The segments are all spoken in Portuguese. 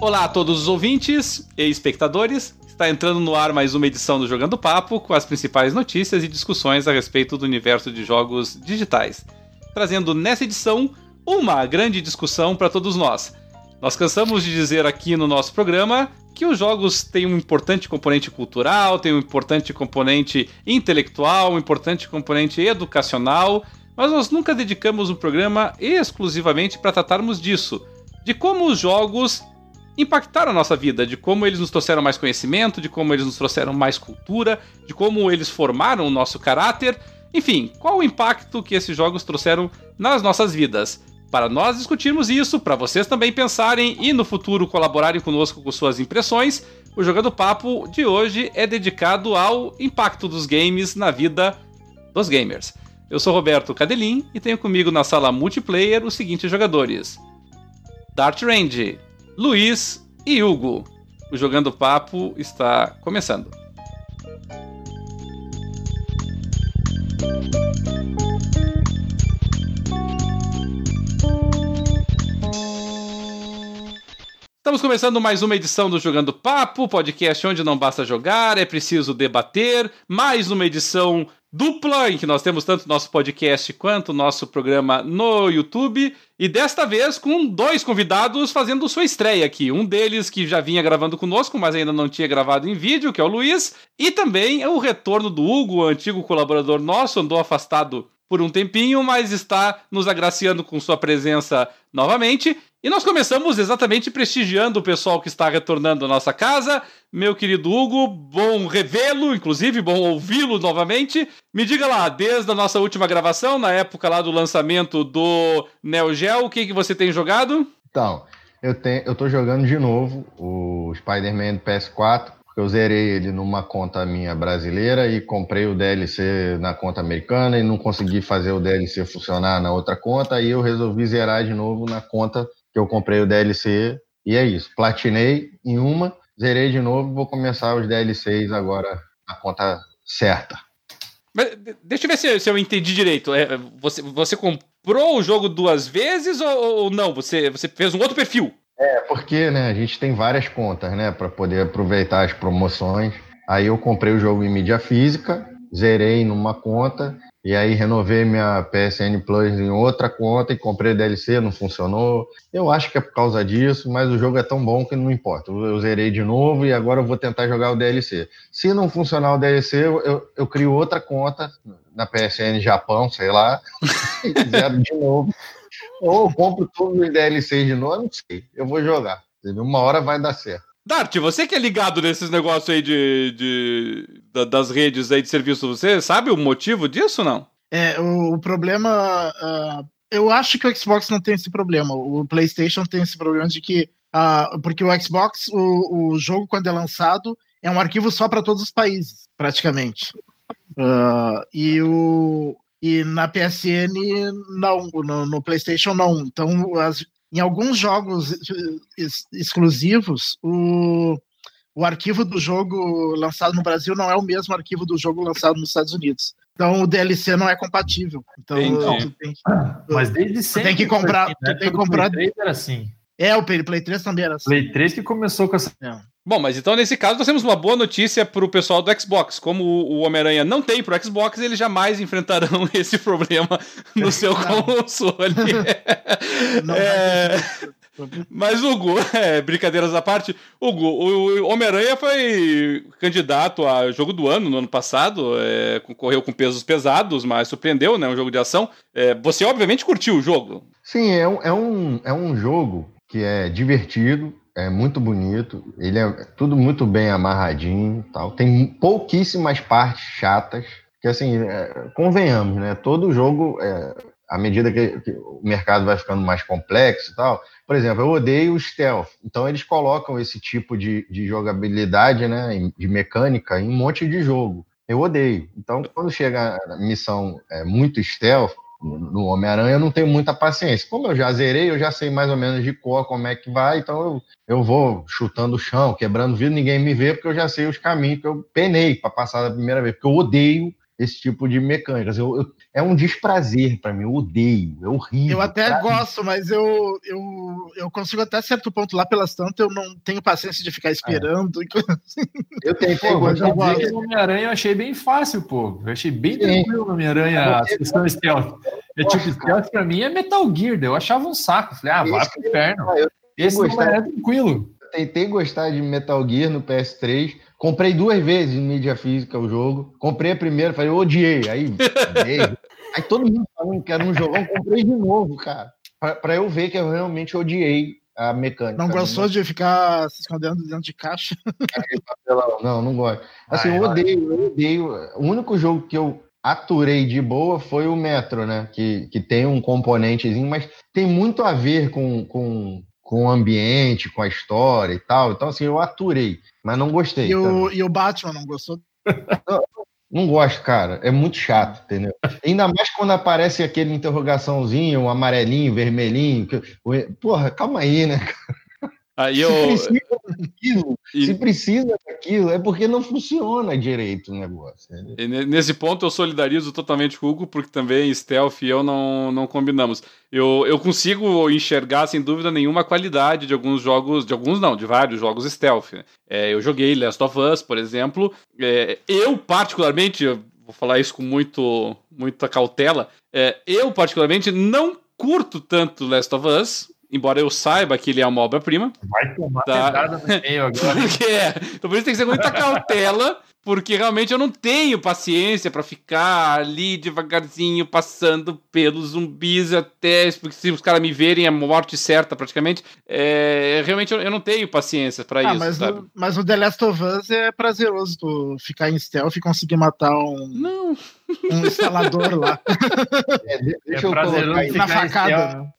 Olá a todos os ouvintes e espectadores. Está entrando no ar mais uma edição do Jogando Papo com as principais notícias e discussões a respeito do universo de jogos digitais. Trazendo nessa edição uma grande discussão para todos nós. Nós cansamos de dizer aqui no nosso programa que os jogos têm um importante componente cultural, têm um importante componente intelectual, um importante componente educacional, mas nós nunca dedicamos um programa exclusivamente para tratarmos disso, de como os jogos impactaram a nossa vida, de como eles nos trouxeram mais conhecimento, de como eles nos trouxeram mais cultura, de como eles formaram o nosso caráter. Enfim, qual o impacto que esses jogos trouxeram nas nossas vidas? Para nós discutirmos isso, para vocês também pensarem e no futuro colaborarem conosco com suas impressões, o Jogando Papo de hoje é dedicado ao impacto dos games na vida dos gamers. Eu sou Roberto Cadelin e tenho comigo na sala multiplayer os seguintes jogadores: Dart Range, Luiz e Hugo. O Jogando Papo está começando. Estamos começando mais uma edição do Jogando Papo, podcast onde não basta jogar, é preciso debater. Mais uma edição dupla em que nós temos tanto nosso podcast quanto nosso programa no YouTube. E desta vez com dois convidados fazendo sua estreia aqui. Um deles que já vinha gravando conosco, mas ainda não tinha gravado em vídeo, que é o Luiz. E também é o retorno do Hugo, antigo colaborador nosso, andou afastado por um tempinho, mas está nos agraciando com sua presença novamente. E nós começamos exatamente prestigiando o pessoal que está retornando à nossa casa. Meu querido Hugo, bom revê-lo, inclusive, bom ouvi-lo novamente. Me diga lá, desde a nossa última gravação, na época lá do lançamento do Neo Geo, o que, que você tem jogado? Então, eu, tenho, eu jogando de novo o Spider-Man do PS4, porque eu zerei ele numa conta minha brasileira e comprei o DLC na conta americana e não consegui fazer o DLC funcionar na outra conta, e eu resolvi zerar de novo na conta que eu comprei o DLC e é isso. Platinei em uma, zerei de novo, vou começar os DLCs agora na conta certa. Mas, deixa eu ver se, se eu entendi direito. É, você, você comprou o jogo duas vezes ou, ou, não? Você, você fez um outro perfil? É, porque né, a gente tem várias contas né, para poder aproveitar as promoções. Aí eu comprei o jogo em mídia física, zerei numa conta e aí renovei minha PSN Plus em outra conta e comprei DLC, não funcionou. Eu acho que é por causa disso, mas o jogo é tão bom que não importa. Eu zerei de novo e agora eu vou tentar jogar o DLC. Se não funcionar o DLC, eu, eu crio outra conta na PSN Japão, sei lá, e zero de novo. Ou eu compro todos os DLCs de novo, não sei. Eu vou jogar. Uma hora vai dar certo. Dart, você que é ligado nesses negócios aí de, de, das redes aí de serviço, você sabe o motivo disso não? É, o, o problema. Uh, eu acho que o Xbox não tem esse problema. O PlayStation tem esse problema de que. Uh, porque o Xbox, o, o jogo, quando é lançado, é um arquivo só para todos os países, praticamente. Uh, e, o, e na PSN, não. No, no PlayStation, não. Então, as, em alguns jogos ex exclusivos, o, o arquivo do jogo lançado no Brasil não é o mesmo arquivo do jogo lançado nos Estados Unidos. Então o DLC não é compatível. Então, tem que, mas desde sempre. Tem que comprar. Assim, né? tem que comprar. Play 3 era assim. É, o Play 3 também era assim. Play 3 que começou com essa. É. Bom, mas então nesse caso nós temos uma boa notícia para o pessoal do Xbox. Como o Homem-Aranha não tem para o Xbox, eles jamais enfrentarão esse problema no seu não. console. Não é... Mas, Hugo, é, brincadeiras à parte, Hugo, o Homem-Aranha foi candidato a jogo do ano no ano passado, é, concorreu com pesos pesados, mas surpreendeu, né? Um jogo de ação. É, você, obviamente, curtiu o jogo. Sim, é um, é um, é um jogo que é divertido, é muito bonito, ele é tudo muito bem amarradinho, tal. Tem pouquíssimas partes chatas, que assim, é, convenhamos, né? Todo jogo, é, à medida que, que, o mercado vai ficando mais complexo, e tal. Por exemplo, eu odeio o stealth, então eles colocam esse tipo de, de jogabilidade, né, de mecânica em um monte de jogo. Eu odeio. Então, quando chega a missão é, muito stealth, no Homem-Aranha eu não tenho muita paciência. Como eu já zerei, eu já sei mais ou menos de cor como é que vai, então eu, eu vou chutando o chão, quebrando vidro, ninguém me vê, porque eu já sei os caminhos que eu penei para passar da primeira vez, porque eu odeio esse tipo de mecânicas. Eu, eu é um desprazer para mim, eu odeio, é horrível. Eu até gosto, mas eu, eu, eu consigo até certo ponto lá pelas tantas, eu não tenho paciência de ficar esperando. É. Eu tenho pô, eu dizer que o Homem-Aranha eu achei bem fácil, pô. Eu achei bem Sim. tranquilo no Homem-Aranha a questão stealth. É tipo, stealth pra mim é Metal Gear, eu achava um saco. Falei, ah, vai pro inferno. Esse não é tranquilo. Tentei gostar de Metal Gear no PS3, Comprei duas vezes em mídia física o jogo. Comprei a primeira, falei, odiei. Aí, aí todo mundo falando que era um jogão, comprei de novo, cara. Para eu ver que eu realmente odiei a mecânica. Não gostou de ficar se escondendo dentro de caixa? Não, não gosto. Assim, eu odeio, eu odeio. O único jogo que eu aturei de boa foi o Metro, né? Que, que tem um componentezinho, mas tem muito a ver com, com com o ambiente, com a história e tal. Então, assim, eu aturei, mas não gostei. E, o, e o Batman não gostou? Não, não gosto, cara. É muito chato, entendeu? Ainda mais quando aparece aquele interrogaçãozinho, um amarelinho, vermelhinho. Porra, calma aí, né, cara? Aí eu... Se precisa daquilo, e... se precisa daquilo, é porque não funciona direito o negócio. nesse ponto eu solidarizo totalmente com o Hugo, porque também Stealth e eu não, não combinamos. Eu, eu consigo enxergar, sem dúvida nenhuma, a qualidade de alguns jogos, de alguns não, de vários jogos Stealth. É, eu joguei Last of Us, por exemplo. É, eu, particularmente, eu vou falar isso com muito, muita cautela, é, eu, particularmente, não curto tanto Last of Us, embora eu saiba que ele é uma obra-prima. Vai tomar tá? no meio agora. porque é. Então por isso tem que ser muita cautela, porque realmente eu não tenho paciência para ficar ali devagarzinho passando pelos zumbis até. Porque se os caras me verem, é morte certa praticamente. É, realmente eu, eu não tenho paciência para ah, isso. Mas, sabe? O, mas o The Last of Us é prazeroso tu ficar em stealth e conseguir matar um. Não. Um instalador lá. É, deixa é eu colocar aí na facada. Né?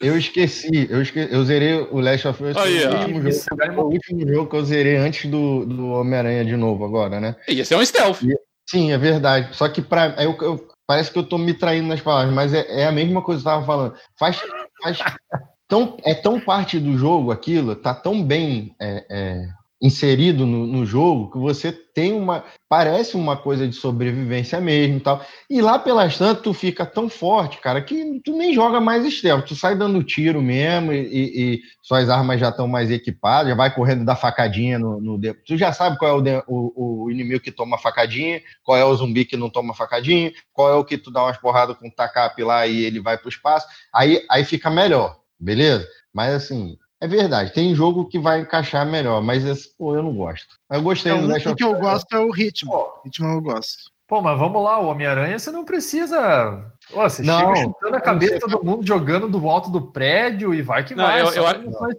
Eu esqueci, eu esqueci, eu zerei o Last of Us. Oh, yeah. o, último jogo, o último jogo que eu zerei antes do, do Homem-Aranha de novo agora, né? E esse é um stealth. E, sim, é verdade. Só que pra, eu, eu, parece que eu tô me traindo nas palavras, mas é, é a mesma coisa que eu tava falando. Faz, faz tão, é tão parte do jogo aquilo, tá tão bem é, é, inserido no, no, jogo que você tem uma parece uma coisa de sobrevivência mesmo e tal. E lá pelas tantas tu fica tão forte cara que tu nem joga mais stealth. Tu sai dando tiro mesmo e, e, e suas armas já estão mais equipadas já vai correndo da facadinha no, no tu já sabe qual é o, o, o, inimigo que toma facadinha qual é o zumbi que não toma facadinha qual é o que tu dá umas porradas com o tacap lá e ele vai pro espaço. Aí aí fica melhor beleza? Mas assim é verdade, tem jogo que vai encaixar melhor, mas esse, pô, eu não gosto. Eu gostei é, do O que eu gosto é o ritmo. O ritmo eu gosto. Pô, mas vamos lá, o Homem-Aranha você não precisa. Pô, você não, chega chutando a cabeça de todo mundo jogando do alto do prédio e vai que não, vai. Eu, eu,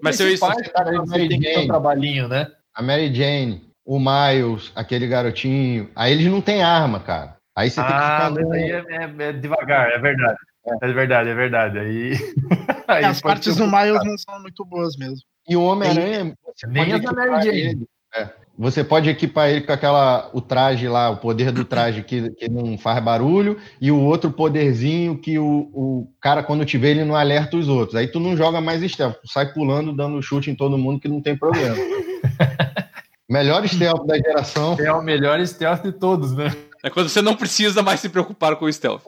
mas se eu isso, cara, a Mary Jane, um trabalhinho, né? A Mary Jane, o Miles, aquele garotinho. Aí eles não têm arma, cara. Aí você ah, tem que ficar. Ah, aí é, é, é devagar, é verdade. É verdade, é verdade. Aí. Aí as partes do Miles não são muito boas mesmo. E o Homem-Aranha. Nem a da Mary É. Você pode equipar ele com aquela o traje lá, o poder do traje que, que não faz barulho, e o outro poderzinho que o, o cara, quando te vê, ele não alerta os outros. Aí tu não joga mais stealth, tu sai pulando, dando chute em todo mundo que não tem problema. melhor stealth da geração. É o melhor stealth de todos, né? É quando você não precisa mais se preocupar com o stealth.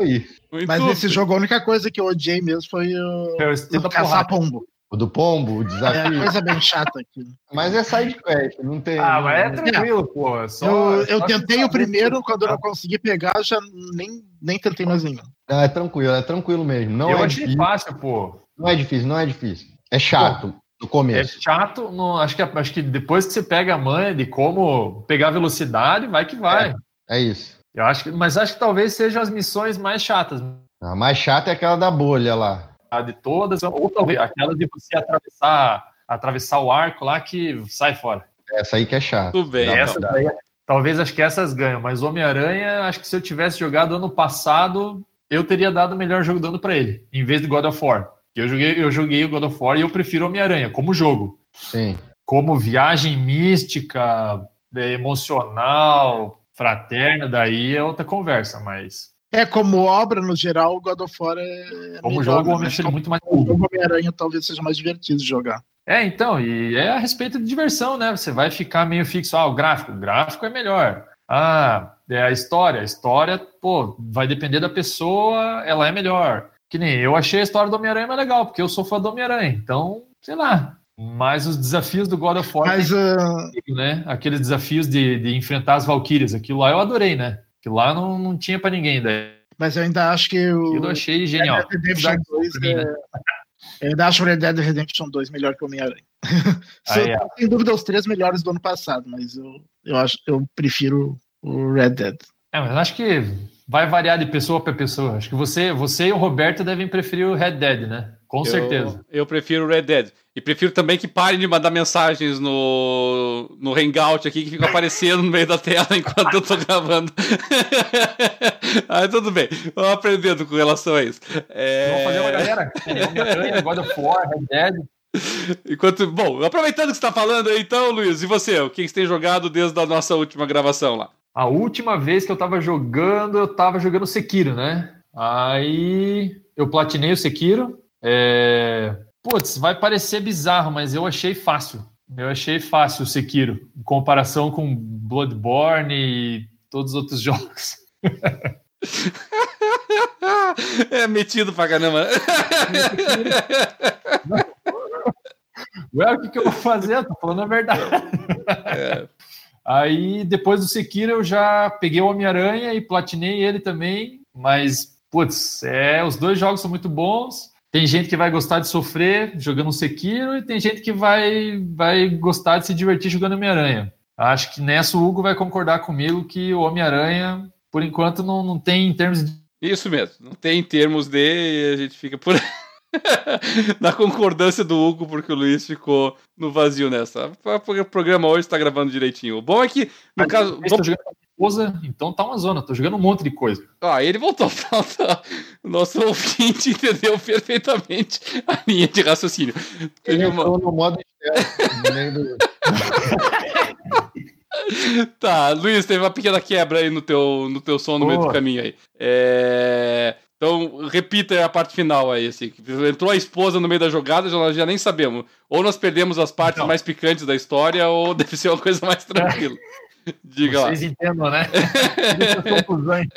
É Mas nesse jogo a única coisa que eu odiei mesmo foi o, o, o caçar pombo. O do pombo, o desafio. É coisa bem chata aqui. Mas é side quest, não tem. Ah, mas é tranquilo, é. pô. Só, eu, eu tentei o primeiro, quando eu não consegui pegar, já nem, nem tentei mais nenhum. Ah, é tranquilo, é tranquilo mesmo. Não eu é achei difícil. fácil, pô. Não é difícil, não é difícil. É chato. Pô, no começo. É chato, no, acho, que, acho que depois que você pega a manha de como pegar velocidade, vai que vai. É, é isso. Eu acho que, mas acho que talvez sejam as missões mais chatas. A mais chata é aquela da bolha lá. De todas, ou talvez aquela de você atravessar, atravessar o arco lá que sai fora. Essa aí que é chata. Tudo bem. Essa daí, talvez acho que essas ganham, mas Homem-Aranha, acho que se eu tivesse jogado ano passado, eu teria dado o melhor jogo dando para ele, em vez de God of War. Eu joguei, eu joguei o God of War e eu prefiro Homem-Aranha como jogo. Sim. Como viagem mística, emocional, fraterna, daí é outra conversa, mas. É, como obra, no geral, o God of War é. Como melhor, jogo, eu acho muito mais. O Homem-Aranha talvez seja mais divertido de jogar. É, então, e é a respeito de diversão, né? Você vai ficar meio fixo, ah, o gráfico, o gráfico é melhor. Ah, é a história. A história, pô, vai depender da pessoa, ela é melhor. Que nem eu achei a história do Homem-Aranha mais legal, porque eu sou fã do Homem-Aranha. Então, sei lá. Mas os desafios do God of War, Mas, uh... né? Aqueles desafios de, de enfrentar as Valkyrias, aquilo lá eu adorei, né? Aquilo lá não, não tinha para ninguém daí. Mas eu ainda acho que o. Eu achei genial. Red Dead Redemption 2 mim, né? Eu ainda acho o Red Dead Redemption 2 melhor que o Homem-Aranha. É. Sem dúvida, os três melhores do ano passado, mas eu, eu, acho, eu prefiro o Red Dead. É, mas acho que vai variar de pessoa para pessoa. Acho que você, você e o Roberto devem preferir o Red Dead, né? Com Eu- certeza. Eu prefiro o Red Dead. E prefiro também que parem de mandar mensagens no, no Hangout aqui que fica aparecendo no meio da tela enquanto eu tô gravando. Aí tudo bem, vamos aprendendo com relação a isso. É... Vamos fazer uma galera. God of War, Red Dead. Enquanto, bom, aproveitando que você está falando aí, então, Luiz, e você? O que você tem jogado desde a nossa última gravação lá? A última vez que eu tava jogando, eu tava jogando Sekiro, né? Aí eu platinei o Sekiro. É... Putz, vai parecer bizarro, mas eu achei fácil. Eu achei fácil o Sekiro, em comparação com Bloodborne e todos os outros jogos. é metido pra caramba. Ué, o que, que eu vou fazer? Eu tô falando a verdade. É. Aí, depois do Sekiro, eu já peguei o Homem-Aranha e platinei ele também. Mas, putz, é, os dois jogos são muito bons. Tem gente que vai gostar de sofrer jogando Sekiro e tem gente que vai, vai gostar de se divertir jogando Homem-Aranha. Acho que nessa o Hugo vai concordar comigo que o Homem-Aranha, por enquanto, não, não tem em termos de. Isso mesmo, não tem em termos de. A gente fica por. Na concordância do Hugo, porque o Luiz ficou no vazio nessa. O programa hoje está gravando direitinho. O bom é que, no caso. Eu a esposa, então tá uma zona, tô jogando um monte de coisa. Ah, ele voltou. O nosso ouvinte entendeu perfeitamente a linha de raciocínio. Ele Teve uma- no modo Tá, Luiz, teve uma pequena quebra aí no teu, no teu som no meio do caminho aí. É, Então, repita a parte final aí, assim. Entrou a esposa no meio da jogada, já, já nem sabemos. Ou nós perdemos as partes Não. mais picantes da história, ou deve ser uma coisa mais tranquila. Diga lá. Vocês entendam, né? Confusões.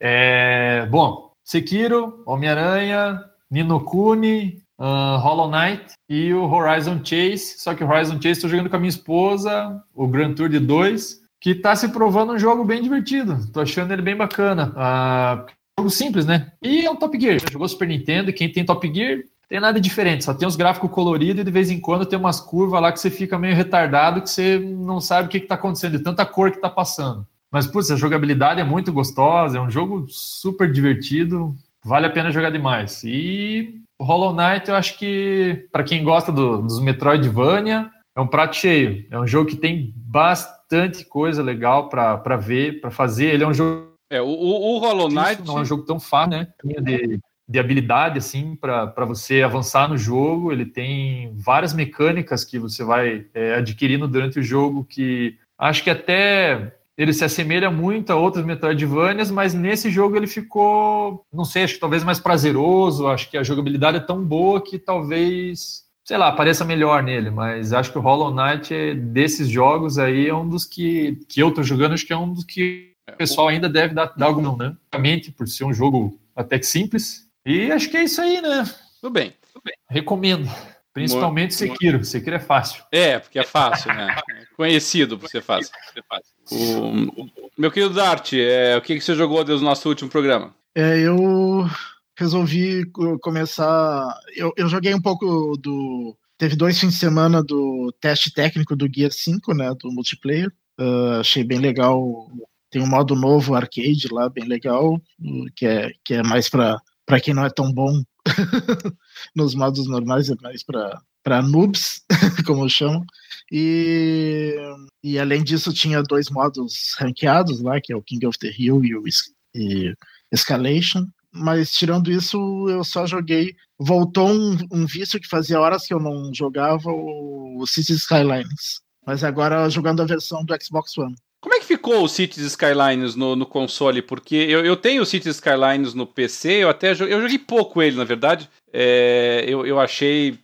É, bom, Sekiro, Homem-Aranha, Nino Kuni, ah, Hollow Knight e o Horizon Chase. Só que o Horizon Chase estou jogando com a minha esposa, o Grand Tour de 2, que está se provando um jogo bem divertido. Tô achando ele bem bacana. Ah, jogo simples, né? E é um Top Gear. Já jogou Super Nintendo e quem tem Top Gear tem nada diferente, só tem uns gráficos coloridos e de vez em quando tem umas curvas lá que você fica meio retardado que você não sabe o que está acontecendo, de tanta cor que está passando. Mas, putz, a jogabilidade é muito gostosa, é um jogo super divertido, vale a pena jogar demais. E o Hollow Knight, eu acho que, para quem gosta do- dos Metroidvania, é um prato cheio. É um jogo que tem bastante coisa legal para ver, para fazer. Ele é um jogo É, o, o, Hollow Knight. não é um jogo tão fácil, né? De, de habilidade, assim, para você avançar no jogo. Ele tem várias mecânicas que você vai é, adquirindo durante o jogo que acho que até ele se assemelha muito a outros Metroidvanias, mas nesse jogo ele ficou, não sei, acho que talvez mais prazeroso. Acho que a jogabilidade é tão boa que talvez, sei lá, pareça melhor nele. Mas acho que o Hollow Knight, é, desses jogos aí, é um dos que, que eu tô jogando, acho que é um dos que o pessoal ainda deve dar, dar algum né? Por ser um jogo até que simples. E acho que é isso aí, né? Tudo bem. Recomendo. Principalmente Sekiro. Sekiro é fácil. É, porque é fácil, né? É Conhecido por ser fácil. O, meu querido Dart, é, o que, que você jogou desde o nosso último programa? É, eu resolvi co- começar. Eu, eu joguei um pouco do. Teve dois fins de semana do teste técnico do Gear 5, né? Do multiplayer. Ah, achei bem legal. Tem um modo novo arcade lá, bem legal, uh, que é, que é mais para quem não é tão bom nos modos normais, é mais para noobs, como chamo. E, e além disso, tinha dois modos ranqueados lá, que é o King of the Hill e o e Escalation. Mas tirando isso, eu só joguei. Voltou um, um vício que fazia horas que eu não jogava, o Cities Skylines. Mas agora jogando a versão do Xbox One. Como é que ficou o Cities Skylines no, no console? Porque eu, eu tenho o Cities Skylines no PC, eu até jo- eu joguei pouco ele, na verdade. É, eu, eu achei.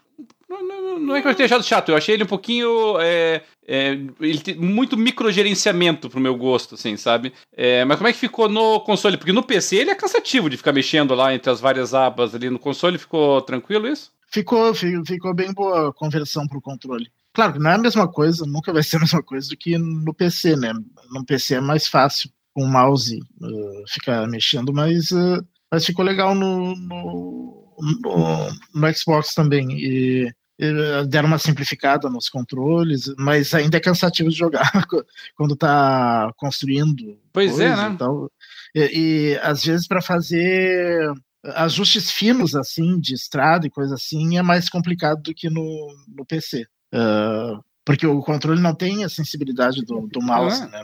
Não, não- não é que eu tenha achado chato, eu achei ele um pouquinho. É, é, ele tem muito microgerenciamento pro meu gosto, assim, sabe? É, mas como é que ficou no console? Porque no PC ele é cansativo de ficar mexendo lá entre as várias abas ali. No console ficou tranquilo isso? Ficou, ficou bem boa a conversão pro controle. Claro que não é a mesma coisa, nunca vai ser a mesma coisa do que no PC, né? No PC é mais fácil com o mouse uh, ficar mexendo, mas, uh, mas ficou legal no, no, no, no Xbox também. E, e, deram uma simplificada nos controles, mas ainda é cansativo de jogar quando tá construindo. Pois é, né? E, e, às vezes para fazer ajustes finos assim de estrada e coisa assim é mais complicado do que no, no PC. Uh, porque o controle não tem a sensibilidade do, do mouse, é. né?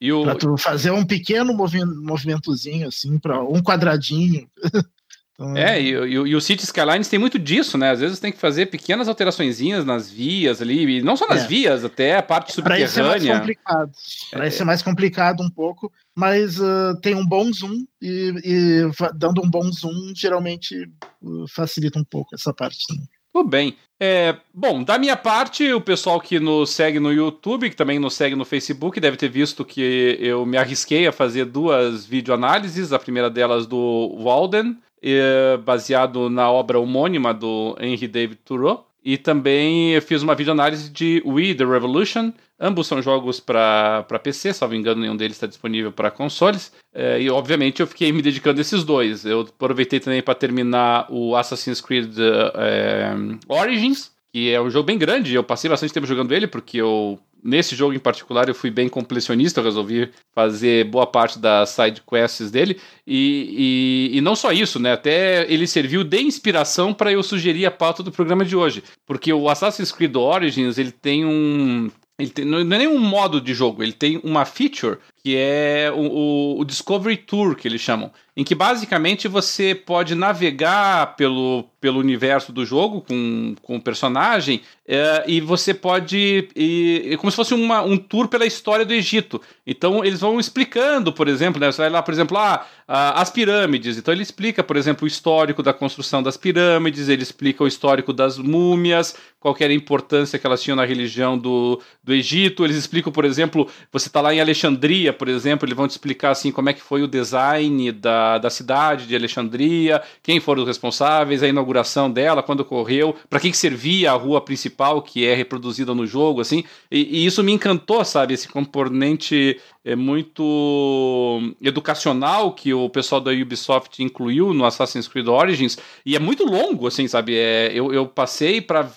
E o... Pra tu fazer um pequeno movimentozinho, assim, para um quadradinho. então... É, e, e, e, o City Skylines tem muito disso, né? Às vezes tem que fazer pequenas alteraçõezinhas nas vias ali, e não só nas é. vias, até a parte subterrânea. Para isso é mais complicado. Para é. isso é mais complicado um pouco, mas uh, tem um bom zoom e, e, dando um bom zoom geralmente uh, facilita um pouco essa parte. Né? Tudo bem. É, bom, da minha parte, o pessoal que nos segue no YouTube, que também nos segue no Facebook, deve ter visto que eu me arrisquei a fazer duas videoanálises. A primeira delas do Walden, é, baseado na obra homônima do Henry David Thoreau. E também eu fiz uma videoanálise de We The Revolution. Ambos são jogos para PC, salvo engano, nenhum deles está disponível para consoles. É, e obviamente eu fiquei me dedicando a esses dois. Eu aproveitei também para terminar o Assassin's Creed é, Origins, que é um jogo bem grande. Eu passei bastante tempo jogando ele, porque eu nesse jogo em particular eu fui bem completionista, eu resolvi fazer boa parte das side quests dele e, e, e, não só isso, né? Até ele serviu de inspiração para eu sugerir a pauta do programa de hoje, porque o Assassin's Creed Origins ele tem um ele tem, não é nenhum modo de jogo, ele tem uma feature que é o, o, Discovery Tour, que eles chamam, em que basicamente você pode navegar pelo, pelo universo do jogo com, com o personagem é, e você pode. E, é como se fosse uma, um tour pela história do Egito. Então eles vão explicando, por exemplo, né, você vai lá, por exemplo, ah, as pirâmides. Então ele explica, por exemplo, o histórico da construção das pirâmides, ele explica o histórico das múmias, qual era a importância que elas tinham na religião do, do Egito. Eles explicam, por exemplo, você está lá em Alexandria por exemplo, eles vão te explicar assim como é que foi o design da, da cidade de Alexandria, quem foram os responsáveis, a inauguração dela, quando ocorreu, para que, que servia a rua principal que é reproduzida no jogo, assim. E, e isso me encantou, sabe? Esse componente é muito educacional que o pessoal da Ubisoft incluiu no Assassin's Creed Origins e é muito longo, assim, sabe? É, eu, eu passei para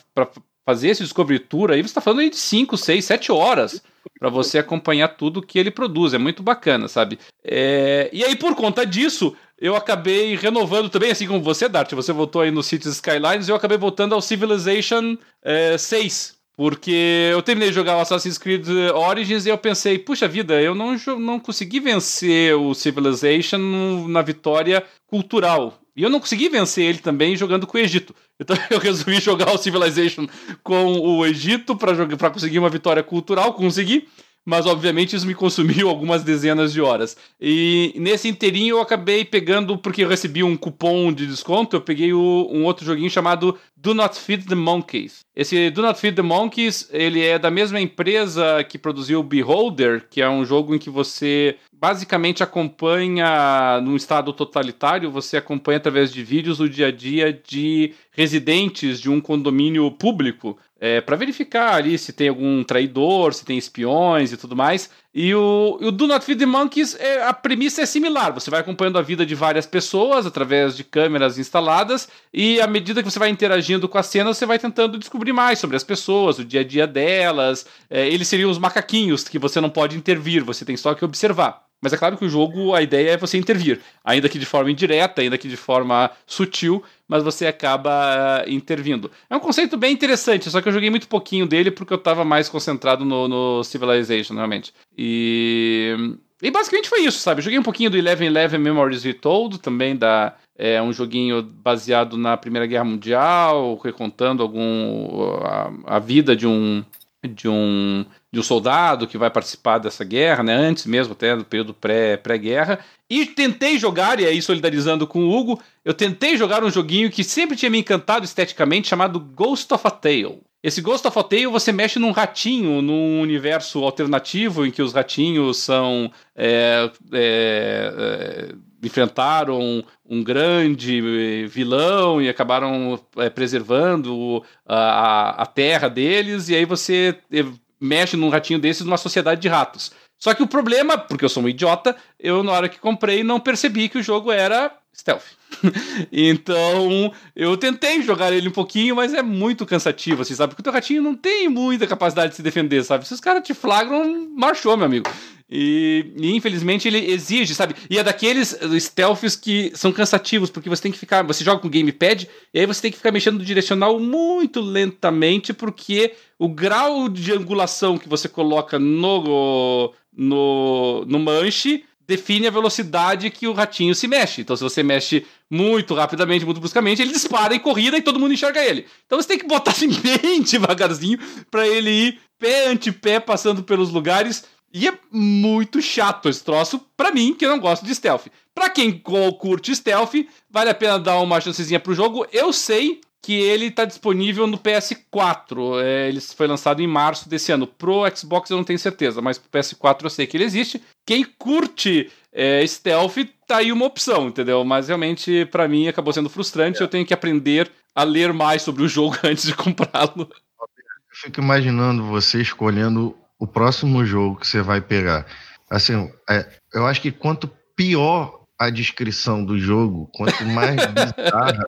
fazer esse Discovery Tour aí, você está falando aí de 5, 6, 7 horas para você acompanhar tudo que ele produz. É muito bacana, sabe? É... E aí, por conta disso, eu acabei renovando também, assim como você, Dart. Você voltou aí no Cities Skylines, eu acabei voltando ao Civilization é, 6. Porque eu terminei de jogar o Assassin's Creed Origins e eu pensei, puxa vida, eu não, não consegui vencer o Civilization na vitória cultural. E eu não consegui vencer ele também jogando com o Egito. Então eu resolvi jogar o Civilization com o Egito para conseguir uma vitória cultural, consegui mas obviamente isso me consumiu algumas dezenas de horas. E nesse inteirinho eu acabei pegando, porque eu recebi um cupom de desconto, eu peguei o, um outro joguinho chamado Do Not Feed the Monkeys. Esse Do Not Feed the Monkeys, ele é da mesma empresa que produziu Beholder, que é um jogo em que você basicamente acompanha, num estado totalitário, você acompanha através de vídeos o dia a dia de residentes de um condomínio público é, para verificar ali se tem algum traidor, se tem espiões e tudo mais. E o, o Do Not Feed the Monkeys, é, a premissa é similar. Você vai acompanhando a vida de várias pessoas através de câmeras instaladas e à medida que você vai interagindo com a cena, você vai tentando descobrir mais sobre as pessoas, o dia a dia delas. É, eles seriam os macaquinhos que você não pode intervir, você tem só que observar. Mas é claro que o jogo, a ideia é você intervir, ainda que de forma indireta, ainda que de forma sutil, mas você acaba uh, intervindo. É um conceito bem interessante, só que eu joguei muito pouquinho dele porque eu estava mais concentrado no, no Civilization, realmente. E. E basicamente foi isso, sabe? joguei um pouquinho do Eleven Eleven Memories Retold, também da, é um joguinho baseado na Primeira Guerra Mundial, recontando algum a, a vida de um de um de um soldado que vai participar dessa guerra, né? Antes mesmo até do período pré pré-guerra. E tentei jogar, e aí solidarizando com o Hugo, eu tentei jogar um joguinho que sempre tinha me encantado esteticamente, chamado Ghost of a Tale. Esse Ghost of a Tale você mexe num ratinho, num universo alternativo em que os ratinhos são. É, é, é, enfrentaram um grande vilão e acabaram é, preservando a, a terra deles, e aí você é, mexe num ratinho desses numa sociedade de ratos. Só que o problema, porque eu sou um idiota, eu na hora que comprei não percebi que o jogo era stealth. então, eu tentei jogar ele um pouquinho, mas é muito cansativo, assim, sabe? Porque o teu ratinho não tem muita capacidade de se defender, sabe? Se os caras te flagram, marchou, meu amigo. E, e, infelizmente ele exige, sabe? E é daqueles stealths que são cansativos, porque você tem que ficar. Você joga com gamepad, e aí você tem que ficar mexendo no direcional muito lentamente, porque o grau de angulação que você coloca no, no, no manche define a velocidade que o ratinho se mexe. Então, se você mexe muito rapidamente, muito bruscamente, ele dispara em corrida e todo mundo enxerga ele. Então, você tem que botar assim bem devagarzinho para ele ir pé ante pé passando pelos lugares. E é muito chato esse troço, pra mim, que não gosto de stealth. Pra quem curte stealth, vale a pena dar uma chancezinha pro jogo. Eu sei que ele está disponível no PS4. É, ele foi lançado em março desse ano. Pro Xbox eu não tenho certeza, mas pro PS4 eu sei que ele existe. Quem curte é, stealth, tá aí uma opção, entendeu? Mas realmente, para mim, acabou sendo frustrante. Eu tenho que aprender a ler mais sobre o jogo antes de comprá-lo. Eu fico imaginando você escolhendo o próximo jogo que você vai pegar. Assim, é, eu acho que quanto pior a descrição do jogo, quanto mais bizarra.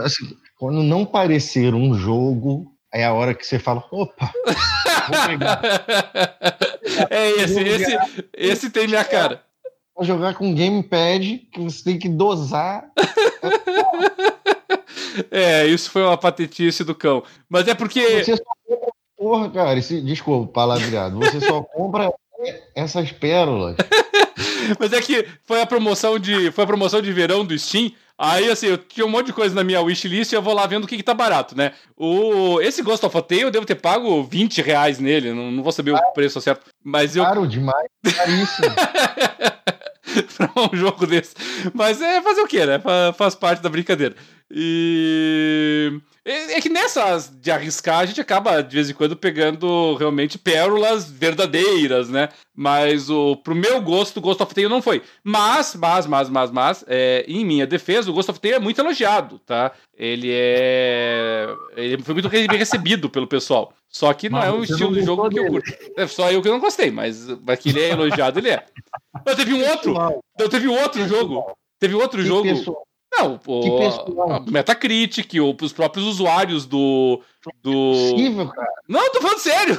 Assim, quando não parecer um jogo, é a hora que você fala, opa, vou pegar. é esse, esse, esse tem minha cara. Vou jogar com gamepad, que você tem que dosar. é, isso foi uma patetice do cão. Mas é porque. Você só compra, porra, cara, esse, desculpa, palavreado. Você só compra essas pérolas. Mas é que foi a promoção de. Foi a promoção de verão do Steam. Aí, assim, eu tinha um monte de coisa na minha wishlist e eu vou lá vendo o que, que tá barato, né? O, esse Ghost of a Tale eu devo ter pago 20 reais nele, não, não vou saber o preço certo. Mas eu. Caro demais, caríssimo. pra um jogo desse. Mas é fazer o quê, né? Faz parte da brincadeira. E. É, é que nessas de arriscar, a gente acaba, de vez em quando, pegando realmente pérolas verdadeiras, né? Mas o, pro meu gosto, o Ghost of Tale não foi. Mas, mas, mas, mas, mas, é, em minha defesa, o Ghost of Tale é muito elogiado, tá? Ele é. Ele foi muito bem recebido pelo pessoal. Só que não mas é o estilo de jogo que eu curto. É só eu que não gostei, mas, mas que ele é elogiado, ele é. Mas teve um outro. Não, teve um outro jogo. Teve outro jogo. Não, o, o Metacritic, os próprios usuários do. do... É possível, cara. Não, tô falando sério.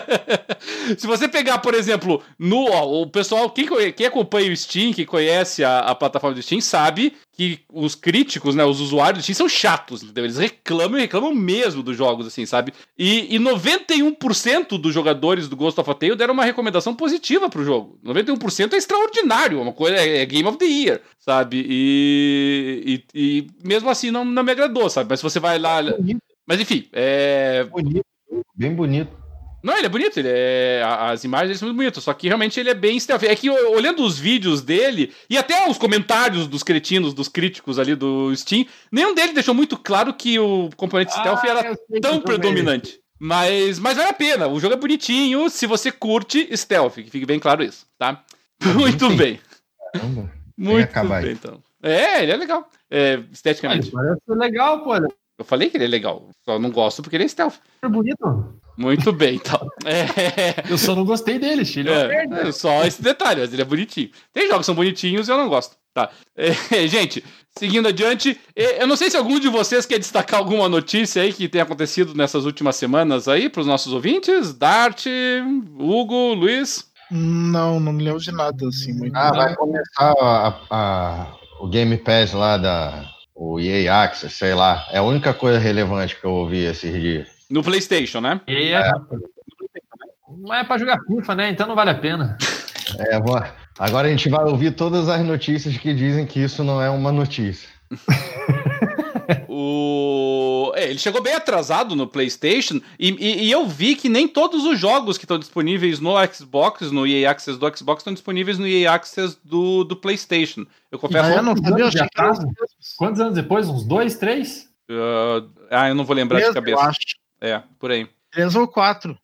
Se você pegar, por exemplo, no. Ó, o pessoal, quem, quem acompanha o Steam, que conhece a, a plataforma do Steam, sabe que os críticos, né, os usuários do Steam são chatos, entendeu? Eles reclamam e reclamam mesmo dos jogos, assim, sabe? E, e 91% dos jogadores do Ghost of a Tale deram uma recomendação positiva pro jogo. 91% é extraordinário, é uma coisa, é, é Game of the Year, sabe? E, e, e, mesmo assim não, não me agradou, sabe? Mas se você vai lá. Mas enfim, é. Bonito, bem bonito. Não, ele é bonito, ele é. As imagens dele são muito bonitas, só que realmente ele é bem stealth. É que olhando os vídeos dele, e até os comentários dos cretinos, dos críticos ali do Steam, nenhum deles deixou muito claro que o componente ah, stealth era tão predominante. Mas, mas vale a pena, o jogo é bonitinho se você curte stealth, que fique bem claro isso, tá? Muito bem. Caramba. Muito bem, então. É, ele é legal. É, esteticamente. parece legal, pô. Eu falei que ele é legal, só não gosto porque ele é stealth. É bonito. Muito bem, então. É... Eu só não gostei dele, filho. É, é, só esse detalhe, mas ele é bonitinho. Tem jogos que são bonitinhos e eu não gosto. Tá. É, gente, seguindo adiante, é, eu não sei se algum de vocês quer destacar alguma notícia aí que tenha acontecido nessas últimas semanas aí para os nossos ouvintes. Dart, Hugo, Luiz. Não, não me lembro de nada assim. Muito ah, vai começar a, a, o Game Pass lá da o EA Access, sei lá. É a única coisa relevante que eu ouvi esses dias. No PlayStation, né? E é. Não é pra jogar FIFA, né? Então não vale a pena. É, agora a gente vai ouvir todas as notícias que dizem que isso não é uma notícia. o... É, ele chegou bem atrasado no PlayStation e, e, e, eu vi que nem todos os jogos que estão disponíveis no Xbox, no EA Access do Xbox, estão disponíveis no EA Access do, do PlayStation. Eu confesso. Eu não sabia, Quantos anos depois? Uns dois, três? Uh, ah, eu não vou lembrar Mesmo, de cabeça. É, por aí. Três ou quatro.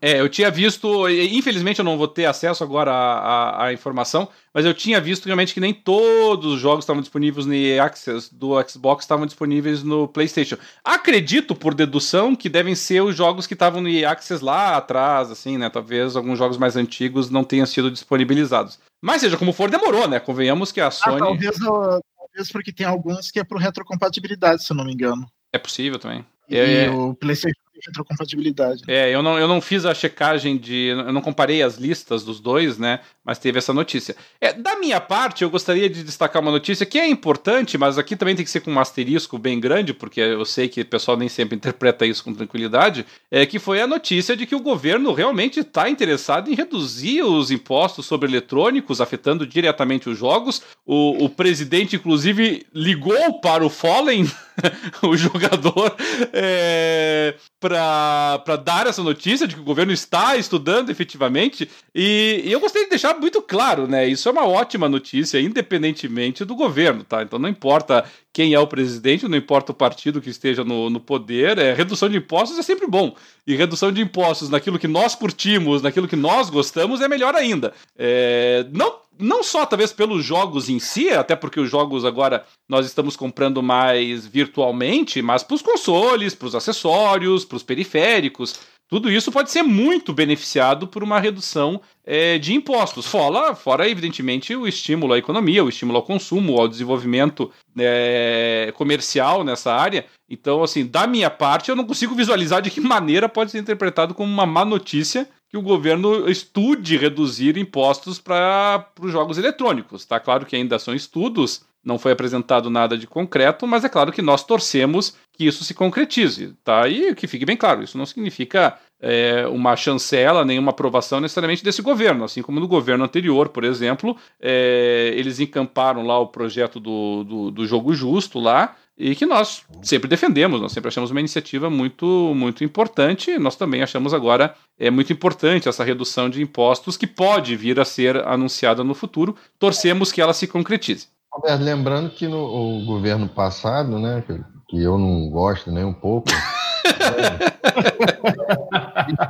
É, eu tinha visto, infelizmente eu não vou ter acesso agora à, à, à, informação, mas eu tinha visto realmente que nem todos os jogos estavam disponíveis no Access do Xbox estavam disponíveis no PlayStation. Acredito, por dedução, que devem ser os jogos que estavam no Access lá atrás, assim, né? Talvez alguns jogos mais antigos não tenham sido disponibilizados. Mas seja como for, demorou, né? Convenhamos que a ah, Sony. Ah, talvez, talvez porque tem alguns que é pro retrocompatibilidade, se eu não me engano. É possível também. E, é, o PlayStation retrocompatibilidade. É, eu não, eu não fiz a checagem de. Eu não comparei as listas dos dois, né? Mas teve essa notícia. É, da minha parte, eu gostaria de destacar uma notícia que é importante, mas aqui também tem que ser com um asterisco bem grande, porque eu sei que o pessoal nem sempre interpreta isso com tranquilidade. É que foi a notícia de que o governo realmente está interessado em reduzir os impostos sobre eletrônicos, afetando diretamente os jogos. O, o presidente, inclusive, ligou para o Fallen, o jogador, é, para dar essa notícia de que o governo está estudando efetivamente. E, e, eu gostaria de deixar muito claro, né? Isso é uma ótima notícia, independentemente do governo, tá? Então não importa quem é o presidente, não importa o partido que esteja no, no poder, é, redução de impostos é sempre bom. E redução de impostos naquilo que nós curtimos, naquilo que nós gostamos, é melhor ainda. É, não não só talvez pelos jogos em si, até porque os jogos agora nós estamos comprando mais virtualmente, mas para os consoles, para os acessórios, para os periféricos. Tudo isso pode ser muito beneficiado por uma redução é, de impostos. Fora, fora, evidentemente, o estímulo à economia, o estímulo ao consumo, ao desenvolvimento é, comercial nessa área. Então, assim, da minha parte, eu não consigo visualizar de que maneira pode ser interpretado como uma má notícia que o governo estude reduzir impostos para os jogos eletrônicos. Tá claro que ainda são estudos, não foi apresentado nada de concreto, mas é claro que nós torcemos que isso se concretize, tá? E que fique bem claro, isso não significa é, uma chancela, nem uma aprovação necessariamente desse governo, assim como no governo anterior, por exemplo, é, eles encamparam lá o projeto do, do, do jogo justo lá, e que nós sempre defendemos, nós sempre achamos uma iniciativa muito, muito importante. Nós também achamos agora é muito importante essa redução de impostos que pode vir a ser anunciada no futuro. Torcemos que ela se concretize. Roberto, lembrando que no governo passado, né, que eu não gosto nem um pouco,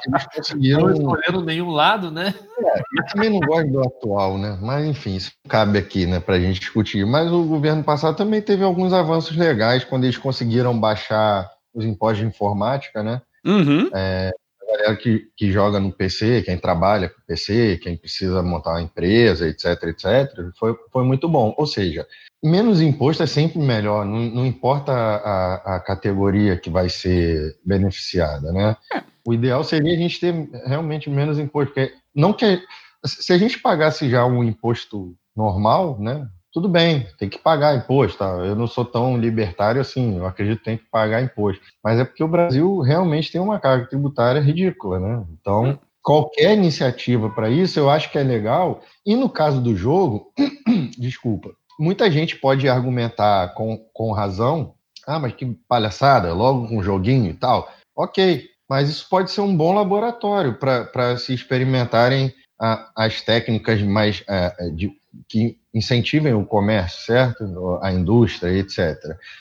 eles conseguiram. Não escolheram nenhum lado, né? É, eu também não gosto do atual, né? Mas enfim, isso cabe aqui, né, para a gente discutir. Mas o governo passado também teve alguns avanços legais quando eles conseguiram baixar os impostos de informática, né? Uhum. É, a galera que, que joga no PC, quem trabalha com PC, quem precisa montar uma empresa, etc, etc, foi, foi muito bom. Ou seja, Menos imposto é sempre melhor, não, não importa a, a, categoria que vai ser beneficiada, né? É. O ideal seria a gente ter realmente menos imposto, porque não que se a gente pagasse já um imposto normal, né? Tudo bem, tem que pagar imposto. Tá? Eu não sou tão libertário assim, eu acredito que tem que pagar imposto. Mas é porque o Brasil realmente tem uma carga tributária ridícula, né? Então, hum. qualquer iniciativa para isso eu acho que é legal. E no caso do jogo, desculpa, muita gente pode argumentar com, com razão, ah, mas que palhaçada, logo com um joguinho e tal. Ok, mas isso pode ser um bom laboratório para se experimentarem a, as técnicas mais a, de, que incentivem o comércio, certo? A indústria, etc.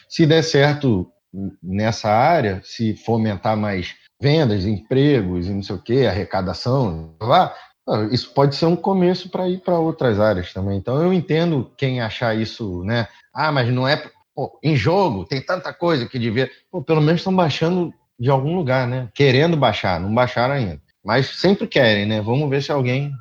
Se der certo nessa área, se fomentar mais vendas, empregos e não sei o que, arrecadação, lá, isso pode ser um começo para ir para outras áreas também. Então eu entendo quem achar isso, né? Ah, mas não é pô, em jogo, tem tanta coisa que devia. Pô, pelo menos estão baixando de algum lugar, né? Querendo baixar, não baixaram ainda. Mas sempre querem, né? Vamos ver se alguém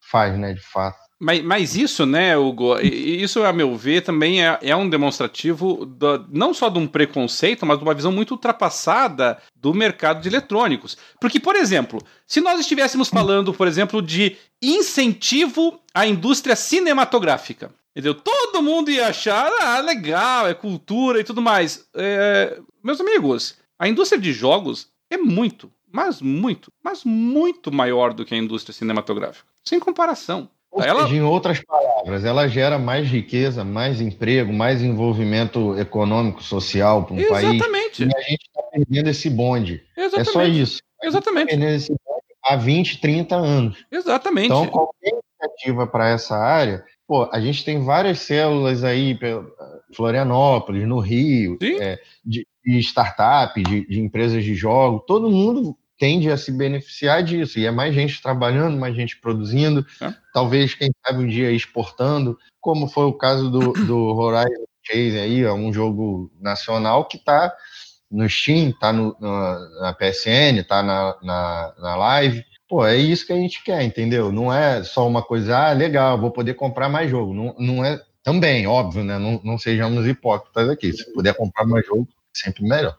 faz, né, de fato. Mas, mas isso, né, Hugo, isso, a meu ver, também é, é um demonstrativo do, não só de um preconceito, mas de uma visão muito ultrapassada do mercado de eletrônicos. Porque, por exemplo, se nós estivéssemos falando, por exemplo, de incentivo à indústria cinematográfica, entendeu? Todo mundo ia achar, ah, legal, é cultura e tudo mais. É, meus amigos, a indústria de jogos é muito, mas muito, mas muito maior do que a indústria cinematográfica. Sem comparação. Ou ela... seja, em outras palavras, ela gera mais riqueza, mais emprego, mais envolvimento econômico, social para um Exatamente. país. E a gente está perdendo esse bonde. Exatamente. É só isso. Exatamente. Tá perdendo esse bonde há 20, 30 anos. Exatamente. Então, qualquer iniciativa para essa área, pô, a gente tem várias células aí, Florianópolis, no Rio, é, de, de startup, de, de empresas de jogo, todo mundo tende a se beneficiar disso. E é mais gente trabalhando, mais gente produzindo, é. talvez, quem sabe, um dia exportando, como foi o caso do, do Horizon Chase aí, é um jogo nacional que está no Steam, está no, na PSN, está na, na, na Live. Pô, é isso que a gente quer, entendeu? Não é só uma coisa, ah, legal, vou poder comprar mais jogo. Não, não é também, óbvio, né? Não, não sejamos hipócritas aqui. Se puder comprar mais jogo, sempre melhor.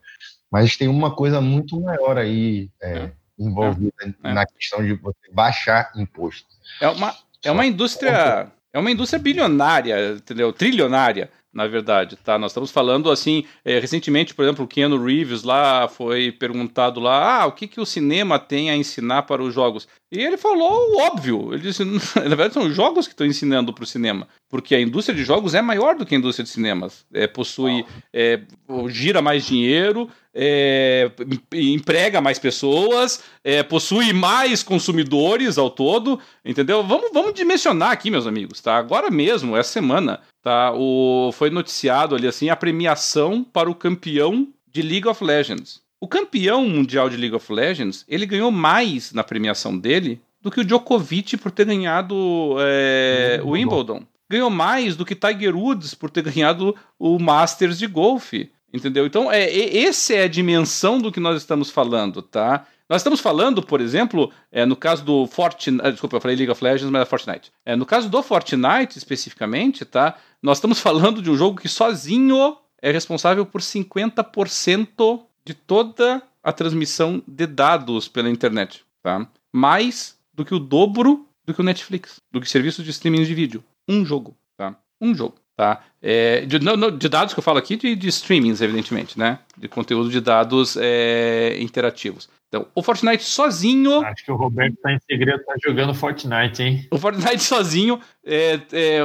Mas tem uma coisa muito maior aí é, é. envolvida é. na questão de você baixar imposto. É uma, é uma indústria. É uma indústria bilionária, entendeu? Trilionária na verdade, tá? Nós estamos falando assim, é, recentemente, por exemplo, o Keanu Reeves lá foi perguntado lá, ah, o que, que o cinema tem a ensinar para os jogos? E ele falou o óbvio, ele disse, na verdade são os jogos que estão ensinando para o cinema, porque a indústria de jogos é maior do que a indústria de cinemas, é, possui, é, gira mais dinheiro, é, emprega mais pessoas, é, possui mais consumidores ao todo, entendeu? Vamos, vamos dimensionar aqui, meus amigos, tá? Agora mesmo, essa semana, tá? O, foi noticiado ali assim a premiação para o campeão de League of Legends. O campeão mundial de League of Legends, ele ganhou mais na premiação dele do que o Djokovic por ter ganhado é, o Wimbledon. Ganhou mais do que Tiger Woods por ter ganhado o Masters de golfe. Entendeu? Então, é, essa é a dimensão do que nós estamos falando, tá? Nós estamos falando, por exemplo, é, no caso do Fortnite. Desculpa, eu falei League of Legends, mas é Fortnite. É, no caso do Fortnite, especificamente, tá? Nós estamos falando de um jogo que sozinho é responsável por 50% de toda a transmissão de dados pela internet, tá? Mais do que o dobro do que o Netflix, do que serviços de streaming de vídeo. Um jogo, tá? Um jogo. Tá? É, de, não, de, dados que eu falo aqui, de, de, streamings, evidentemente, né? De conteúdo de dados é, interativos. Então, o Fortnite sozinho. Acho que o Roberto tá em segredo, tá jogando Fortnite, hein? O Fortnite sozinho é, é, é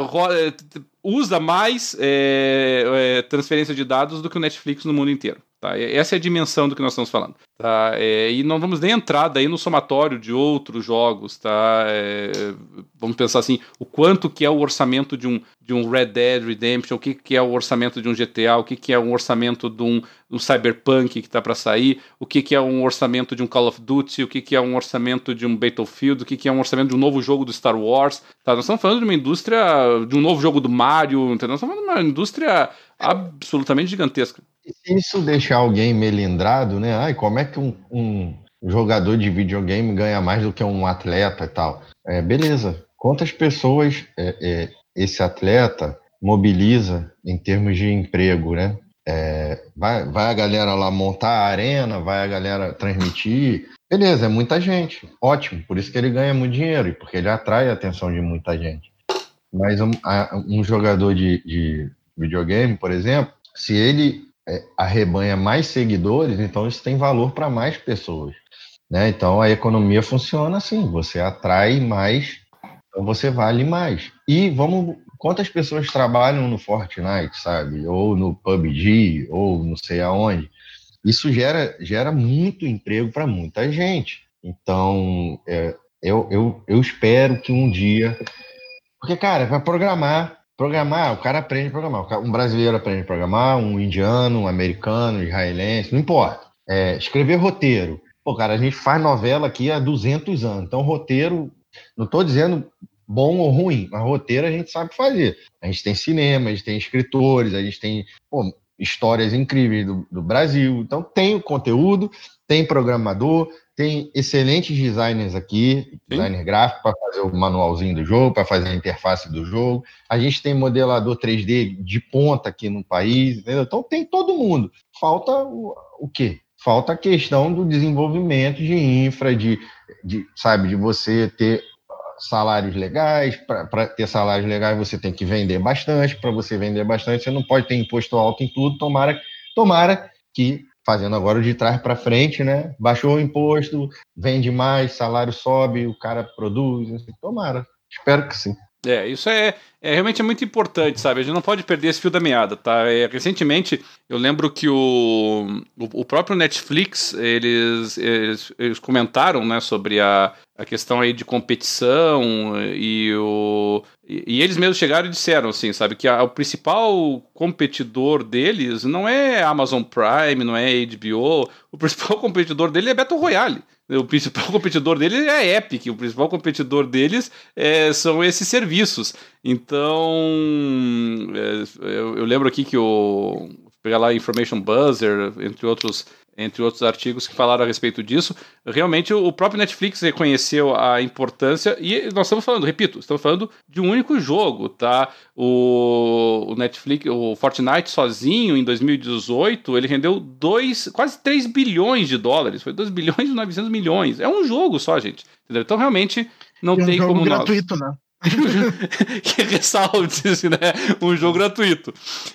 usa mais é, transferência de dados do que o Netflix no mundo inteiro. Tá? Essa é a dimensão do que nós estamos falando. Tá? É, e não vamos nem entrar daí no somatório de outros jogos. Tá? É, vamos pensar assim, o quanto que é o orçamento de um, de um Red Dead Redemption, o que, que é o orçamento de um GTA, o que, que é um orçamento de um, um Cyberpunk que está para sair, o que, que é um orçamento de um Call of Duty, o que, que é um orçamento de um Battlefield, o que, que é um orçamento de um novo jogo do Star Wars. Tá? Nós estamos falando de uma indústria, de um novo jogo do Mario, entendeu? nós estamos falando de uma indústria absolutamente gigantesca. Se isso deixar alguém melindrado, né? Ai, como é que um, um jogador de videogame ganha mais do que um atleta e tal? É, beleza. Quantas pessoas é, é, esse atleta mobiliza em termos de emprego, né? É, vai, vai a galera lá montar a arena, vai a galera transmitir. Beleza, é muita gente. Ótimo, por isso que ele ganha muito dinheiro, porque ele atrai a atenção de muita gente. Mas um, um jogador de, de videogame, por exemplo, se ele é, arrebanha mais seguidores, então isso tem valor para mais pessoas. Né? Então a economia funciona assim: você atrai mais, então você vale mais. E vamos. Quantas pessoas trabalham no Fortnite, sabe? Ou no PUBG, ou não sei aonde. Isso gera, gera muito emprego para muita gente. Então, é, eu, eu, eu espero que um dia. Porque, cara, para programar, Programar, o cara aprende a programar. Um brasileiro aprende a programar, um indiano, um americano, um israelense, não importa. É, escrever roteiro. Pô, cara, a gente faz novela aqui há 200 anos. Então, roteiro, não estou dizendo bom ou ruim, mas roteiro a gente sabe fazer. A gente tem cinema, a gente tem escritores, a gente tem pô, histórias incríveis do, do Brasil. Então, tem o conteúdo, tem programador, tem excelentes designers aqui, Sim. designer gráfico para fazer o manualzinho do jogo, para fazer a interface do jogo. A gente tem modelador 3D de ponta aqui no país, entendeu? Então tem todo mundo. Falta o, o quê? Falta a questão do desenvolvimento de infra, de, de sabe, de você ter salários legais. Para ter salários legais, você tem que vender bastante. Para você vender bastante, você não pode ter imposto alto em tudo. Tomara, tomara que fazendo agora de trás para frente, né? Baixou o imposto, vende mais, salário sobe, o cara produz, tomara. Espero que sim. É, isso é, é realmente é muito importante, sabe? A gente não pode perder esse fio da meada, tá? É, recentemente, eu lembro que o, o, o próprio Netflix, eles, eles, eles, comentaram, né, sobre a, a questão aí de competição e o... E, e eles mesmos chegaram e disseram, assim, sabe? Que a, o principal competidor deles não é Amazon Prime, não é HBO, o principal competidor dele é Battle Royale. O principal competidor deles é a Epic, o principal competidor deles é, são esses serviços. Então, é, eu, eu, lembro aqui que o. Pegar lá Information Buzzer, entre outros entre outros artigos que falaram a respeito disso. Realmente, o próprio Netflix reconheceu a importância, e nós estamos falando, repito, estamos falando de um único jogo, tá? O, o Netflix, o Fortnite sozinho, em 2018, ele rendeu dois, quase 3 bilhões de dólares, foi 2 bilhões e 900 milhões. É um jogo só, gente. Entendeu? Então, realmente, não tem um jogo como gratuito, nós... né? que ressalte, né? Um jogo gratuito.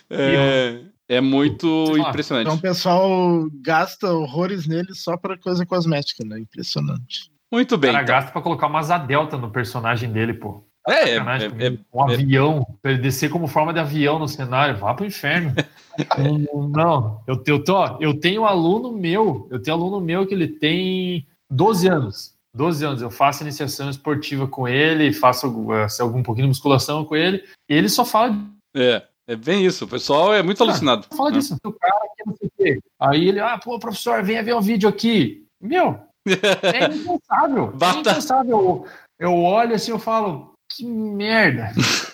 É... É muito impressionante. Então o pessoal gasta horrores nele só para coisa cosmética, né? Impressionante. Muito bem. O cara então. gasta para colocar uma asa delta no personagem dele, pô. É, é, é, um é, avião, pra ele descer como forma de avião no cenário, vá pro inferno. não, eu, eu, tô, eu tenho um aluno meu, eu tenho um aluno meu que ele tem 12 anos. 12 anos, eu faço iniciação esportiva com ele, faço algum pouquinho de musculação com ele, e ele só fala. É. É bem isso, o pessoal é muito ah, alucinado. Fala né? disso, o cara que não sei o quê. Aí ele, ah, pô, professor, venha ver um vídeo aqui. Meu, é impensável. Bata. É impensável. Eu, eu olho assim, eu falo, que merda.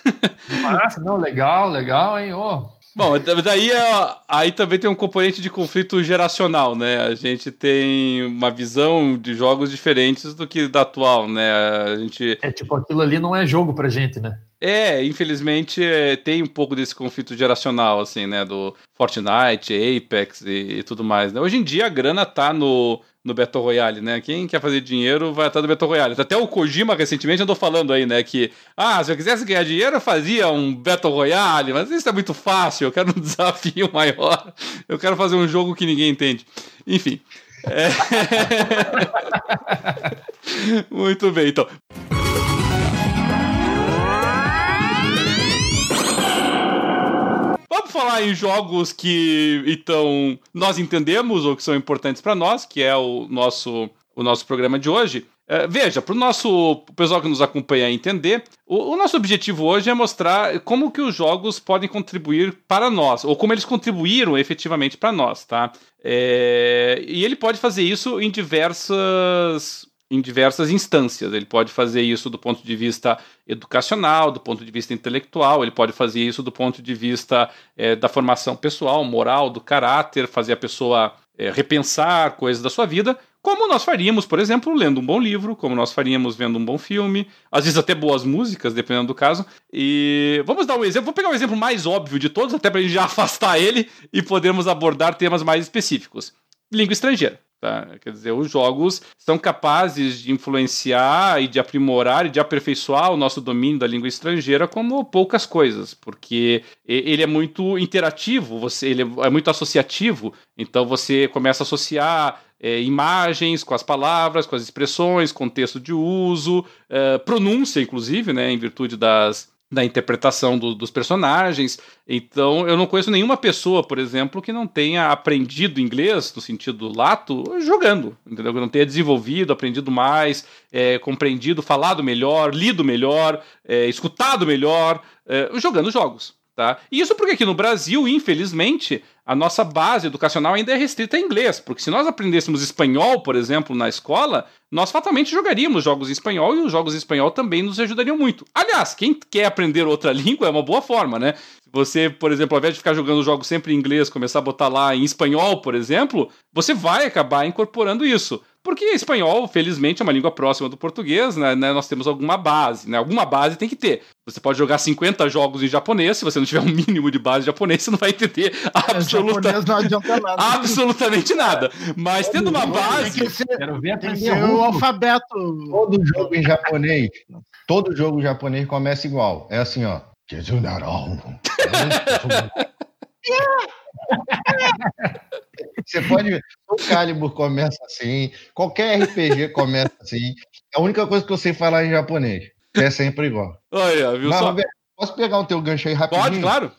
Nossa, não, legal, legal, hein? Oh. Bom, daí é, aí também tem um componente de conflito geracional, né? A gente tem uma visão de jogos diferentes do que da atual, né? A gente... É tipo, aquilo ali não é jogo pra gente, né? É, infelizmente é, tem um pouco desse conflito geracional, assim, né? Do Fortnite, Apex e, e, tudo mais. Né? Hoje em dia a grana tá no, no Battle Royale, né? Quem quer fazer dinheiro vai estar no Battle Royale. Até o Kojima recentemente andou falando aí, né? Que, ah, se eu quisesse ganhar dinheiro, eu fazia um Battle Royale, mas isso é muito fácil, eu quero um desafio maior. Eu quero fazer um jogo que ninguém entende. Enfim. É... muito bem, então. Vamos falar em jogos que então nós entendemos ou que são importantes para nós, que é o nosso o nosso programa de hoje. É, veja, para o nosso pessoal que nos acompanha entender, o, o, nosso objetivo hoje é mostrar como que os jogos podem contribuir para nós, ou como eles contribuíram efetivamente para nós, tá? É, e ele pode fazer isso em diversas em diversas instâncias. Ele pode fazer isso do ponto de vista educacional, do ponto de vista intelectual, ele pode fazer isso do ponto de vista é, da formação pessoal, moral, do caráter, fazer a pessoa é, repensar coisas da sua vida, como nós faríamos, por exemplo, lendo um bom livro, como nós faríamos vendo um bom filme, às vezes até boas músicas, dependendo do caso. E vamos dar um exemplo, vou pegar o um exemplo mais óbvio de todos, até para a gente já afastar ele e podermos abordar temas mais específicos. Língua estrangeira. Tá? Quer dizer, os jogos são capazes de influenciar e de aprimorar e de aperfeiçoar o nosso domínio da língua estrangeira como poucas coisas, porque ele é muito interativo, você, ele é muito associativo, então você começa a associar é, imagens com as palavras, com as expressões, contexto de uso, é, pronúncia, inclusive, né, em virtude das, da interpretação do, dos personagens. Então, eu não conheço nenhuma pessoa, por exemplo, que não tenha aprendido inglês, no sentido lato, jogando, entendeu? Que não tenha desenvolvido, aprendido mais, é, compreendido, falado melhor, lido melhor, é, escutado melhor, é, jogando jogos. Tá? E isso porque aqui no Brasil, infelizmente, a nossa base educacional ainda é restrita a inglês, porque se nós aprendêssemos espanhol, por exemplo, na escola, nós fatalmente jogaríamos jogos em espanhol e os jogos em espanhol também nos ajudariam muito. Aliás, quem quer aprender outra língua é uma boa forma, né? Você, por exemplo, ao invés de ficar jogando jogos sempre em inglês, começar a botar lá em espanhol, por exemplo, você vai acabar incorporando isso. Porque espanhol, felizmente, é uma língua próxima do português, né? né? Nós temos alguma base, né? Alguma base tem que ter. Você pode jogar 50 jogos em japonês, se você não tiver um mínimo de base japonês, você não vai entender absoluta... nada. absolutamente nada. Mas tendo uma base. Quero ver aprender o alfabeto. Todo jogo em japonês, todo jogo japonês começa igual. É assim, ó. Você pode ver, o Calibur começa assim, qualquer RPG começa assim. É a única coisa que eu sei falar em japonês. é sempre igual. Olha, viu Mas, só? Roberto, posso pegar o teu gancho aí rapidinho? Pode, claro.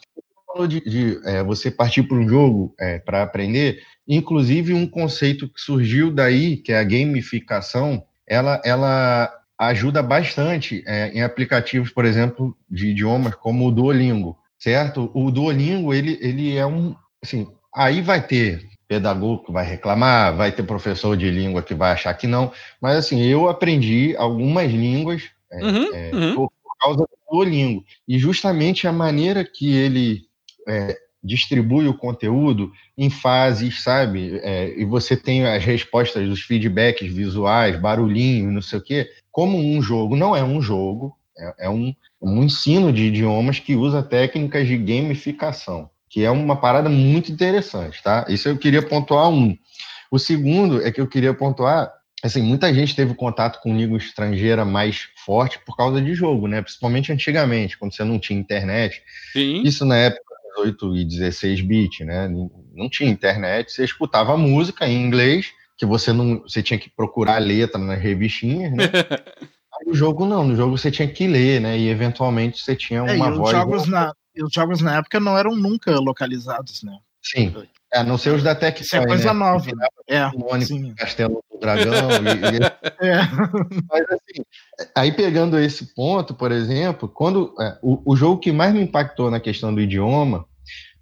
falou de, de, é, você partir para um jogo é, para aprender, inclusive um conceito que surgiu daí, que é a gamificação, ela, ela ajuda bastante é, em aplicativos, por exemplo, de idiomas como o Duolingo, certo? O Duolingo, ele, ele é um, assim, aí vai ter pedagogo que vai reclamar, vai ter professor de língua que vai achar que não, mas assim, eu aprendi algumas línguas é, Uhum, é, uhum. por, por causa do Duolingo. E justamente a maneira que ele é, distribui o conteúdo em fases, sabe? É, e você tem as respostas dos feedbacks visuais, barulhinho, não sei o quê, como um jogo. Não é um jogo, é, é um, um ensino de idiomas que usa técnicas de gamificação, que é uma parada muito interessante, tá? Isso eu queria pontuar um. O segundo é que eu queria pontuar assim, muita gente teve contato com língua estrangeira mais forte por causa de jogo, né? Principalmente antigamente, quando você não tinha internet. Sim. Isso na época 18 e 16 bit, né? Não tinha internet, você escutava música em inglês, que você não, você tinha que procurar a letra nas revistinhas, né? Aí o jogo não, no jogo você tinha que ler, né? E eventualmente você tinha É, uma os voz. jogos, na, e os jogos na época não eram nunca localizados, né? Sim. É, a não ser os da Tectoy, Isso é coisa né? nova. É, ônibus sim. Castelo do Dragão e, e É. Mas assim, aí pegando esse ponto, por exemplo, quando é, o, o jogo que mais me impactou na questão do idioma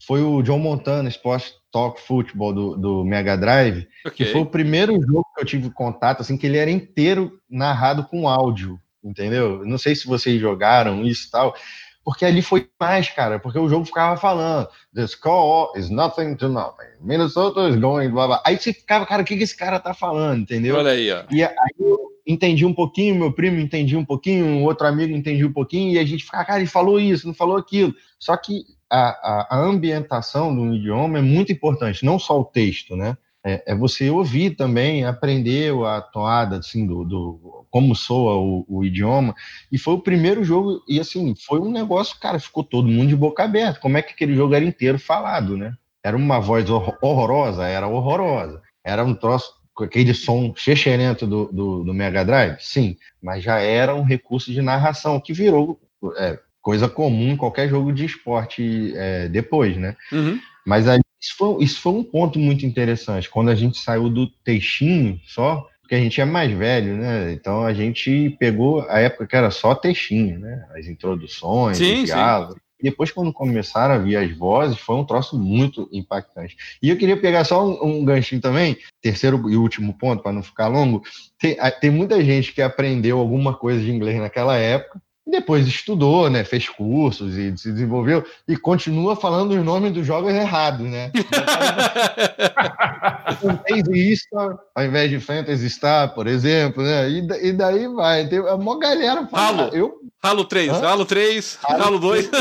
foi o John Montana Sports Talk Football do, do Mega Drive, que Ok. foi o primeiro jogo que eu tive contato, assim, que ele era inteiro narrado com áudio, entendeu? Não sei se vocês jogaram isso e tal, porque ali foi mais, cara, porque o jogo ficava falando, the score is nothing to nothing, Minnesota is going, blá, blá. Aí você ficava, cara, o que, que esse cara tá falando, entendeu? Olha aí, ó. E aí eu entendi um pouquinho, meu primo entendia um pouquinho, um outro amigo entendia um pouquinho, e a gente ficava, cara, ele falou isso, não falou aquilo. Só que a, a, ambientação do idioma é muito importante, não só o texto, né? É, é você ouvir também, aprender a toada, assim, do, do como soa o, o idioma. E foi o primeiro jogo, e assim, foi um negócio, cara, ficou todo mundo de boca aberta. Como é que aquele jogo era inteiro falado, né? Era uma voz hor- horrorosa, era horrorosa. Era um troço com aquele som chechelento do, do, do Mega Drive? Sim, mas já era um recurso de narração que virou é, coisa comum em qualquer jogo de esporte é, depois, né? Uhum. Mas aí, isso, foi, isso foi um ponto muito interessante. Quando a gente saiu do textinho só, porque a gente é mais velho, né? Então a gente pegou a época que era só textinho, né? As introduções, Sim, sim. os diálogos. E depois, quando começaram a vir as vozes, foi um troço muito impactante. E eu queria pegar só um, um ganchinho também, terceiro e último ponto, para não ficar longo. Tem, tem muita gente que aprendeu alguma coisa de inglês naquela época, e depois estudou, né? Fez cursos e se desenvolveu, e continua falando os nomes dos jogos errados, né? Fantasy Star, ao invés de Fantasy Star, por exemplo, né? E, e daí vai. Tem a maior galera fala. Halo. Eu, Halo 3, Hã? Halo 3, Halo Halo 2.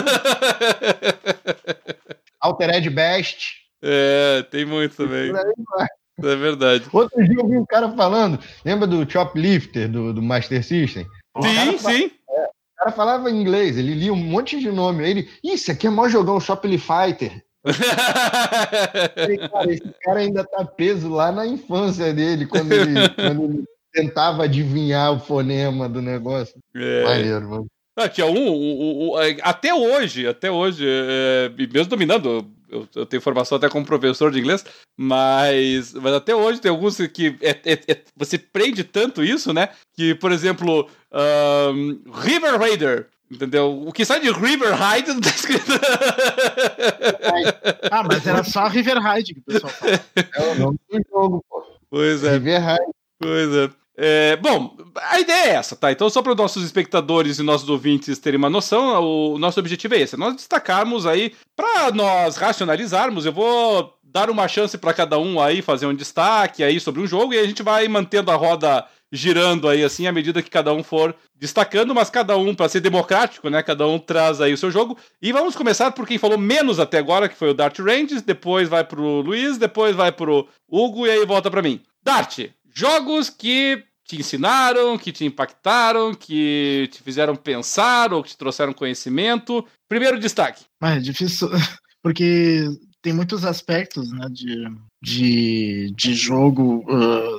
Altered Best. é, tem muito também. É verdade. Outro dia eu vi um cara falando, lembra do Choplifter do, do Master System? O cara Sim, fa- sim. O cara falava inglês, ele lia um monte de nome. Aí ele, "Ih, isso aqui é mó jogão, Shoplifter. Falei, cara, esse cara ainda tá preso lá na infância dele, quando ele, quando ele tentava adivinhar o fonema do negócio. É. Maneiro, mano. Ah, tinha um, um- um- é, até hoje, até hoje, é, mesmo dominando, eu, eu tenho formação até como professor de inglês, mas, mas até hoje tem alguns que é- é- é- você prende tanto isso, né? Que, por exemplo, ahn, River Raider, entendeu? O que sai de River Raid não tá escrito. Ah, mas era só River Raid que o pessoal fala. É o nome do jogo, pô. pois é. River Raid. Pois é. É, bom, a ideia é essa, tá? Então, só para os nossos espectadores e nossos ouvintes terem uma noção, o nosso objetivo é esse: é nós destacarmos aí, para nós racionalizarmos. Eu vou dar uma chance para cada um aí fazer um destaque aí sobre um jogo e a gente vai mantendo a roda girando aí assim à medida que cada um for destacando, mas cada um para ser democrático, né? Cada um traz aí o seu jogo. E vamos começar por quem falou menos até agora, que foi o Dart Ranges, depois vai pro Luiz, depois vai pro Hugo e aí volta para mim. Dart, jogos que te ensinaram, que te impactaram, que te fizeram pensar ou que te trouxeram conhecimento. Primeiro destaque. Mas é difícil, porque tem muitos aspectos né, de, de, de jogo. ah,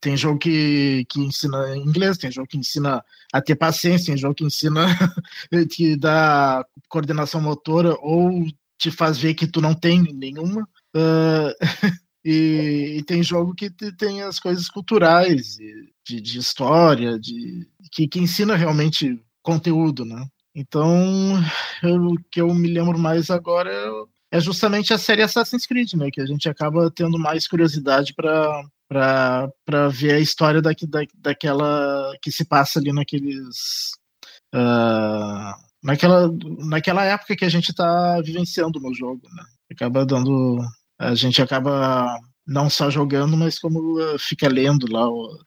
tem jogo que, que ensina inglês, tem jogo que ensina a ter paciência, tem jogo que ensina que dá coordenação motora ou te faz ver que tu não tem nenhuma. Uh, e, e, tem jogo que tem as coisas culturais, de, de história, de que, que ensina realmente conteúdo, né? Então, o que eu me lembro mais agora é, justamente a série Assassin's Creed, né? Que a gente acaba tendo mais curiosidade para ver a história da, da, daquela que se passa ali naqueles uh, naquela, naquela época que a gente está vivenciando no jogo, né? Acaba dando a gente acaba não só jogando, mas como uh, fica lendo lá o,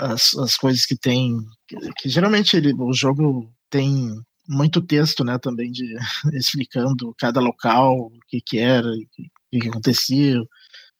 as, as coisas que tem que, que geralmente ele, o jogo tem muito texto, né, também de explicando cada local, o que que era, o que, que acontecia,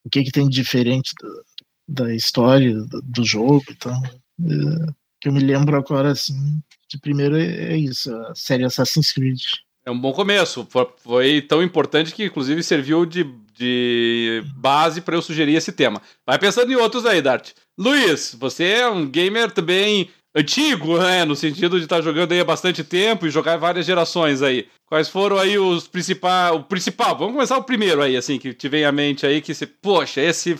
o que que tem de diferente da, da história do, do jogo, então, é, que eu me lembro agora assim, de primeiro é, é isso, a série Assassin's Creed. É um bom começo. Foi tão importante que, inclusive, serviu de, de base para eu sugerir esse tema. Vai pensando em outros aí, Dart. Luiz, você é um gamer também antigo, né? No sentido de estar tá jogando aí há bastante tempo e jogar várias gerações aí. Quais foram aí os principais. O principal, vamos começar o primeiro aí, assim, que te vem à mente aí, que você, poxa, esse,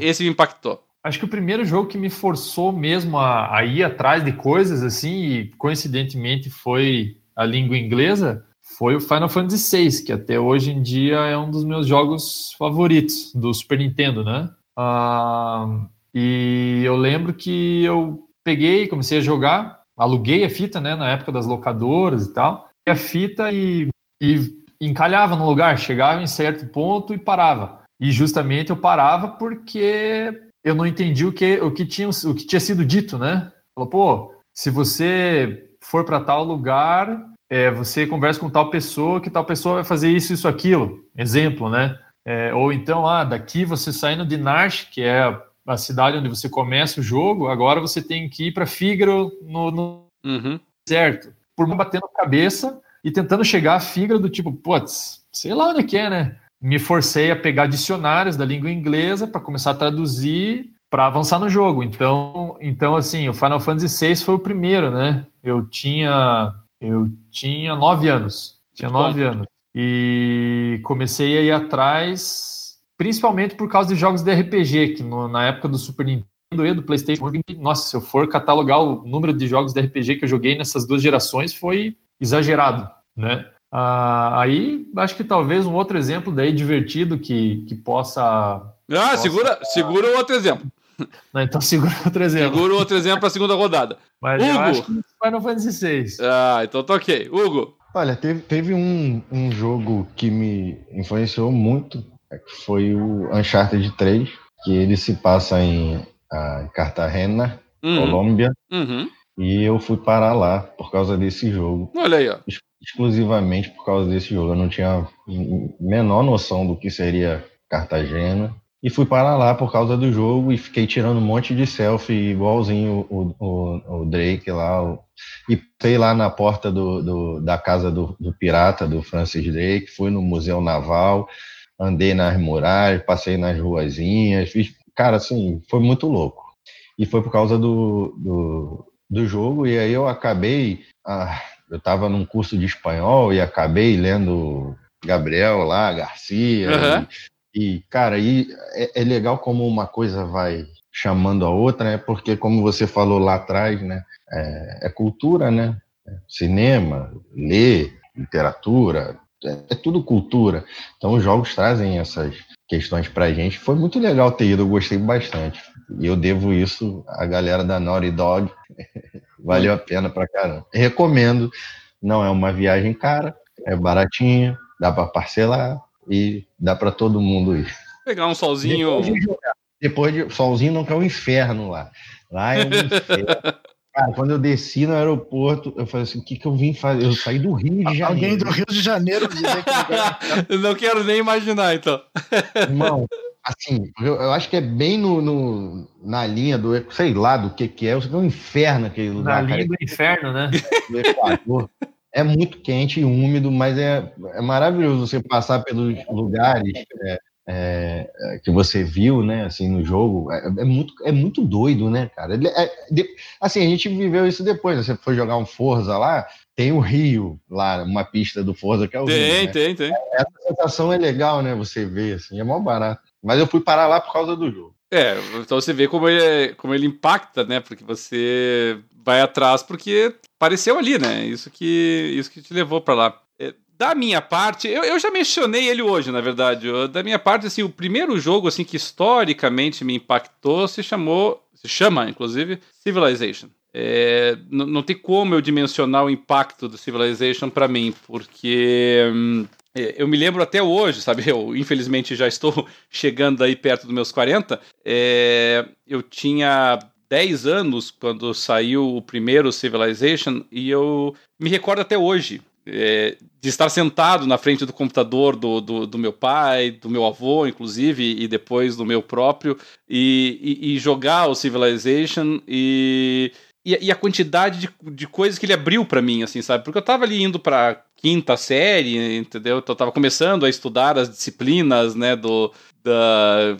esse me impactou. Acho que o primeiro jogo que me forçou mesmo a, a ir atrás de coisas, assim, e coincidentemente foi a língua inglesa, foi o Final Fantasy VI, que até hoje em dia é um dos meus jogos favoritos do Super Nintendo, né? Ah, e eu lembro que eu peguei, comecei a jogar, aluguei a fita, né, na época das locadoras e tal, e a fita e, e encalhava no lugar, chegava em certo ponto e parava. E justamente eu parava porque eu não entendi o que, o que, tinha, o que tinha sido dito, né? Falou, pô, se você for para tal lugar, é, você conversa com tal pessoa, que tal pessoa vai fazer isso, isso, aquilo. Exemplo, né? É, ou então, ah, daqui você saindo de Narsh, que é a cidade onde você começa o jogo, agora você tem que ir para Fígaro no, no uhum. certo. Por batendo cabeça e tentando chegar a Fígaro do tipo, putz, sei lá onde é que é, né? Me forcei a pegar dicionários da língua inglesa para começar a traduzir para avançar no jogo. Então, então assim, o Final Fantasy VI foi o primeiro, né? Eu tinha eu tinha nove anos, tinha nove anos e comecei a ir atrás principalmente por causa de jogos de RPG, que no, na época do Super Nintendo e do PlayStation, nossa, se eu for catalogar o número de jogos de RPG que eu joguei nessas duas gerações, foi exagerado, né? Ah, aí, acho que talvez um outro exemplo daí divertido que, que possa... Ah, possa... segura, segura outro exemplo. Não, então segura outro exemplo. Segura outro exemplo para a segunda rodada. Mas Hugo. eu acho que Final Fantasy VI. Ah, então tá ok. Hugo. Olha, teve, teve um, um jogo que me influenciou muito foi o Uncharted 3, que ele se passa em uh, Cartagena, uhum. Colômbia. Uhum. E eu fui parar lá por causa desse jogo. Olha aí, ó. Exclusivamente por causa desse jogo. Eu não tinha menor noção do que seria Cartagena. E fui parar lá por causa do jogo e fiquei tirando um monte de selfie igualzinho o, o, o Drake lá. O, e sei lá na porta do, do da casa do, do, pirata, do Francis Drake. Fui no Museu Naval andei nas muralhas, passei nas ruazinhas, fiz, cara, assim, foi muito louco. E foi por causa do, do, do jogo, e aí eu acabei, ah, eu estava num curso de espanhol e acabei lendo Gabriel lá, Garcia, uhum. e, e, cara, aí é, é legal como uma coisa vai chamando a outra, né? Porque como você falou lá atrás, né? É, é cultura, né? É cinema, ler, literatura, é, é tudo cultura. Então os jogos trazem essas questões pra gente. Foi muito legal ter ido, eu gostei bastante. E eu devo isso à galera da Naughty Dog. Valeu a pena pra caramba. Recomendo. Não é uma viagem cara, é baratinha, dá para parcelar e dá para todo mundo ir. Pegar um solzinho. Depois de, depois de solzinho não quer o um inferno lá. Lá é um inferno. Cara, quando eu desci no aeroporto, eu falei assim: o que, que eu vim fazer? Eu saí do Rio de Janeiro. Alguém do Rio de Janeiro dizer que Não quero nem imaginar, então. Irmão, assim, eu, eu, acho que é bem no, no, na linha do, sei lá, do que que é. Eu sei que é um inferno aquele lugar. Na linha do inferno, né? Do Equador. É muito quente e úmido, mas é, é maravilhoso você passar pelos lugares. É, é, é, que você viu, né, assim, no jogo, é, é, muito, é muito doido, né, cara? É, de, assim, a gente viveu isso depois, né? Você foi jogar um Forza lá, tem o Rio lá, uma pista do Forza que é o Tem, Rio, né? tem, tem. Essa sensação é legal, né, você ver, assim, é mó barato. Mas eu fui parar lá por causa do jogo. É, então você vê como ele, como ele impacta, né? Porque você vai atrás porque apareceu ali, né? Isso que, isso que te levou para lá. Da minha parte, eu, eu já mencionei ele hoje, na verdade. Eu, da minha parte, assim, o primeiro jogo assim que historicamente me impactou se chamou, se chama, inclusive, Civilization. É, não tem como eu dimensionar o impacto do Civilization para mim, porque hum, é, eu me lembro até hoje, sabe? Eu, infelizmente, já estou chegando aí perto dos meus 40. É, eu tinha 10 anos quando saiu o primeiro Civilization e eu me recordo até hoje é, de estar sentado na frente do computador do, do, do, meu pai, do meu avô, inclusive, e depois do meu próprio, e, e, e jogar o Civilization e e, a quantidade de, de coisas que ele abriu para mim, assim, sabe? Porque eu tava ali indo pra quinta série, entendeu? Então eu tava começando a estudar as disciplinas, né, do, da,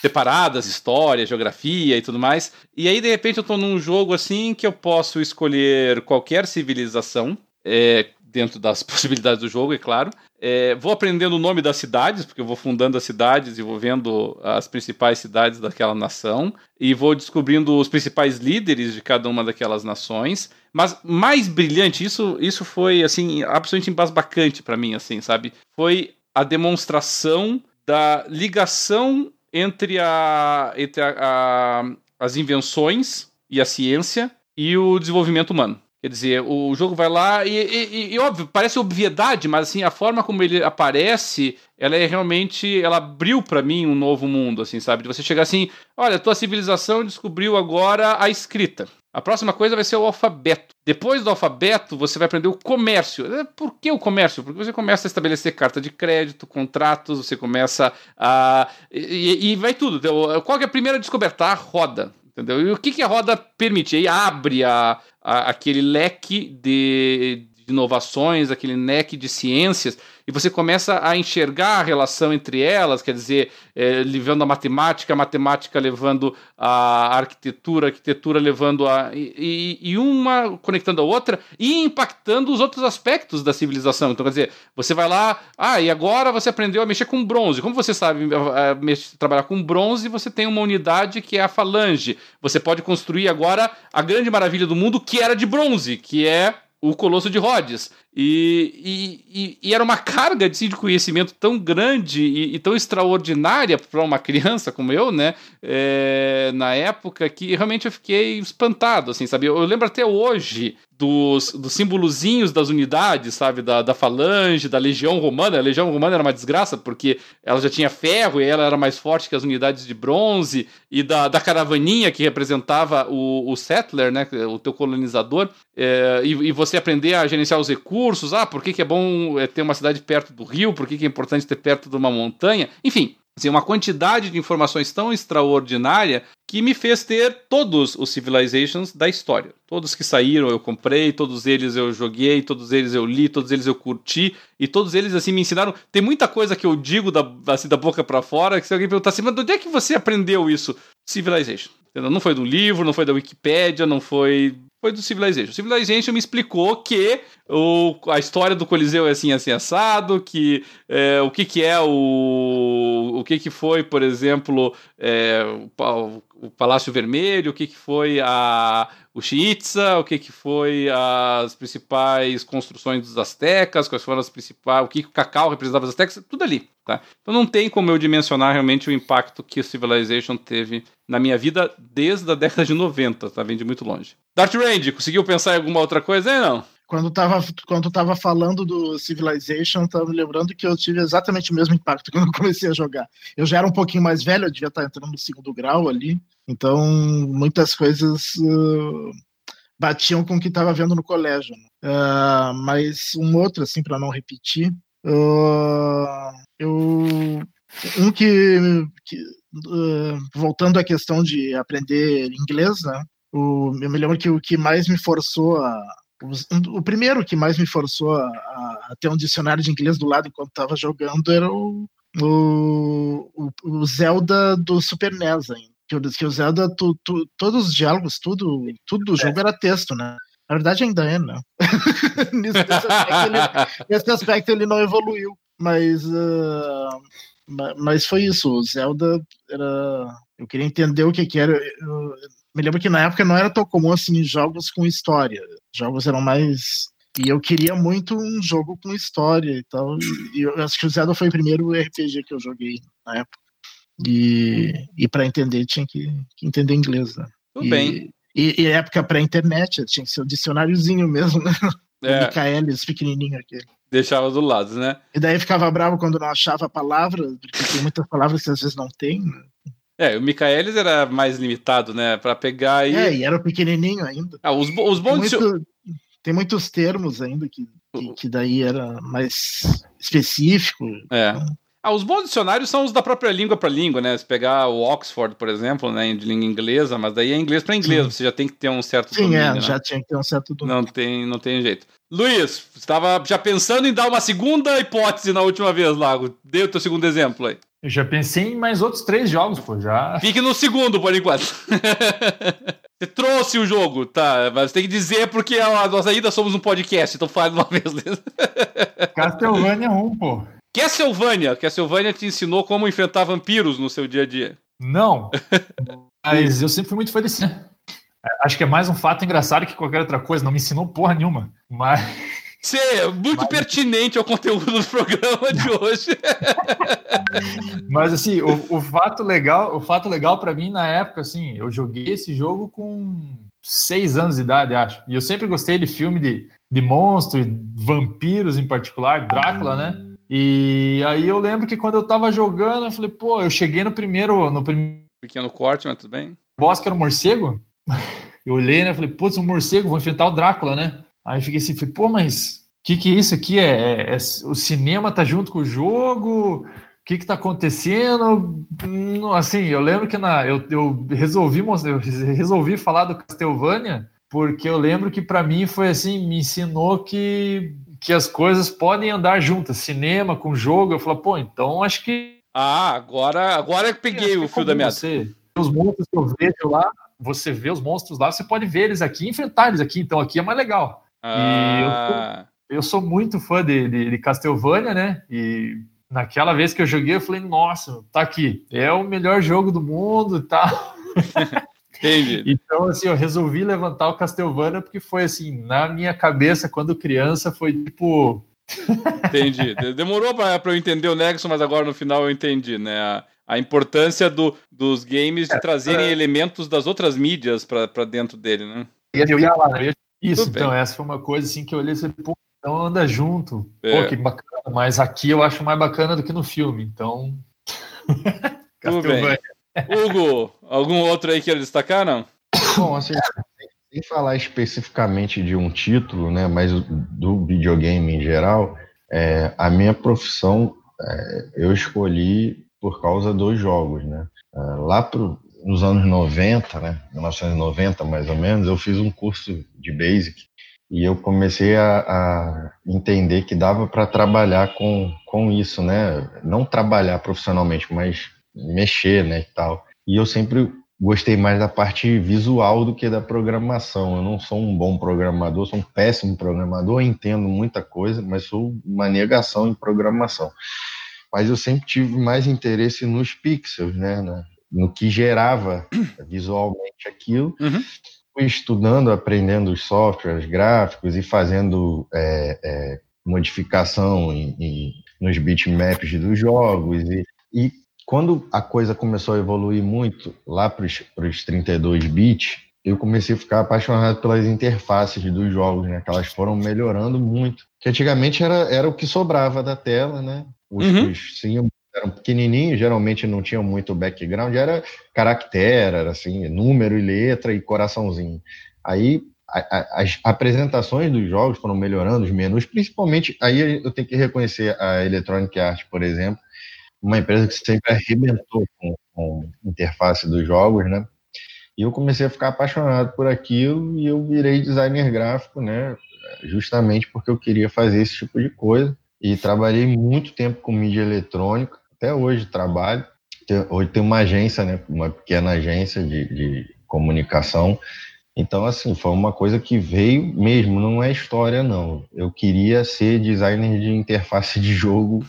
separadas, história, geografia e tudo mais. E aí, de repente, eu tô num jogo assim que eu posso escolher qualquer civilização, é, dentro das possibilidades do jogo, é claro. É, vou aprendendo o nome das cidades, porque eu vou fundando as cidades e vou vendo as principais cidades daquela nação, e vou descobrindo os principais líderes de cada uma daquelas nações. Mas mais brilhante, isso, isso foi assim absolutamente embasbacante para mim, assim, sabe? Foi a demonstração da ligação entre, a, entre a, a, as invenções e a ciência e o desenvolvimento humano. Quer dizer, o jogo vai lá e, e, e, óbvio, parece obviedade, mas assim, a forma como ele aparece, ela é realmente, ela abriu para mim um novo mundo, assim, sabe? De você chegar assim, olha, tua civilização descobriu agora a escrita. A próxima coisa vai ser o alfabeto. Depois do alfabeto, você vai aprender o comércio. É, por que o comércio? Porque você começa a estabelecer carta de crédito, contratos, você começa a. E, e vai tudo. Então, qual é a primeira descoberta? A roda. Entendeu? E o que, que a roda permite? Aí abre a, a, aquele leque de, de inovações, aquele leque de ciências e você começa a enxergar a relação entre elas, quer dizer, é, levando a matemática, a matemática levando a arquitetura, a arquitetura levando a. E, e, uma conectando a outra e impactando os outros aspectos da civilização. Então, quer dizer, você vai lá, ah, e agora você aprendeu a mexer com bronze. Como você sabe mexer, trabalhar com bronze, você tem uma unidade que é a falange. Você pode construir agora a grande maravilha do mundo que era de bronze, que é o Colosso de Rhodes. E, e, e, era uma carga de, de conhecimento tão grande e, e tão extraordinária para uma criança como eu, né? É, na época que realmente eu fiquei espantado, assim, sabe? Eu, eu lembro até hoje dos, dos símbolozinhos das unidades, sabe? Da, da falange, da legião romana. A legião romana era uma desgraça porque ela já tinha ferro e ela era mais forte que as unidades de bronze. E da, da caravaninha que representava o, o settler, né? O teu colonizador. É, e, e, você aprender a gerenciar os recursos. Ah, por que, que é bom é, ter uma cidade perto do rio? Por que, que é importante ter perto de uma montanha? Enfim, Assim, uma quantidade de informações tão extraordinária que me fez ter todos os Civilizations da história. Todos que saíram eu comprei, todos eles eu joguei, todos eles eu li, todos eles eu curti e todos eles assim me ensinaram. Tem muita coisa que eu digo da, assim, da boca para fora que se alguém perguntar assim, mas de onde é que você aprendeu isso? Civilization. Não foi do livro, não foi da Wikipédia, não foi foi do Civilization. O Civilization me explicou que o, a história do Coliseu é assim, assim, assado, que é, o que, que é o. O que, que foi, por exemplo, é, o, o, Palácio Vermelho, o que, que foi a, o Chiitza, o que, que foi as principais construções dos astecas, quais foram as principais. o que, que o cacau representava os astecas, tudo ali. Tá? Então não tem como eu dimensionar realmente o impacto que o Civilization teve na minha vida desde a década de 90, tá? Vem de muito longe. Dart Range, conseguiu pensar em alguma outra coisa aí, não? Quando tava, quando tava falando do Civilization, tava me lembrando que eu tive exatamente o mesmo impacto quando eu comecei a jogar. Eu já era um pouquinho mais velho, eu devia estar entrando no segundo grau ali, então muitas coisas uh, batiam com o que estava vendo no colégio. Uh, mas um outro, assim, para não repetir, uh, eu um que, que uh, voltando à questão de aprender inglês, né? O, eu me lembro que o que mais me forçou a o, primeiro que mais me forçou a, a, ter um dicionário de inglês do lado enquanto estava jogando era o, o, o, Zelda do Super NES ainda. Que o, Zelda, tu, tu, todos os diálogos, tudo, tudo do jogo é. era texto, né? Na verdade ainda é, né? nesse, aspecto ele, aspecto ele, não evoluiu. Mas, uh, mas foi isso. O Zelda era. Eu queria entender o que, que era. Eu, me lembro que na época não era tão comum assim jogos com história. Jogos eram mais. E eu queria muito um jogo com história e tal. E eu acho que o Zelda foi o primeiro RPG que eu joguei na época. E, e para entender tinha que, que, entender inglês. Né? Tudo e, bem. E, e época pré-internet, tinha que ser o um dicionáriozinho mesmo, né? É. Michaelis pequenininho aquele. Deixava do lado, né? E daí ficava bravo quando não achava a palavra, porque tem muitas palavras que às vezes não tem. Né? É, o Michaelis era mais limitado, né? Para pegar e. É, e era pequenininho ainda. Ah, os, os bons. Tem, muito, tem muitos termos ainda que, que, que, daí era mais específico. É. Então... Ah, os bons dicionários são os da própria língua para língua, né? Se pegar o Oxford, por exemplo, né, de língua inglesa, mas daí é inglês para inglês, Sim. você já tem que ter um certo Sim, domínio, é, né? já tinha que ter um certo domínio. Não tem, não tem jeito. Luiz, estava já pensando em dar uma segunda hipótese na última vez, Lago. Dê o teu segundo exemplo aí. Eu já pensei em mais outros três jogos, pô, já. Fique no segundo, por enquanto. Você trouxe o jogo, tá? Mas tem que dizer porque nós ainda somos um podcast, então fale uma vez. Castlevania 1, pô. Castlevania. Castlevania te ensinou como enfrentar vampiros no seu dia a dia. Não. Mas eu sempre fui muito fã desse. Acho que é mais um fato engraçado que qualquer outra coisa. Não me ensinou porra nenhuma. Mas. Você é muito Mas... pertinente ao conteúdo do programa de hoje. Mas assim, o, o, fato legal, o fato legal para mim na época, assim, eu joguei esse jogo com seis anos de idade, acho. E eu sempre gostei de filme de, de monstros, vampiros em particular, Drácula, né? E aí eu lembro que quando eu tava jogando, eu falei, pô, eu cheguei no primeiro. No prim... Pequeno corte, mas tudo bem. Boss que era um morcego. Eu olhei, né? Falei, putz, um morcego, vou enfrentar o Drácula, né? Aí fiquei assim, falei, pô, mas o que, que é isso aqui? É, é, é, o cinema tá junto com o jogo? O que que tá acontecendo? Hum, assim, eu lembro que na, eu, eu, resolvi, eu resolvi falar do Castlevania porque eu lembro que para mim foi assim, me ensinou que que as coisas podem andar juntas, cinema com jogo. Eu falo, pô, então acho que. Ah, agora, agora eu peguei o fio da minha. Os monstros que eu vejo lá, você vê os monstros lá, você pode ver eles aqui, enfrentar eles aqui. Então aqui é mais legal. Ah. E eu sou, eu sou muito fã de, de, de Castlevania, né? E naquela vez que eu joguei, eu falei, nossa, tá aqui, é o melhor jogo do mundo e tá? tal. Entendi. Então, assim, eu resolvi levantar o Castlevania porque foi assim, na minha cabeça, quando criança, foi tipo. entendi. Demorou para eu entender o Nexo, mas agora no final eu entendi, né? A, a importância do, dos games de é, trazerem é... elementos das outras mídias para dentro dele, né? Eu ia lá, né? Isso, Tudo então, bem. essa foi uma coisa assim que eu olhei e falei, pô, então anda junto. É. Pô, que bacana, mas aqui eu acho mais bacana do que no filme, então. Tudo bem. Hugo, algum outro aí queira destacar, não? Bom, assim, sem falar especificamente de um título, né, mas do videogame em geral, é, a minha profissão é, eu escolhi por causa dos jogos, né? É, lá pro, nos anos 90, né, 1990 mais ou menos, eu fiz um curso de Basic e eu comecei a, a entender que dava para trabalhar com, com isso, né? Não trabalhar profissionalmente, mas mexer, né, e tal. E eu sempre gostei mais da parte visual do que da programação. Eu não sou um bom programador, sou um péssimo programador, entendo muita coisa, mas sou uma negação em programação. Mas eu sempre tive mais interesse nos pixels, né, no que gerava visualmente aquilo. Uhum. Fui estudando, aprendendo os softwares gráficos e fazendo é, é, modificação em, em, nos bitmaps dos jogos e, e quando a coisa começou a evoluir muito lá para os 32 bits, eu comecei a ficar apaixonado pelas interfaces dos jogos, né? Que elas foram melhorando muito. Que antigamente era, era o que sobrava da tela, né? Os, uhum. os sim, eram pequenininhos, geralmente não tinham muito background, era caractere, era assim, número e letra e coraçãozinho. Aí as apresentações dos jogos foram melhorando, os menus, principalmente, aí eu tenho que reconhecer a Electronic Arts, por exemplo, uma empresa que sempre arrebentou com, com interface dos jogos, né? E eu comecei a ficar apaixonado por aquilo e eu virei designer gráfico, né? Justamente porque eu queria fazer esse tipo de coisa. E trabalhei muito tempo com mídia eletrônica, até hoje trabalho. Hoje tem uma agência, né, uma pequena agência de, de comunicação. Então, assim, foi uma coisa que veio mesmo, não é história, não. Eu queria ser designer de interface de jogo.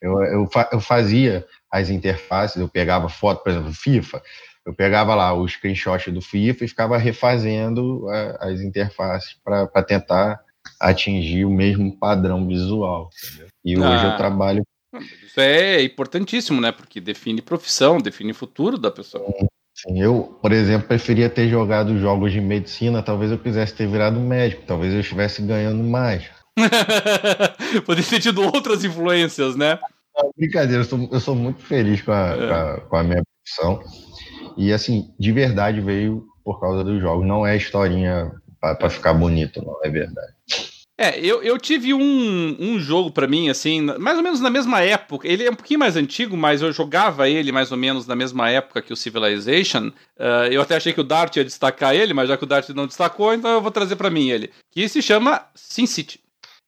Eu, eu, eu fazia as interfaces, eu pegava foto, por exemplo, FIFA, eu pegava lá o screenshot do FIFA e ficava refazendo a, as interfaces para tentar atingir o mesmo padrão visual. Entendeu? E hoje eu ah. trabalho. Isso é importantíssimo, né? Porque define profissão, define futuro da pessoa. Sim, eu, por exemplo, preferia ter jogado jogos de medicina, talvez eu quisesse ter virado médico, talvez eu estivesse ganhando mais. Poderia ter tido outras influências, né? Não, brincadeira, eu sou, eu sou muito feliz com a, é. com, a, com a minha profissão. E assim, de verdade veio por causa dos jogos. Não é historinha para ficar bonito, não, é verdade. É, eu, eu tive um, um jogo para mim, assim, mais ou menos na mesma época. Ele é um pouquinho mais antigo, mas eu jogava ele mais ou menos na mesma época que o Civilization. Uh, eu até achei que o Dart ia destacar ele, mas já que o Dart não destacou, então eu vou trazer para mim ele. Que se chama SimCity.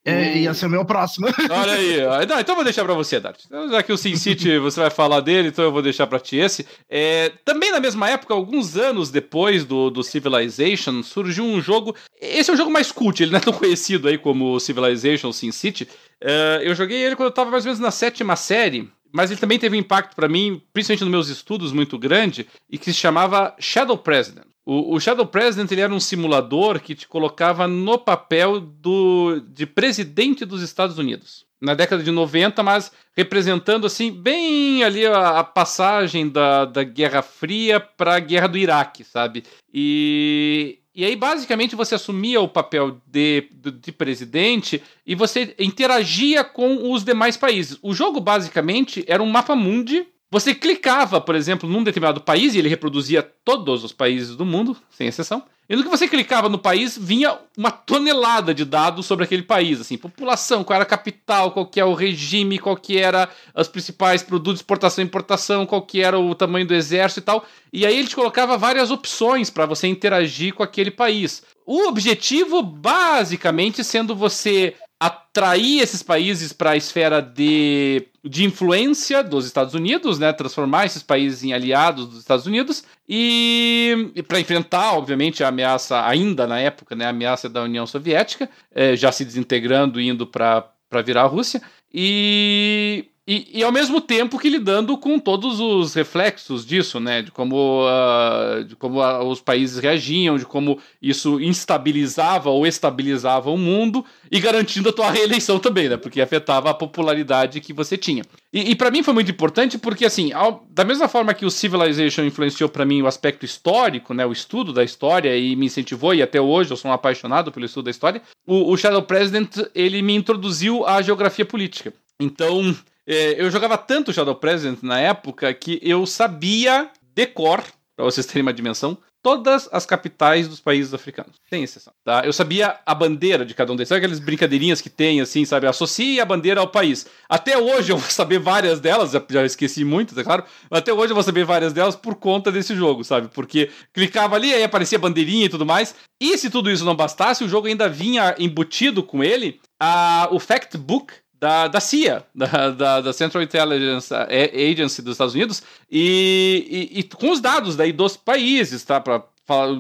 É, ia ser o meu próximo. Olha aí. Não, então eu vou deixar para você, Dart. Então, já que o Sin City você vai falar dele, então eu vou deixar para ti esse. É, também na mesma época, alguns anos depois do, do Civilization, surgiu um jogo. Esse é um jogo mais cult, ele não é tão conhecido aí como Civilization ou Sin City. É, eu joguei ele quando eu tava mais ou menos na sétima série. Mas ele também teve um impacto para mim, principalmente nos meus estudos, muito grande, e que se chamava Shadow President. O, o, Shadow President ele era um simulador que te colocava no papel do, de presidente dos Estados Unidos. Na década de 90, mas representando assim bem ali a, a passagem da, da Guerra Fria para a Guerra do Iraque, sabe? E, e aí, basicamente, você assumia o papel de, de, de, presidente e você interagia com os demais países. O jogo, basicamente, era um mapa mundi você clicava, por exemplo, num determinado país e ele reproduzia todos os países do mundo, sem exceção. E no que você clicava no país, vinha uma tonelada de dados sobre aquele país, assim, população, qual era a capital, qual que é o regime, qual que era os principais produtos, exportação e importação, qual que era o tamanho do exército e tal. E aí ele te colocava várias opções para você interagir com aquele país. O objetivo, basicamente, sendo você atrair esses países para a esfera de, de influência dos Estados Unidos, né, transformar esses países em aliados dos Estados Unidos e, e para enfrentar, obviamente, a ameaça ainda na época, né, a ameaça da União Soviética, é, já se desintegrando indo para virar a Rússia. E e, e, ao mesmo tempo que lidando com todos os reflexos disso, né? De como, uh, de como uh, os países reagiam, de como isso instabilizava ou estabilizava o mundo e garantindo a tua reeleição também, né? Porque afetava a popularidade que você tinha. E, e para mim foi muito importante porque, assim, ao, da mesma forma que o Civilization influenciou para mim o aspecto histórico, né? O estudo da história e me incentivou, e até hoje eu sou um apaixonado pelo estudo da história, o, o Shadow President, ele me introduziu à geografia política. Então, é, eu jogava tanto Shadow President na época que eu sabia decor, para vocês terem uma dimensão, todas as capitais dos países africanos, sem exceção. Tá? Eu sabia a bandeira de cada um deles, sabe aquelas brincadeirinhas que tem, assim, sabe? Associe a bandeira ao país. Até hoje eu vou saber várias delas, já, esqueci muitas, é claro, mas até hoje eu vou saber várias delas por conta desse jogo, sabe? Porque clicava ali, aí aparecia a bandeirinha e tudo mais. E se tudo isso não bastasse, o jogo ainda vinha embutido com ele a, o fact book da, da CIA, da, da, da, Central Intelligence Agency dos Estados Unidos, e, e, e com os dados daí dos países, tá? Pra,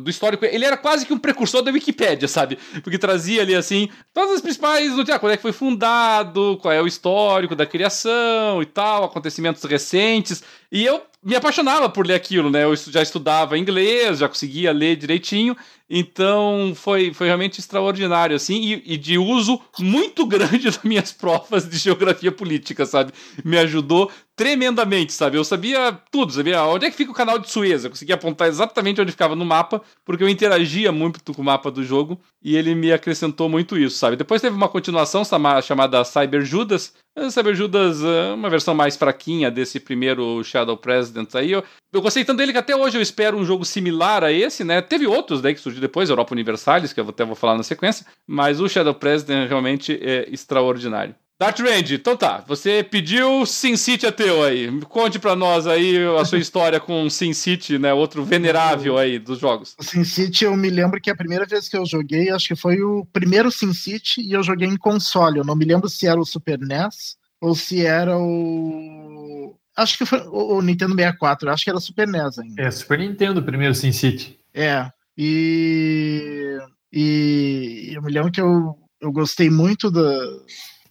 do histórico, ele era quase que um precursor da Wikipédia, sabe? Porque trazia ali assim todas as principais notícias, quando é que foi fundado, qual é o histórico da criação e tal, acontecimentos recentes. E eu me apaixonava por ler aquilo, né? Eu já estudava inglês, já conseguia ler direitinho, então foi, foi realmente extraordinário, assim, e, e, de uso muito grande das minhas provas de geografia política, sabe? Me ajudou tremendamente, sabe? Eu sabia tudo, sabia onde é que fica o canal de Suez, eu conseguia apontar exatamente onde ficava no mapa, porque eu interagia muito com o mapa do jogo e ele me acrescentou muito isso, sabe? Depois teve uma continuação chamada Cyber Judas, Cyber Judas é uma versão mais fraquinha desse primeiro Shadow President aí. Eu, eu gostei tanto dele que até hoje eu espero um jogo similar a esse, né? Teve outros daí que surgiu depois, Europa Universalis, que eu até vou falar na sequência, mas o Shadow President realmente é extraordinário. Dart Range, então tá, você pediu Sin City é teu aí. Conte pra nós aí a sua história com Sin City, né? Outro venerável aí dos jogos. O Sin City, eu me lembro que a primeira vez que eu joguei, acho que foi o primeiro Sin City e eu joguei em console. Eu não me lembro se era o Super NES ou se era o acho que foi o, Nintendo 64, acho que era Super NES ainda. É, Super Nintendo, primeiro Sin City. É, e, e eu me lembro que eu, eu gostei muito da,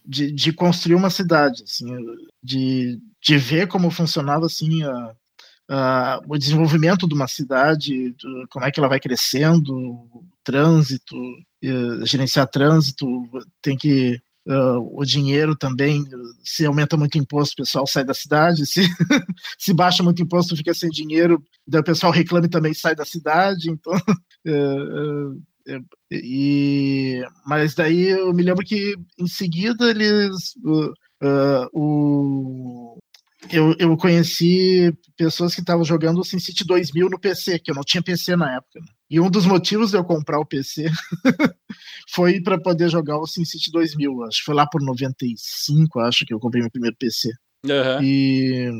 de, de construir uma cidade, assim, de, de ver como funcionava assim a, a, o desenvolvimento de uma cidade, do, como é que ela vai crescendo, o trânsito, uh, gerenciar trânsito, tem que Uh, o dinheiro também, se aumenta muito imposto, o pessoal sai da cidade, se, se baixa muito imposto, fica sem dinheiro, daí o pessoal reclama e também sai da cidade, então. Uh, e, mas daí eu me lembro que em seguida eles. o, eu, eu conheci pessoas que estavam jogando o SimCity 2000 no PC, que eu não tinha PC na época. Né? E um dos motivos de eu comprar o PC foi para poder jogar o SimCity 2000. Acho que foi lá por 95, acho que eu comprei meu primeiro PC. Uhum. E,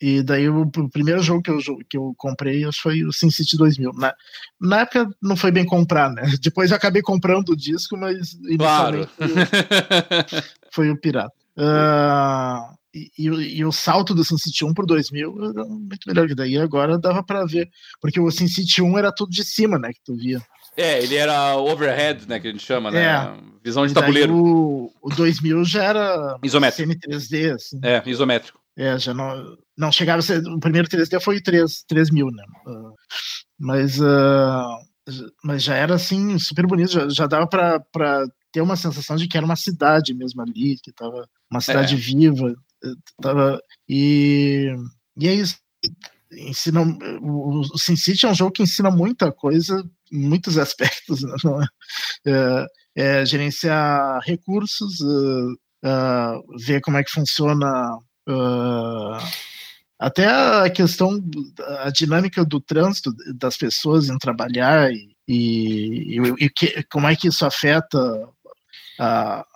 e daí o, o, primeiro jogo que eu, que eu comprei acho foi o SimCity 2000. Na, na época não foi bem comprar, né? Depois eu acabei comprando o disco, mas claro. foi o pirata. Uh, e, e, o salto do SimCity 1 pro 2000 era muito melhor que daí. Agora dava para ver, porque o SimCity 1 era tudo de cima, né, que tu via. É, ele era overhead, né, que a gente chama, né? É. Visão de tabuleiro. O, o 2000 já era isométrico. semi-3D, assim. É, isométrico. É, já não, não chegava a ser. O primeiro 3D foi 3, 3000, né? Uh, mas, uh, mas já era assim, super bonito, já, já dava para ter uma sensação de que era uma cidade mesmo ali, que tava uma cidade é. viva. Tava, e, e é isso. Ensina, o, o Sin City é um jogo que ensina muita coisa, muitos aspectos. Né? É, é, gerenciar recursos, uh, uh, ver como é que funciona. Uh, até a questão, a dinâmica do trânsito das pessoas em trabalhar e, e, e, e que, como é que isso afeta a,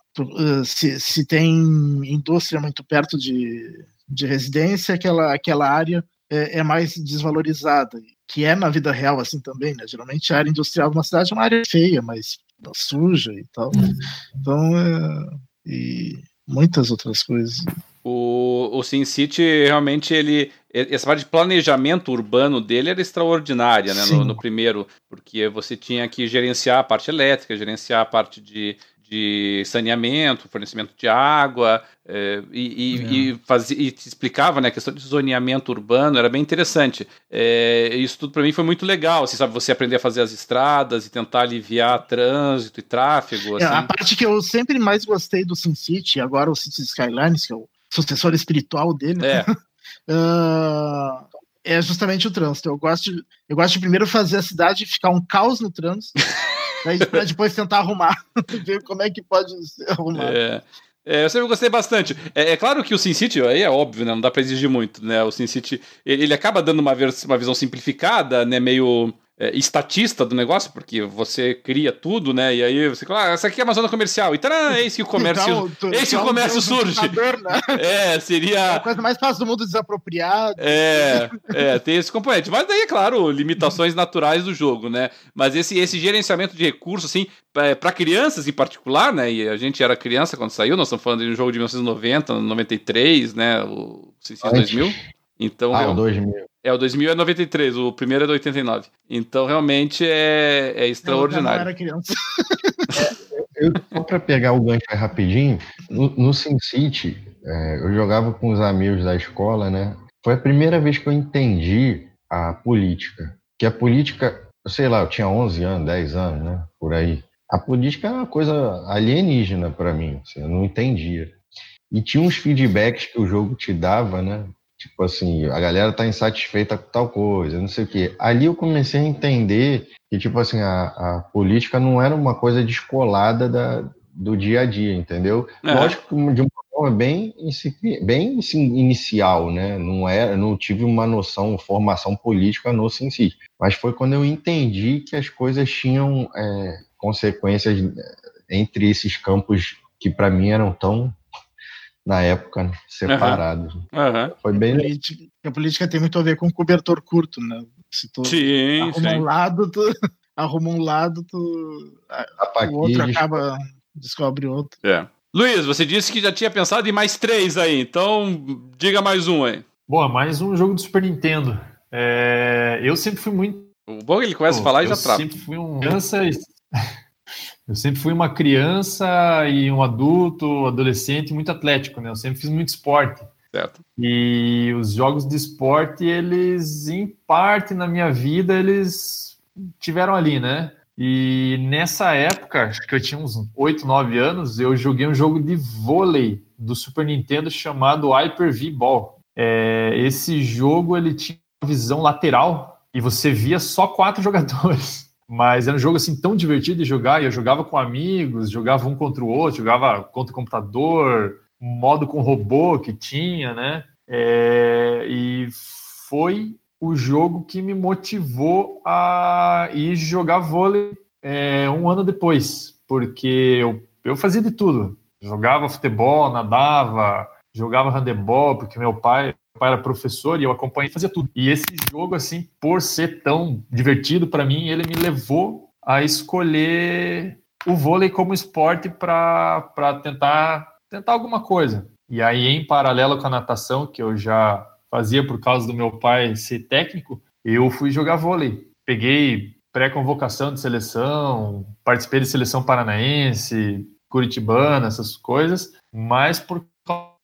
se, se tem indústria muito perto de, de residência, aquela, aquela área é, é, mais desvalorizada, que é na vida real assim também, né? Geralmente a área industrial de uma cidade é uma área feia, mas suja e tal. Então, é, e muitas outras coisas. O, o SimCity realmente ele essa parte de planejamento urbano dele era extraordinária, né? No, no, primeiro, porque você tinha que gerenciar a parte elétrica, gerenciar a parte de, de saneamento, fornecimento de água, é, e, e, é. e, fazia, e te explicava né, a questão de zoneamento urbano, era bem interessante. É, isso tudo para mim foi muito legal, assim, sabe, você aprender a fazer as estradas e tentar aliviar trânsito e tráfego. Assim. a parte que eu sempre mais gostei do SimCity, agora o City Skylines, que é o sucessor espiritual dele, é. uh, é justamente o trânsito. Eu gosto, de, eu gosto de primeiro fazer a cidade ficar um caos no trânsito. Daí pra depois tentar arrumar, ver como é que pode ser arrumado. É. É, eu sempre gostei bastante. É, é, claro que o SimCity, aí é óbvio, né? Não dá pra exigir muito, né? O SimCity, ele, ele acaba dando uma, uma visão simplificada, né? Meio é, estatista do negócio, porque você cria tudo, né? E aí você fala, ah, essa aqui é uma zona comercial. E tará, eis que o comércio, então, eis que o comércio surge. Né? É, seria. É a coisa mais fácil do mundo desapropriado. É, é, tem esse componente. Mas daí, é claro, limitações naturais do jogo, né? Mas esse, esse gerenciamento de recursos, assim, para crianças em particular, né? E a gente era criança quando saiu, nós estamos falando de um jogo de 1990, 93, né? O 2000. Então, ah, o 2000. É, o 2000 é 93, o primeiro é do 89. Então, realmente é, é extraordinário. Eu era criança. eu, só para pegar o gancho rapidinho, no, no SimCity, é, eu jogava com os amigos da escola, né? Foi a primeira vez que eu entendi a política. Que a política, sei lá, eu tinha 11 anos, 10 anos, né? Por aí. A política era uma coisa alienígena para mim, assim, eu não entendia. E tinha uns feedbacks que o jogo te dava, né? Tipo assim, a galera tá insatisfeita com tal coisa, não sei o quê. Ali eu comecei a entender que, tipo assim, a, a política não era uma coisa descolada da, do dia a dia, entendeu? É. Lógico que de uma forma bem, bem inicial, né? Não era, não tive uma noção, formação política no SimCity. Mas foi quando eu entendi que as coisas tinham é, consequências entre esses campos que para mim eram tão na época, né? separados. Uhum. Uhum. Foi bem. A política, a política, tem muito a ver com cobertor curto, né? Se tu sim, arruma sim. um lado, tu arruma um lado, tu, o outro acaba descobre outro. É. Luiz, você disse que já tinha pensado em mais três aí, então diga mais um aí. Bom, é mais um jogo do Super Nintendo. É, eu sempre fui muito. O bom é que ele começa a falar e já trava. Eu sempre fui um criança. Eu sempre fui uma criança e um adulto, adolescente muito atlético, né? Eu sempre fiz muito esporte. Certo. E os jogos de esporte, eles, em parte na minha vida, eles tiveram ali, né? E nessa época, acho que eu tinha uns 8, 9 anos, eu joguei um jogo de vôlei do Super Nintendo chamado Hyper V Ball. É, esse jogo ele tinha uma visão lateral e você via só quatro jogadores. Mas era um jogo assim tão divertido de jogar, e eu jogava com amigos, jogava um contra o outro, jogava contra o computador, modo com robô que tinha, né? É, e foi o jogo que me motivou a ir jogar vôlei é, um ano depois, porque eu, eu fazia de tudo. Jogava futebol, nadava, jogava handebol, porque meu pai pai era professor e eu acompanhei fazia tudo. E esse jogo, assim, por ser tão divertido para mim, ele me levou a escolher o vôlei como esporte para tentar, tentar alguma coisa. E aí, em paralelo com a natação, que eu já fazia por causa do meu pai ser técnico, eu fui jogar vôlei. Peguei pré-convocação de seleção, participei de seleção paranaense, curitibana, essas coisas, mas por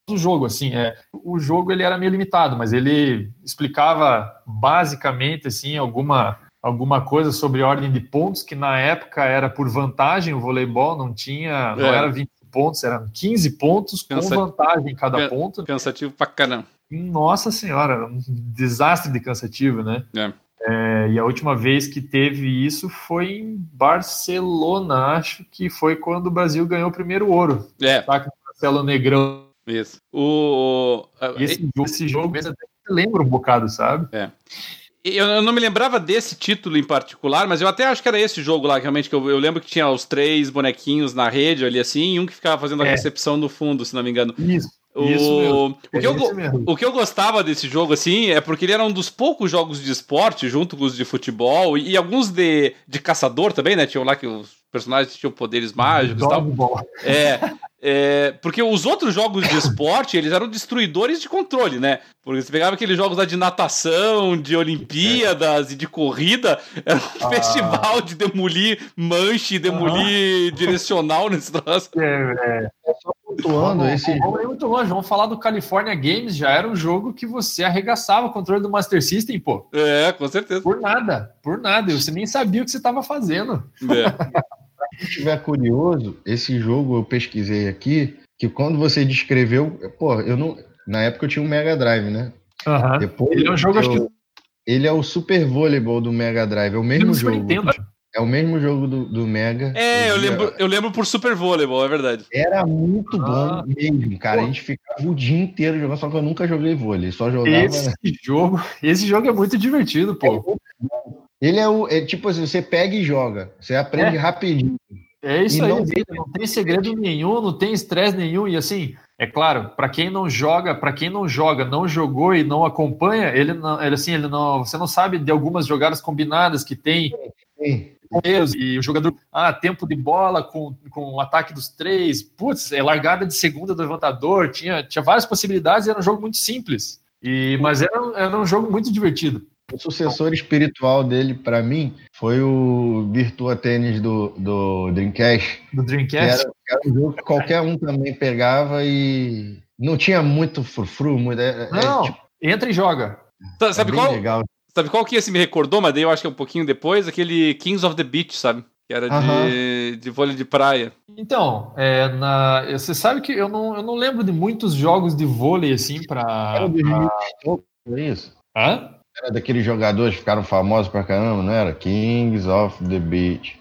do jogo, assim, é, o jogo ele era meio limitado, mas ele explicava basicamente, assim, alguma alguma coisa sobre ordem de pontos, que na época era por vantagem, o voleibol não tinha, não é. era 20 pontos, eram 15 pontos com vantagem em cada ponto. Cansativo pra caramba. Nossa senhora, um desastre de cansativo, né? É. É, e a última vez que teve isso foi em Barcelona, acho que foi quando o Brasil ganhou o primeiro ouro. É. Tá, Marcelo Negrão isso. O, esse, jogo, esse jogo mesmo lembra um bocado, sabe? É. Eu não me lembrava desse título em particular, mas eu até acho que era esse jogo lá, realmente, que eu, eu lembro que tinha os três bonequinhos na rede ali assim, e um que ficava fazendo a é. recepção no fundo, se não me engano. Isso. O, Isso o, que eu, o que eu gostava desse jogo, assim, é porque ele era um dos poucos jogos de esporte, junto com os de futebol, e, e alguns de, de caçador também, né? Tinham lá que os personagens tinham poderes mágicos e tal. É, é, porque os outros jogos de esporte, eles eram destruidores de controle, né? Porque você pegava aqueles jogos lá de natação, de Olimpíadas e de corrida, era um ah. festival de demolir manche, demolir ah. direcional nesse troço. É, é. é só pontuando esse. Vamos ir muito longe, vamos falar do California Games, já era um jogo que você arregaçava o controle do Master System, pô. É, com certeza. Por nada, por nada. Você nem sabia o que você estava fazendo. É. quem estiver curioso, esse jogo eu pesquisei aqui, que quando você descreveu, pô, eu não. Na época eu tinha um Mega Drive, né? Uhum. Depois, ele é um jogo, eu, que... Ele é o Super Voleibol do Mega Drive, é o mesmo jogo. Nintendo. É o mesmo jogo do, do Mega. É, eu lembro, eu lembro por Super Voleibol, é verdade. Era muito ah. bom mesmo, cara. Pô. A gente ficava o dia inteiro jogando, só que eu nunca joguei vôlei, só jogava. Esse jogo, esse jogo é muito divertido, pô. É ele é o. É, tipo assim, você pega e joga. Você aprende é. rapidinho. É isso e aí, não, não tem segredo nenhum, não tem estresse nenhum. E assim, é claro, para quem não joga, para quem não joga, não jogou e não acompanha, ele não, ele assim, ele não, você não sabe de algumas jogadas combinadas que tem. Sim. E o jogador, ah, tempo de bola com, com o ataque dos três, putz, é largada de segunda do levantador, tinha, tinha várias possibilidades, era um jogo muito simples. E, mas era, era um jogo muito divertido. O sucessor espiritual dele, para mim, foi o Virtua Tênis do, do Dreamcast. Do Dreamcast? Era, era, um jogo que qualquer um também pegava e não tinha muito frufru. Muito, é, é não, é, tipo... entra e joga. Sabe é qual? Legal. Sabe qual que esse me recordou, mas daí eu acho que é um pouquinho depois, aquele Kings of the Beach, sabe? Que era de, uh -huh. de vôlei de praia. Então, é, na, você sabe que eu não, eu não lembro de muitos jogos de vôlei assim para. Era pra... isso? Hã? Era daqueles jogadores que ficaram famosos pra caramba, não era? Kings of the Beach.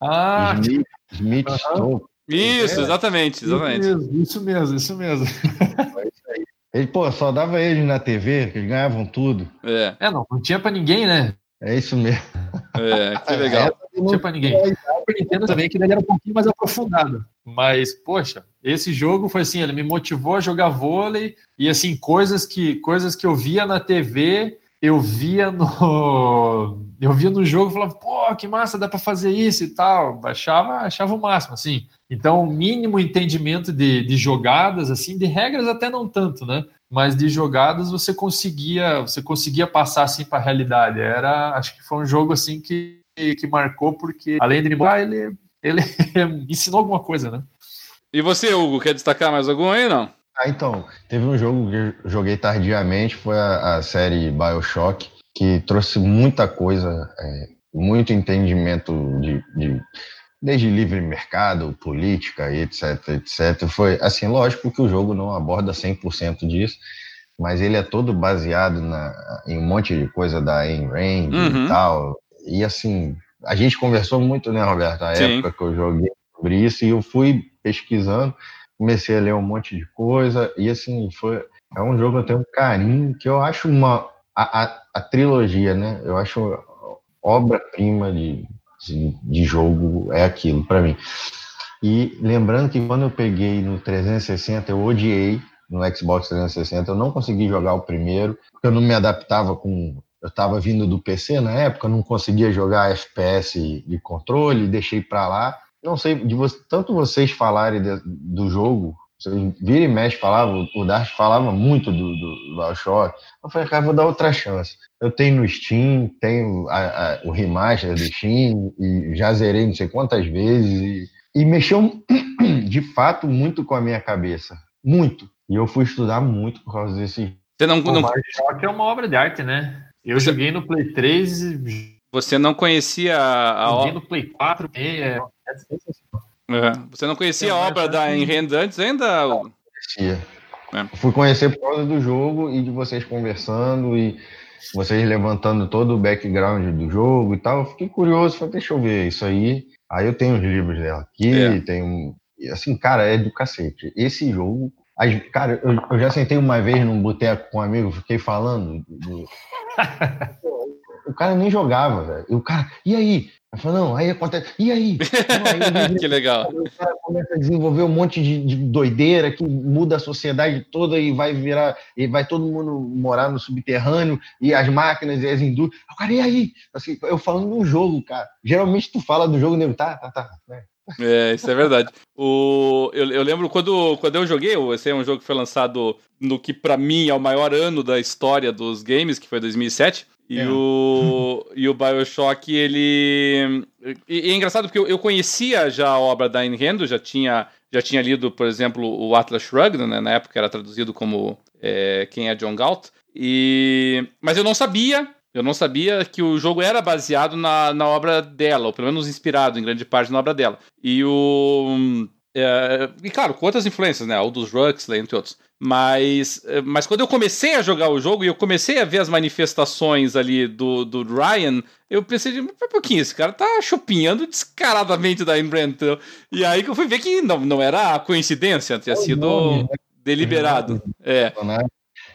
Ah! Smith, Smith uh -huh. Isso, exatamente, exatamente. Isso mesmo, isso mesmo. Isso mesmo. Ele, pô, só dava eles na TV, que eles ganhavam tudo. É. É, não, não tinha pra ninguém, né? É isso mesmo. É, que legal. É, não tinha pra ninguém. O Super Nintendo também, que ele era um pouquinho mais aprofundado. Mas, poxa, esse jogo foi assim, ele me motivou a jogar vôlei e assim, coisas que, coisas que eu via na TV eu via no eu via no jogo falava, pô, que massa, dá para fazer isso e tal. Achava, achava o máximo, assim. Então, mínimo entendimento de, de jogadas, assim, de regras até não tanto, né? mas de jogadas você conseguia, você conseguia passar assim para a realidade. Era, acho que foi um jogo assim que, que marcou porque além de embora ele ele ensinou alguma coisa, né? E você, Hugo, quer destacar mais algum aí, não? Ah, então, teve um jogo que eu joguei tardiamente, foi a, a série Bioshock, que trouxe muita coisa, é, muito entendimento de, de, desde livre mercado, política, etc, etc. Foi, assim, lógico que o jogo não aborda 100% disso, mas ele é todo baseado na, em um monte de coisa da Ayn Rand uhum. e tal. E, assim, a gente conversou muito, né, Roberto, na Sim. época que eu joguei sobre isso, e eu fui pesquisando, comecei a ler um monte de coisa, e assim, foi. É um jogo que eu tenho um carinho, que eu acho uma. A, a, a trilogia, né? Eu acho obra-prima de, de, de, jogo, é aquilo para mim. E lembrando que quando eu peguei no 360, eu odiei no Xbox 360, eu não consegui jogar o primeiro, porque eu não me adaptava com eu estava vindo do PC na época, não conseguia jogar FPS de controle, deixei para lá. Não sei, de você, tanto vocês falarem de, do jogo, vocês viram e mexe falavam, o Dart falava muito do, do, Bioshock. Eu falei, cara, vou dar outra chance. Eu tenho no Steam, tenho a, a, o remaster do Steam, e já zerei não sei quantas vezes, e, e mexeu de fato muito com a minha cabeça. Muito. E eu fui estudar muito por causa desse. Você não, não... O Bioshock é uma obra de arte, né? Eu Você... joguei no Play 3 e... Você não conhecia a Joguei no Play 4 e... É... Uhum. Você não conhecia a obra da Enrand antes ainda? Não, conhecia. É. Fui conhecer por causa do jogo e de vocês conversando e vocês levantando todo o background do jogo e tal. Eu fiquei curioso, falei, deixa eu ver isso aí. Aí eu tenho os livros dela aqui, é. tenho. Assim, cara, é do cacete. Esse jogo. Cara, eu, eu já sentei uma vez num boteco com um amigo, fiquei falando do, o cara nem jogava, velho. E o cara, e aí? Eu falei, não, aí acontece, e aí? Não, aí que legal. O cara começa a desenvolver um monte de, de, doideira que muda a sociedade toda e vai virar, e vai todo mundo morar no subterrâneo, e as máquinas e as indústrias. O cara, e aí? Assim, eu falando no jogo, cara. Geralmente tu fala do jogo, nego, tá, tá, tá. Né? É, isso é verdade. O, eu, eu lembro quando, quando eu joguei, esse é um jogo que foi lançado no que para mim é o maior ano da história dos games, que foi 2007. E, é. o, e o Bioshock, ele. E, e é engraçado porque eu, eu, conhecia já a obra da Ayn Rand, já tinha, já tinha lido, por exemplo, o Atlas Shrugged, né? na época era traduzido como é, Quem é John Galt. E... Mas eu não sabia eu não sabia que o jogo era baseado na, na obra dela, ou pelo menos inspirado em grande parte na obra dela. E o. É, e claro, com outras influências, né? Aldous Huxley, entre outros. Mas, é, mas quando eu comecei a jogar o jogo e eu comecei a ver as manifestações ali do, do Ryan, eu pensei, de, um pouquinho, esse cara tá chupinhando descaradamente da Ayn Rand. E aí que eu fui ver que não, não era coincidência, tinha sido né? deliberado. É.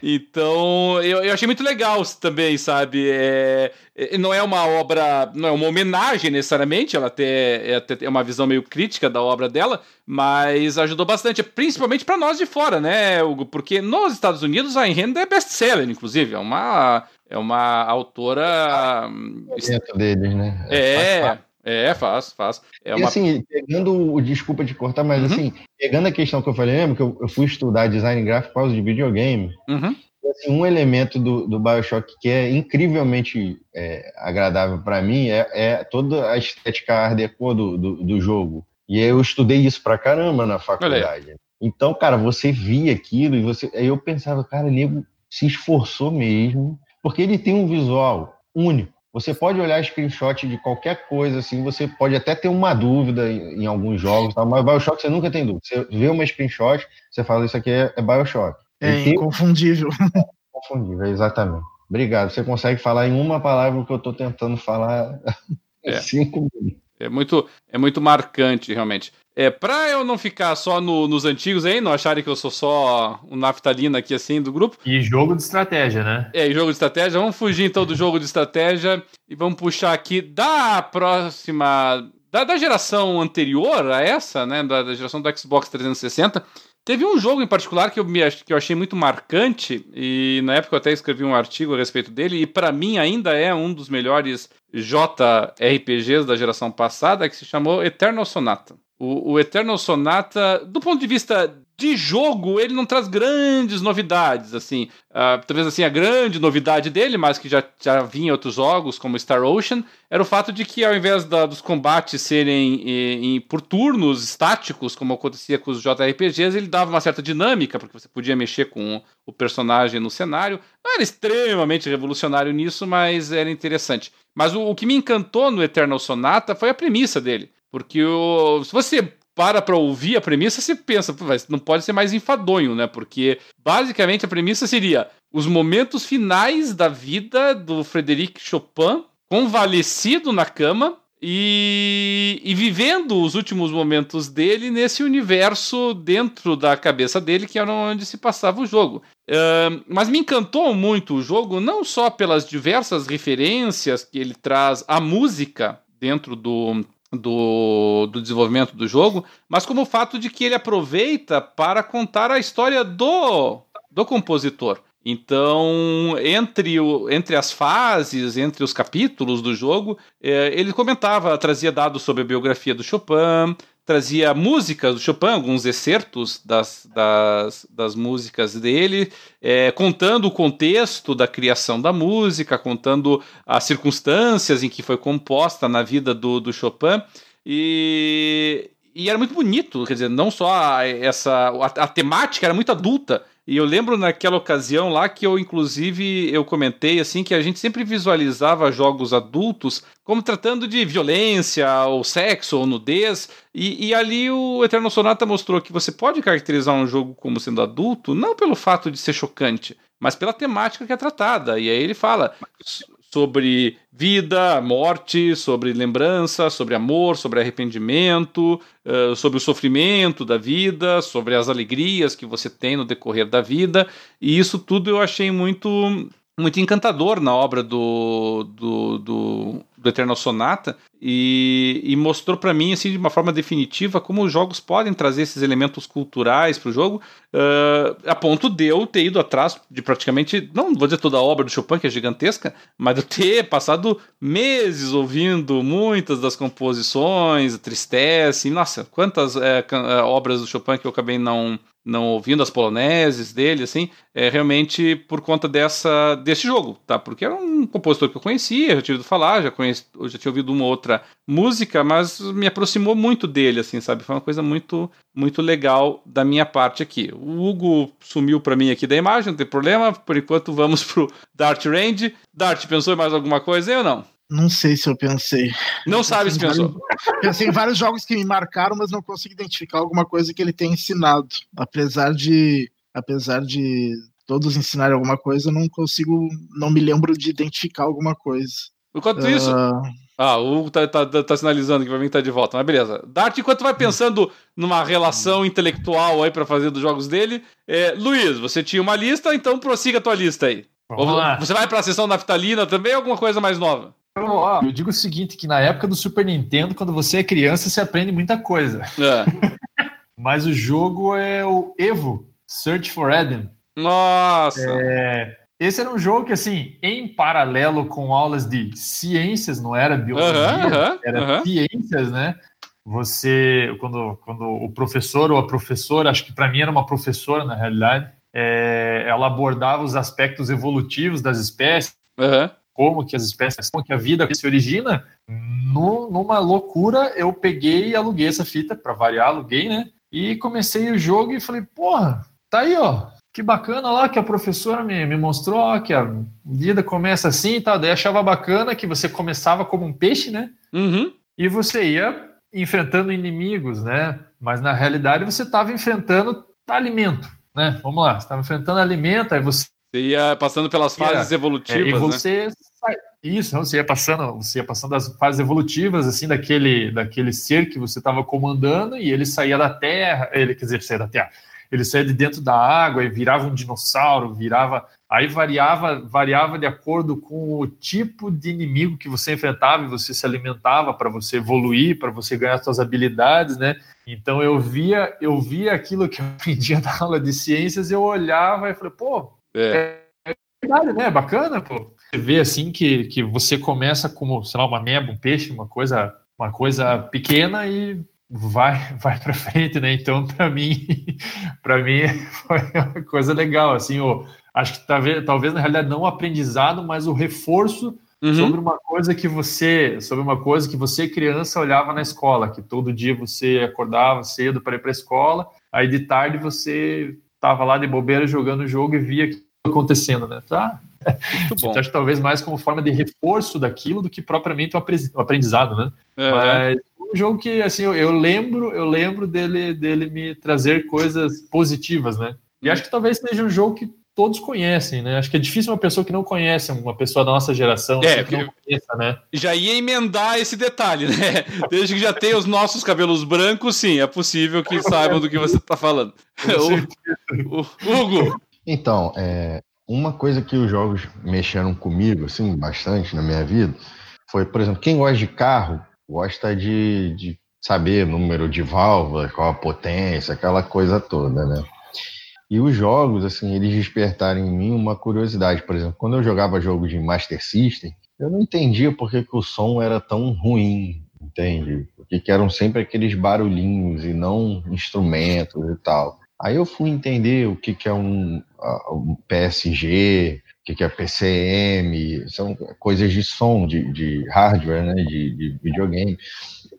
Então, eu, eu achei muito legal também, sabe? É, é, não é uma obra, não é uma homenagem necessariamente, ela até, é, até é uma visão meio crítica da obra dela, mas ajudou bastante, principalmente para nós de fora, né, Hugo? Porque nos Estados Unidos a Ayn é best-seller, inclusive, é uma, é uma autora... É deles, né? É, é, faz, faz. É e assim, pegando o. Desculpa te cortar, mas uhum. assim, pegando a questão que eu falei, lembra que eu, eu fui estudar design gráfico por causa de videogame. Uhum. assim, um elemento do, do Bioshock que é incrivelmente é, agradável para mim é, é, toda a estética art deco do, do, do, jogo. E eu estudei isso pra caramba na faculdade. Então, cara, você via aquilo e você. Aí eu pensava, cara, o nego se esforçou mesmo, porque ele tem um visual único. Você pode olhar screenshot de qualquer coisa, assim, você pode até ter uma dúvida em, em alguns jogos, tá? mas Bioshock você nunca tem dúvida. Você vê uma screenshot, você fala, isso aqui é, é Bioshock. É inconfundível. Inconfundível, exatamente. Obrigado. Você consegue falar em uma palavra o que eu estou tentando falar é. cinco minutos. É muito, é muito marcante, realmente. É, pra eu não ficar só no, nos antigos aí, não acharem que eu sou só um naftalina aqui assim do grupo. E jogo de estratégia, né? É, jogo de estratégia. Vamos fugir então do jogo de estratégia e vamos puxar aqui da próxima. Da, da geração anterior a essa, né? Da, da geração do Xbox 360. Teve um jogo em particular que eu, me, que eu achei muito marcante, e na época eu até escrevi um artigo a respeito dele, e para mim ainda é um dos melhores JRPGs da geração passada, que se chamou Eternal Sonata. O, o Eternal Sonata, do ponto de vista de jogo, ele não traz grandes novidades, assim. Uh, talvez assim, a grande novidade dele, mas que já, já vinha em outros jogos, como Star Ocean, era o fato de que ao invés da, dos combates serem em, em, por turnos estáticos, como acontecia com os JRPGs, ele dava uma certa dinâmica, porque você podia mexer com o personagem no cenário. Não era extremamente revolucionário nisso, mas era interessante. Mas o, o que me encantou no Eternal Sonata foi a premissa dele. Porque o, se você para para ouvir a premissa, você pensa, não pode ser mais enfadonho, né? Porque basicamente a premissa seria os momentos finais da vida do Frederic Chopin, convalescido na cama e, e, vivendo os últimos momentos dele nesse universo dentro da cabeça dele, que era onde se passava o jogo. Uh, mas me encantou muito o jogo, não só pelas diversas referências que ele traz à música dentro do, do, do desenvolvimento do jogo, mas como o fato de que ele aproveita para contar a história do, do compositor. Então, entre, o, entre as fases, entre os capítulos do jogo, é, ele comentava, trazia dados sobre a biografia do Chopin, trazia músicas do Chopin, alguns excertos das, das, das músicas dele, é, contando o contexto da criação da música, contando as circunstâncias em que foi composta na vida do, do Chopin. E, e era muito bonito, quer dizer, não só essa. A, a temática era muito adulta. E eu lembro naquela ocasião lá que eu, inclusive, eu comentei assim que a gente sempre visualizava jogos adultos como tratando de violência, ou sexo, ou nudez. E, e ali o Eterno Sonata mostrou que você pode caracterizar um jogo como sendo adulto, não pelo fato de ser chocante, mas pela temática que é tratada. E aí ele fala sobre vida, morte, sobre lembrança, sobre amor, sobre arrependimento, uh, sobre o sofrimento da vida, sobre as alegrias que você tem no decorrer da vida. E isso tudo eu achei muito muito encantador na obra do, do, do do Eternal Sonata e, e mostrou para mim assim de uma forma definitiva como os jogos podem trazer esses elementos culturais para o jogo, uh, a ponto de eu ter ido atrás de praticamente, não vou dizer toda a obra do Chopin que é gigantesca, mas de eu ter passado meses ouvindo muitas das composições, tristeza, nossa, quantas é, obras do Chopin que eu acabei não não ouvindo as poloneses dele, assim, é realmente por conta dessa desse jogo, tá? Porque era um compositor que eu conhecia, já tinha ouvido falar, já conheci, já tinha ouvido uma outra música, mas me aproximou muito dele, assim, sabe? Foi uma coisa muito muito legal da minha parte aqui. O Hugo sumiu para mim aqui da imagem, não tem problema. Por enquanto vamos pro Dart Range. Dart, pensou em mais alguma coisa aí ou não? Não sei se eu pensei. Não sabe se pensou. Vários, pensei em vários jogos que me marcaram, mas não consigo identificar alguma coisa que ele tenha ensinado. Apesar de, apesar de todos ensinarem alguma coisa, eu não consigo, não me lembro de identificar alguma coisa. Enquanto uh... isso. Ah, o Hugo tá, tá, tá, sinalizando que vai vir tá de volta, mas beleza. Dart, enquanto vai pensando numa relação intelectual aí para fazer dos jogos dele, é, Luiz, você tinha uma lista, então prossiga a tua lista aí. Vamos lá. Você vai para a sessão naftalina também ou alguma coisa mais nova? Eu digo o seguinte, que na época do Super Nintendo, quando você é criança, você aprende muita coisa. É. Mas o jogo é o Evo, Search for Eden. Nossa! É, esse era um jogo que, assim, em paralelo com aulas de ciências, não era biologia, era ciências, né? Você, quando, quando o professor ou a professora, acho que para mim era uma professora, na realidade, é, ela abordava os aspectos evolutivos das espécies, como que as espécies, como que a vida se origina, no, numa loucura eu peguei e aluguei essa fita, para variar, aluguei, né? E comecei o jogo e falei, porra, tá aí, ó, que bacana lá que a professora me, me mostrou, ó, que a vida começa assim e tal. Daí achava bacana que você começava como um peixe, né? Uhum. E você ia enfrentando inimigos, né? Mas na realidade você estava enfrentando alimento, né? Vamos lá, você estava enfrentando alimento, aí você você ia passando pelas fases evolutivas, é, e né? você né? Isso, você ia passando, você ia passando as fases evolutivas assim daquele, daquele ser que você estava comandando e ele saía da Terra, ele quer dizer, saía da Terra. Ele saía de dentro da água e virava um dinossauro, virava, aí variava, variava de acordo com o tipo de inimigo que você enfrentava e você se alimentava para você evoluir, para você ganhar suas habilidades, né? Então eu via, eu via aquilo que eu aprendia na aula de ciências, eu olhava e falei, pô, é, é verdade, né? Bacana, pô você vê assim que, que você começa como, sei lá, uma meba, um peixe, uma coisa, uma coisa pequena e vai vai para frente, né? Então, para mim, para mim foi uma coisa legal, assim, o, acho que talvez, talvez na realidade não o aprendizado, mas o reforço uhum. sobre uma coisa que você, sobre uma coisa que você criança olhava na escola, que todo dia você acordava cedo para ir para a escola, aí de tarde você estava lá de bobeira jogando o jogo e via aquilo acontecendo, né? Tá? Muito bom. acho talvez mais como forma de reforço daquilo do que propriamente o aprendizado, né? É. Mas um jogo que assim eu, eu, lembro, eu lembro dele dele me trazer coisas positivas, né? E acho que talvez seja um jogo que todos conhecem, né? Acho que é difícil uma pessoa que não conhece, uma pessoa da nossa geração, é, que não conheça, né? Já ia emendar esse detalhe, né? Desde que já tem os nossos cabelos brancos, sim, é possível que saibam do que você está falando. o, o, Hugo! Então, é, uma coisa que os jogos mexeram comigo, assim, bastante na minha vida, foi, por exemplo, quem gosta de carro, gosta de, de saber número de válvulas, qual a potência, aquela coisa toda, né? E os jogos, assim, eles despertaram em mim uma curiosidade. Por exemplo, quando eu jogava jogos de Master System, eu não entendia por que, que o som era tão ruim, entende? Porque que eram sempre aqueles barulhinhos e não instrumentos e tal. Aí eu fui entender o que, que é um, um PSG, que, que é PCM, são coisas de som, de, de hardware, né, de, de videogame.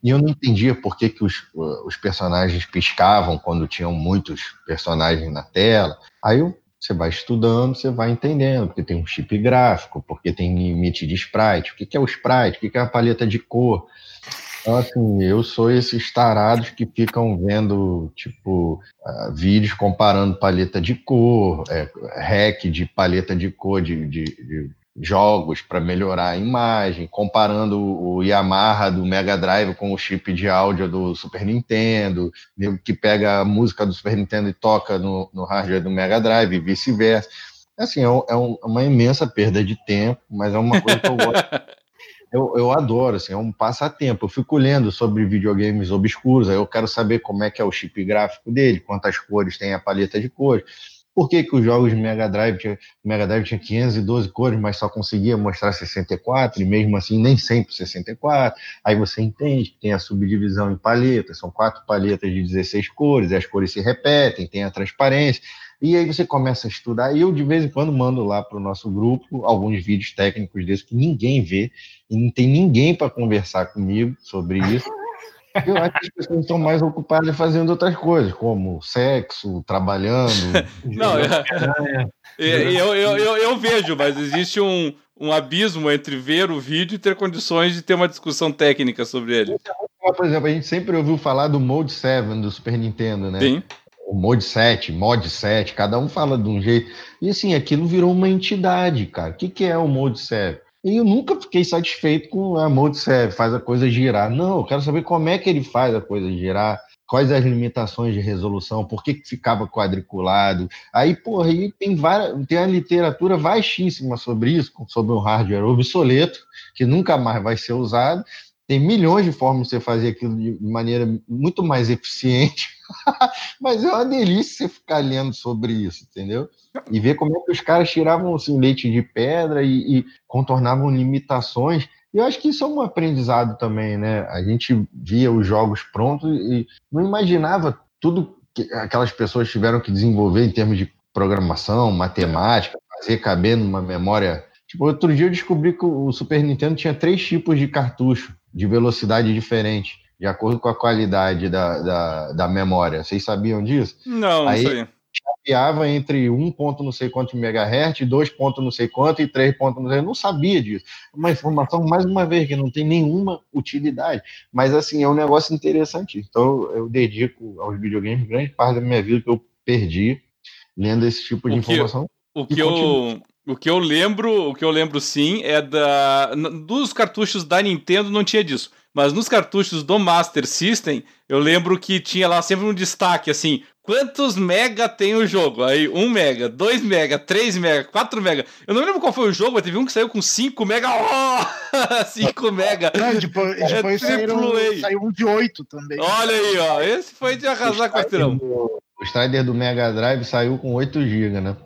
E eu não entendia por que, que os, os personagens piscavam quando tinham muitos personagens na tela. Aí eu, você vai estudando, você vai entendendo, porque tem um chip gráfico, porque tem limite de sprite, o que, que é o sprite, o que, que é a paleta de cor. Então, assim, eu sou esses tarados que ficam vendo, tipo, uh, vídeos comparando paleta de cor, é, hack de paleta de cor de, de, de jogos para melhorar a imagem, comparando o Yamaha do Mega Drive com o chip de áudio do Super Nintendo, que pega a música do Super Nintendo e toca no, no hardware do Mega Drive e vice-versa. Assim, é, é, um, é, uma imensa perda de tempo, mas é uma coisa que eu gosto. eu, eu adoro, assim, é um passatempo. Eu fico lendo sobre videogames obscuros, aí eu quero saber como é que é o chip gráfico dele, quantas cores tem a paleta de cores por que, que os jogos de Mega Drive, tinha, Mega Drive tinha 512 cores, mas só conseguia mostrar 64, e mesmo assim nem sempre 64. Aí você entende que tem a subdivisão em palhetas, são quatro palhetas de 16 cores, as cores se repetem, tem a transparência. E aí você começa a estudar, e eu de vez em quando mando lá para o nosso grupo alguns vídeos técnicos desses que ninguém vê, e não tem ninguém para conversar comigo sobre isso. Eu acho que as pessoas estão mais ocupadas fazendo outras coisas, como sexo, trabalhando. Não, é, é, eu, eu, eu, eu, vejo, mas existe um, um abismo entre ver o vídeo e ter condições de ter uma discussão técnica sobre ele. Por exemplo, a gente sempre ouviu falar do Mode 7 do Super Nintendo, né? Sim. O Mode 7, Mod 7, cada um fala de um jeito. E assim, aquilo virou uma entidade, cara. O que, que é o Mode 7? E eu nunca fiquei satisfeito com a Mode Serve, faz a coisa girar. Não, eu quero saber como é que ele faz a coisa girar, quais as limitações de resolução, por que, que ficava quadriculado. Aí, porra, aí tem, várias, tem a literatura vastíssima sobre isso, sobre um hardware obsoleto, que nunca mais vai ser usado. Tem milhões de formas de você fazer aquilo de maneira muito mais eficiente, mas é uma delícia ficar lendo sobre isso, entendeu? e ver como é que os caras tiravam assim, leite de pedra e, e contornavam limitações. E eu acho que isso é um aprendizado também, né? A gente via os jogos prontos e não imaginava tudo que aquelas pessoas tiveram que desenvolver em termos de programação, matemática, fazer caber numa memória. Tipo, outro dia eu descobri que o Super Nintendo tinha três tipos de cartucho de velocidade diferente, de acordo com a qualidade da, da, da memória. Vocês sabiam disso? Não, Aí, não sei chapeava entre um ponto não sei quanto megahertz, dois pontos não sei quanto e três pontos não sei. Eu não sabia disso. Uma informação, mais uma vez, que não tem nenhuma utilidade. Mas, assim, é um negócio interessante. Então, eu dedico aos videogames grande parte da minha vida que eu perdi lendo esse tipo de o informação. o que eu... O que eu lembro, o que eu lembro sim é da dos cartuchos da Nintendo não tinha disso. Mas nos cartuchos do Master System, eu lembro que tinha lá sempre um destaque assim: quantos mega tem o jogo? Aí, 1 mega, 2 mega, 3 mega, 4 mega. Eu não lembro qual foi o jogo, mas teve um que saiu com 5 mega. Oh! 5 mega. Não, depois, depois é saíram, saiu um de 8 também. Olha aí, ó. Esse foi de arrasar com a O Strider do Mega Drive saiu com 8 GB, né?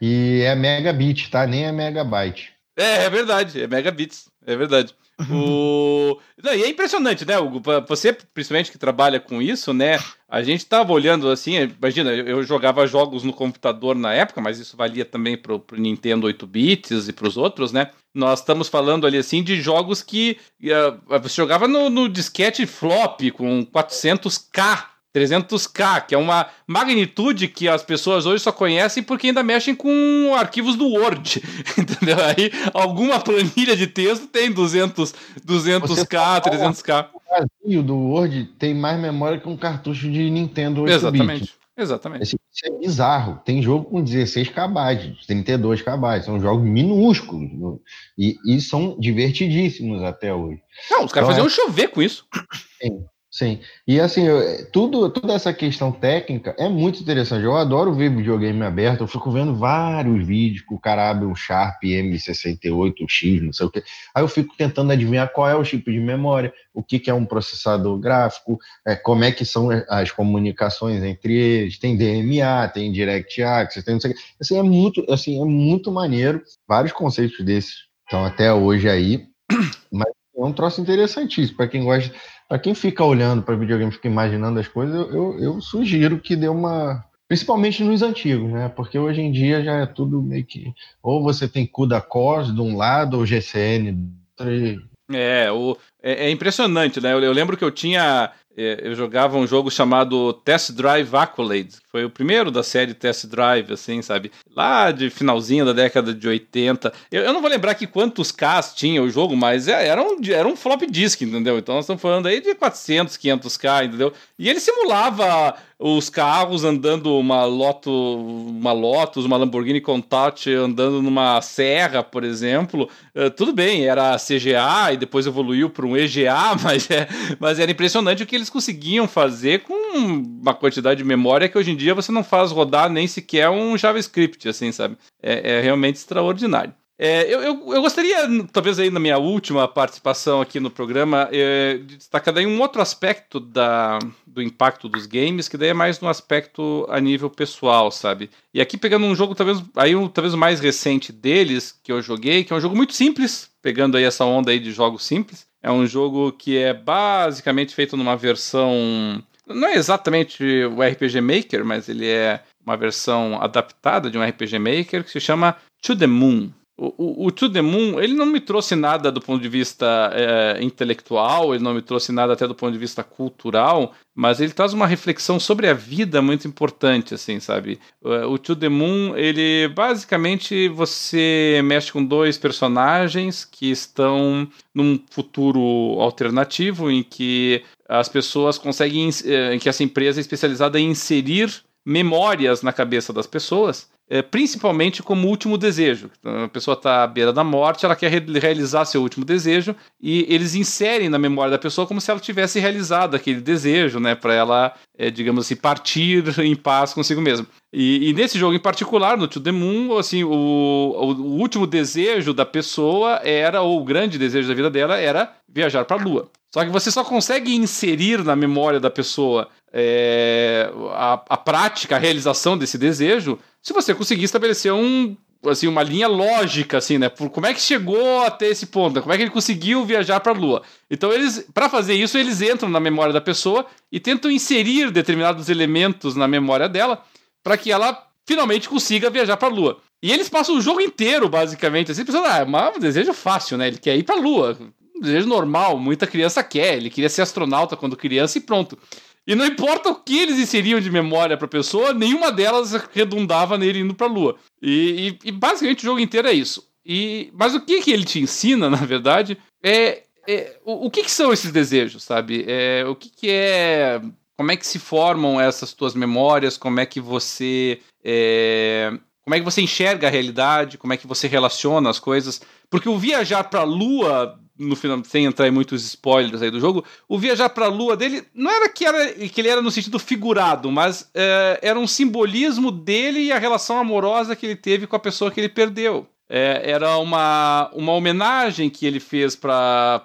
E é megabit, tá? Nem é megabyte. É, é verdade, é megabits, é verdade. O... Não, e é impressionante, né, Hugo? Você, principalmente que trabalha com isso, né? A gente tava olhando assim, imagina, eu jogava jogos no computador na época, mas isso valia também pro, pro Nintendo 8 bits e pros outros, né? Nós estamos falando ali assim de jogos que uh, você jogava no, no disquete flop com 400k 300k, que é uma magnitude que as pessoas hoje só conhecem porque ainda mexem com arquivos do Word, entendeu? Aí alguma planilha de texto tem 200, 200k, 300k. O vazio do Word tem mais memória que um cartucho de Nintendo 8 Exatamente. Exatamente. Isso é bizarro. Tem jogo com 16 KB, 32 KB. São jogos minúsculos. E, e são divertidíssimos até hoje. Não, os caras então, faziam é... chover com isso. Sim. Sim. E assim, tudo, toda essa questão técnica é muito interessante. Eu adoro ver videogame aberto, eu fico vendo vários vídeos que o cara abre um Sharp M68X, não sei o quê. Aí eu fico tentando adivinhar qual é o chip de memória, o que, que é um processador gráfico, é, como é que são as comunicações entre eles, tem DMA, tem Direct tem não sei o quê. Assim, é muito, assim, é muito maneiro. Vários conceitos desses estão até hoje aí, mas é um troço interessantíssimo para quem gosta para quem fica olhando para videogame, fica imaginando as coisas, eu, eu, sugiro que dê uma. Principalmente nos antigos, né? Porque hoje em dia já é tudo meio que. Ou você tem CUDA Cores de um lado, ou GCN do outro. É, o, é, é, impressionante, né? Eu, eu, lembro que eu tinha. É, eu jogava um jogo chamado Test Drive Accolade, foi o primeiro da série Test Drive, assim, sabe? Lá de finalzinho da década de 80. Eu, eu não vou lembrar aqui quantos Ks tinha o jogo, mas é, era um, era um flop disk, entendeu? Então nós estamos falando aí de 400, 500K, entendeu? E ele simulava os carros andando uma Lotus, uma Lotus, uma Lamborghini Countach andando numa serra, por exemplo. Uh, tudo bem, era CGA e depois evoluiu para um EGA, mas, é, mas era impressionante o que eles conseguiam fazer com uma quantidade de memória que hoje em dia você não faz rodar nem sequer um JavaScript, assim, sabe? É, é realmente extraordinário. É, eu, eu, eu, gostaria, talvez aí na minha última participação aqui no programa, é, de destacar daí um outro aspecto da, do impacto dos games, que daí é mais no aspecto a nível pessoal, sabe? E aqui pegando um jogo talvez aí um, talvez o mais recente deles que eu joguei, que é um jogo muito simples, pegando aí essa onda aí de jogos simples. É um jogo que é basicamente feito numa versão não é exatamente o RPG Maker, mas ele é uma versão adaptada de um RPG Maker que se chama To the Moon. O, o, o, To The Moon, ele não me trouxe nada do ponto de vista é, intelectual, ele não me trouxe nada até do ponto de vista cultural, mas ele traz uma reflexão sobre a vida muito importante, assim, sabe? O To The Moon, ele basicamente você mexe com dois personagens que estão num futuro alternativo em que as pessoas conseguem, em que essa empresa é especializada em inserir memórias na cabeça das pessoas é, principalmente como último desejo. Então, a pessoa está à beira da morte, ela quer re realizar seu último desejo e eles inserem na memória da pessoa como se ela tivesse realizado aquele desejo, né, para ela, é, digamos assim, partir em paz consigo mesma. E, e, nesse jogo em particular, no To The Moon, assim, o, o, o, último desejo da pessoa era, ou o grande desejo da vida dela era viajar para a Lua. Só que você só consegue inserir na memória da pessoa é, a, a prática, a realização desse desejo se você conseguir estabelecer um, assim, uma linha lógica, assim, né? Por como é que chegou até esse ponto, como é que ele conseguiu viajar para a Lua. Então, eles, para fazer isso, eles entram na memória da pessoa e tentam inserir determinados elementos na memória dela para que ela finalmente consiga viajar para a Lua. E eles passam o jogo inteiro, basicamente, assim, pensando, ah, é um desejo fácil, né? Ele quer ir para a Lua. Desejo normal, muita criança quer. Ele queria ser astronauta quando criança e pronto. E não importa o que eles inseriam de memória pra pessoa, nenhuma delas redundava nele indo pra lua. E, e, e basicamente o jogo inteiro é isso. E, mas o que, que ele te ensina, na verdade, é, é o, o que, que, são esses desejos, sabe? É, o que, que é. Como é que se formam essas tuas memórias? Como é que você. É, como é que você enxerga a realidade? Como é que você relaciona as coisas? Porque o viajar para a Lua no final, sem entrar em muitos spoilers aí do jogo, o viajar para a lua dele não era que, era que ele era no sentido figurado, mas é, era um simbolismo dele e a relação amorosa que ele teve com a pessoa que ele perdeu. É, era uma, uma homenagem que ele fez para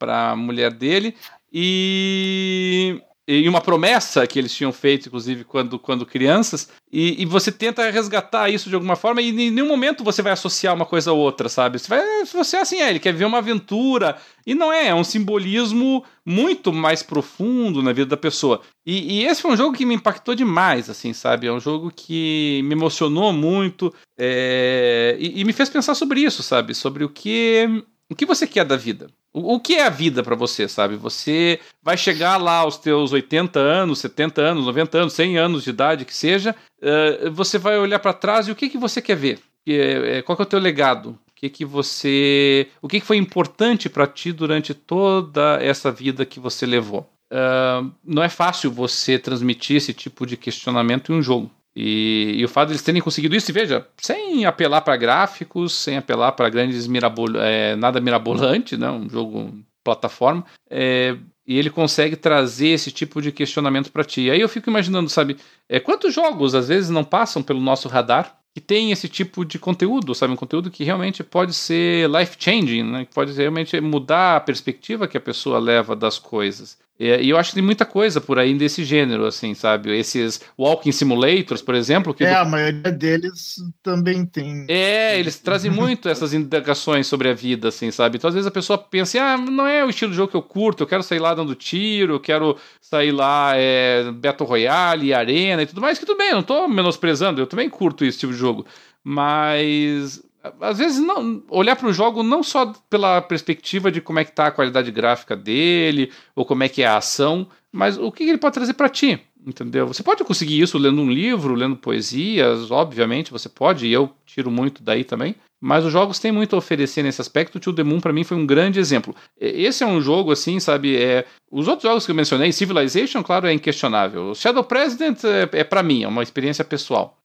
a mulher dele e e uma promessa que eles tinham feito, inclusive, quando, quando crianças, e, e, você tenta resgatar isso de alguma forma, e em nenhum momento você vai associar uma coisa a outra, sabe? Você vai, você é assim, é, ele quer ver uma aventura, e não é, é um simbolismo muito mais profundo na vida da pessoa. E, e esse foi um jogo que me impactou demais, assim, sabe? É um jogo que me emocionou muito é, e, e me fez pensar sobre isso, sabe? Sobre o que o que você quer da vida? O, que é a vida para você, sabe? Você vai chegar lá aos teus 80 anos, 70 anos, 90 anos, 100 anos de idade que seja, uh, você vai olhar para trás e o que, que você quer ver? É, qual que é o teu legado? O que, que você, o que, que foi importante para ti durante toda essa vida que você levou? Uh, não é fácil você transmitir esse tipo de questionamento em um jogo. E, e, o fato de eles terem conseguido isso, veja, sem apelar para gráficos, sem apelar para grandes mirabol é, nada mirabolante, né, um jogo plataforma, é, e ele consegue trazer esse tipo de questionamento para ti. Aí eu fico imaginando, sabe, é, quantos jogos às vezes não passam pelo nosso radar que tem esse tipo de conteúdo, sabe? Um conteúdo que realmente pode ser life-changing, né? Que pode realmente mudar a perspectiva que a pessoa leva das coisas. E eu acho que tem muita coisa por aí desse gênero, assim, sabe? Esses walking simulators, por exemplo. Que é, do... a maioria deles também tem. É, eles trazem muito essas indagações sobre a vida, assim, sabe? Então, às vezes a pessoa pensa, ah, não é o estilo de jogo que eu curto, eu quero sair lá dando tiro, eu quero sair lá é, Battle Royale, Arena e tudo mais, que tudo bem, eu não tô menosprezando, eu também curto esse tipo de jogo. Mas às vezes não olhar para o jogo não só pela perspectiva de como é que está a qualidade gráfica dele ou como é que é a ação, mas o que ele pode trazer para ti, entendeu? Você pode conseguir isso lendo um livro, lendo poesias, obviamente você pode, e eu tiro muito daí também. Mas os jogos têm muito a oferecer nesse aspecto. O Tio The Moon, para mim, foi um grande exemplo. Esse é um jogo, assim, sabe? É... Os outros jogos que eu mencionei, Civilization, claro, é inquestionável. Shadow President é, é para mim, é uma experiência pessoal.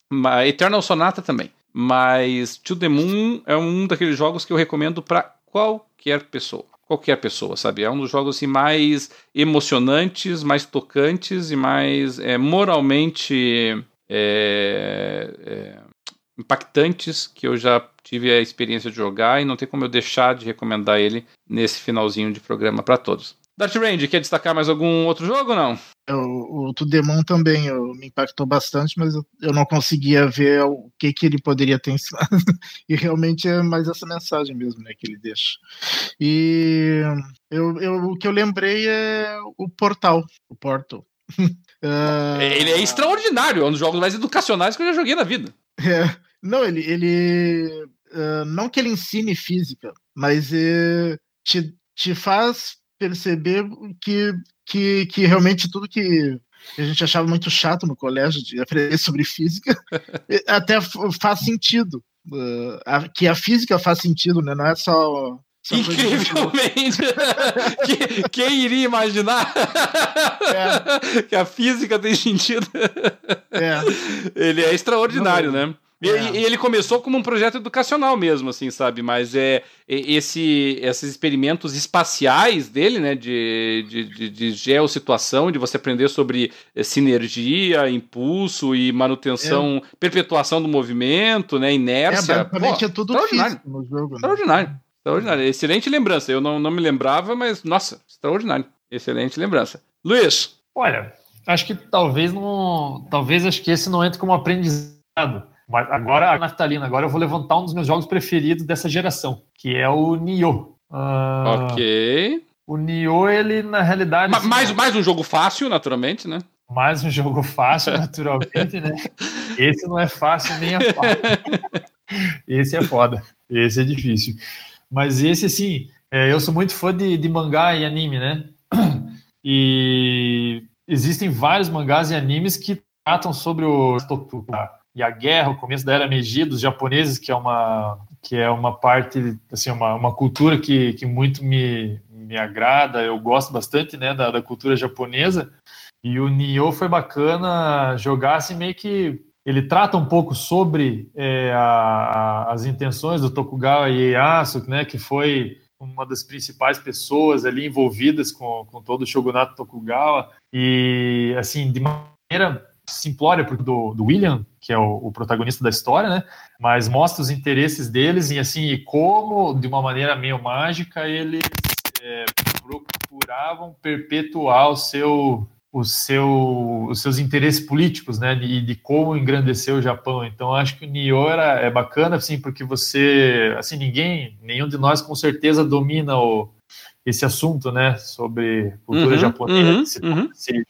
Eternal Sonata também. Mas To The Moon é um daqueles jogos que eu recomendo para qualquer pessoa. Qualquer pessoa, sabe? É um dos jogos assim, mais emocionantes, mais tocantes e mais é, moralmente é, é, impactantes que eu já tive a experiência de jogar e não tem como eu deixar de recomendar ele nesse finalzinho de programa para todos. Dart Range, quer destacar mais algum outro jogo ou não? O, o Tudemon também eu, me impactou bastante, mas eu, eu, não conseguia ver o que, que ele poderia ter ensinado. e realmente é mais essa mensagem mesmo né, que ele deixa. E eu, eu, o que eu lembrei é o Portal. O Portal. uh... Ele é extraordinário, é um dos jogos mais educacionais que eu já joguei na vida. É, não, ele. ele uh, não que ele ensine física, mas uh, te, te faz perceber que, que, que realmente tudo que a gente achava muito chato no colégio de aprender sobre física até faz sentido. Uh, a, que a física faz sentido, né? Não é só. Incrivelmente! quem iria imaginar é. que a física tem sentido? É. Ele é extraordinário, Não, né? E, é. e, ele começou como um projeto educacional mesmo, assim, sabe? Mas é, esse, esses experimentos espaciais dele, né? De, de, de, de geossituação, de você aprender sobre eh, sinergia, impulso e manutenção, é. perpetuação do movimento, né? Inércia. É, basicamente Pô, é tudo físico no jogo. Né? Extraordinário. Extraordinário. Excelente lembrança. Eu não, não me lembrava, mas, nossa, extraordinário. Excelente lembrança. Luiz. Olha, acho que talvez não. Talvez acho que esse não entre como aprendizado mas agora, Naftalina, agora eu vou levantar um dos meus jogos preferidos dessa geração, que é o Nioh. Uh, ok. O Nioh, ele na realidade. Ma assim, mais, mais um jogo fácil, naturalmente, né? Mais um jogo fácil, naturalmente, né? Esse não é fácil nem é fácil. esse é foda. Esse é difícil. Mas esse, assim, é, eu sou muito fã de, de mangá e anime, né? E existem vários mangás e animes que tratam sobre o e a guerra, o começo da era Meiji dos japoneses, que é uma que é uma parte, assim, uma, uma cultura que, que muito me, me agrada, eu gosto bastante, né, da, da cultura japonesa, e o Nioh foi bacana jogar, assim, meio que ele trata um pouco sobre é, a, a, as intenções do Tokugawa Ieyasu, né, que foi uma das principais pessoas ali envolvidas com, com todo o shogunato Tokugawa, e, assim, de maneira simplória do, do William, que é o, o, protagonista da história, né? Mas mostra os interesses deles e assim e como, de uma maneira meio mágica, eles é, procuravam perpetuar o seu o seu, os seus interesses políticos, né, e de, de, como engrandecer o Japão. Então, acho que o Nioh era, é bacana, assim, porque você, assim, ninguém, nenhum de nós com certeza domina o, esse assunto, né, sobre cultura uhum, japonesa, uhum, esse, uhum. esse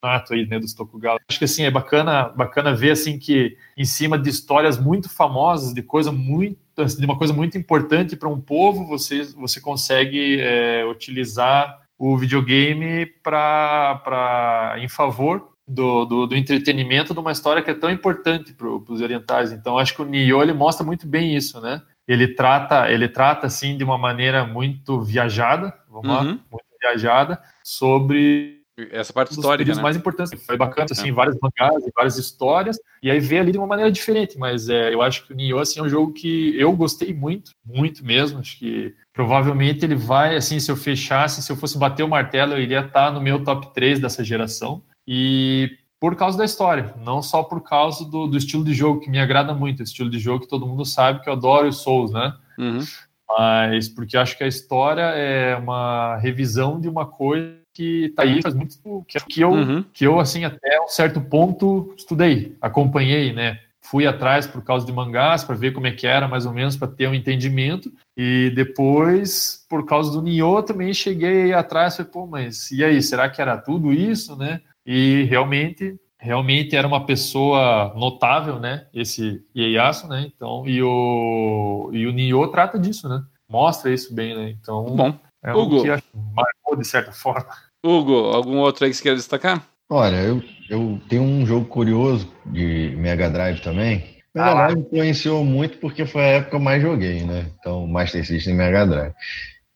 campeonato aí, né, dos Tokugawa. Acho que, assim, é bacana, bacana ver, assim, que em cima de histórias muito famosas, de coisa muito, de uma coisa muito importante para um povo, você, você consegue é, utilizar o videogame para em favor do, do, do, entretenimento de uma história que é tão importante para os orientais. Então, acho que o Nioh ele mostra muito bem isso, né? Ele trata, ele trata assim de uma maneira muito viajada, vamos uhum. lá, muito viajada sobre essa parte histórica, né? mais importantes. Foi bacana, assim, é. várias mangás, várias histórias, e aí vê ali de uma maneira diferente, mas é, eu acho que o Nioh, assim, é um jogo que eu gostei muito, muito mesmo, acho que provavelmente ele vai, assim, se eu fechasse, se eu fosse bater o martelo, eu iria estar no meu top 3 dessa geração, e por causa da história, não só por causa do, do estilo de jogo, que me agrada muito, estilo de jogo que todo mundo sabe que eu adoro os Souls, né? Uhum. Mas porque acho que a história é uma revisão de uma coisa que tá aí faz muito que, que eu uhum. que eu assim até um certo ponto estudei, acompanhei, né? Fui atrás por causa de mangás para ver como é que era mais ou menos para ter um entendimento e depois por causa do Nioh também cheguei atrás falei, pô, mas e aí, será que era tudo isso, né? E realmente realmente era uma pessoa notável, né? Esse Ieyasu, né? Então, e o e o Nioh trata disso, né? Mostra isso bem, né? Então, bom. É Hugo. que marcou de certa forma. Hugo, algum outro aí que você quer destacar? Olha, eu, eu tenho um jogo curioso de Mega Drive também. Mega ah, Drive influenciou muito porque foi a época que eu mais joguei, né? Então, Master System e Mega Drive.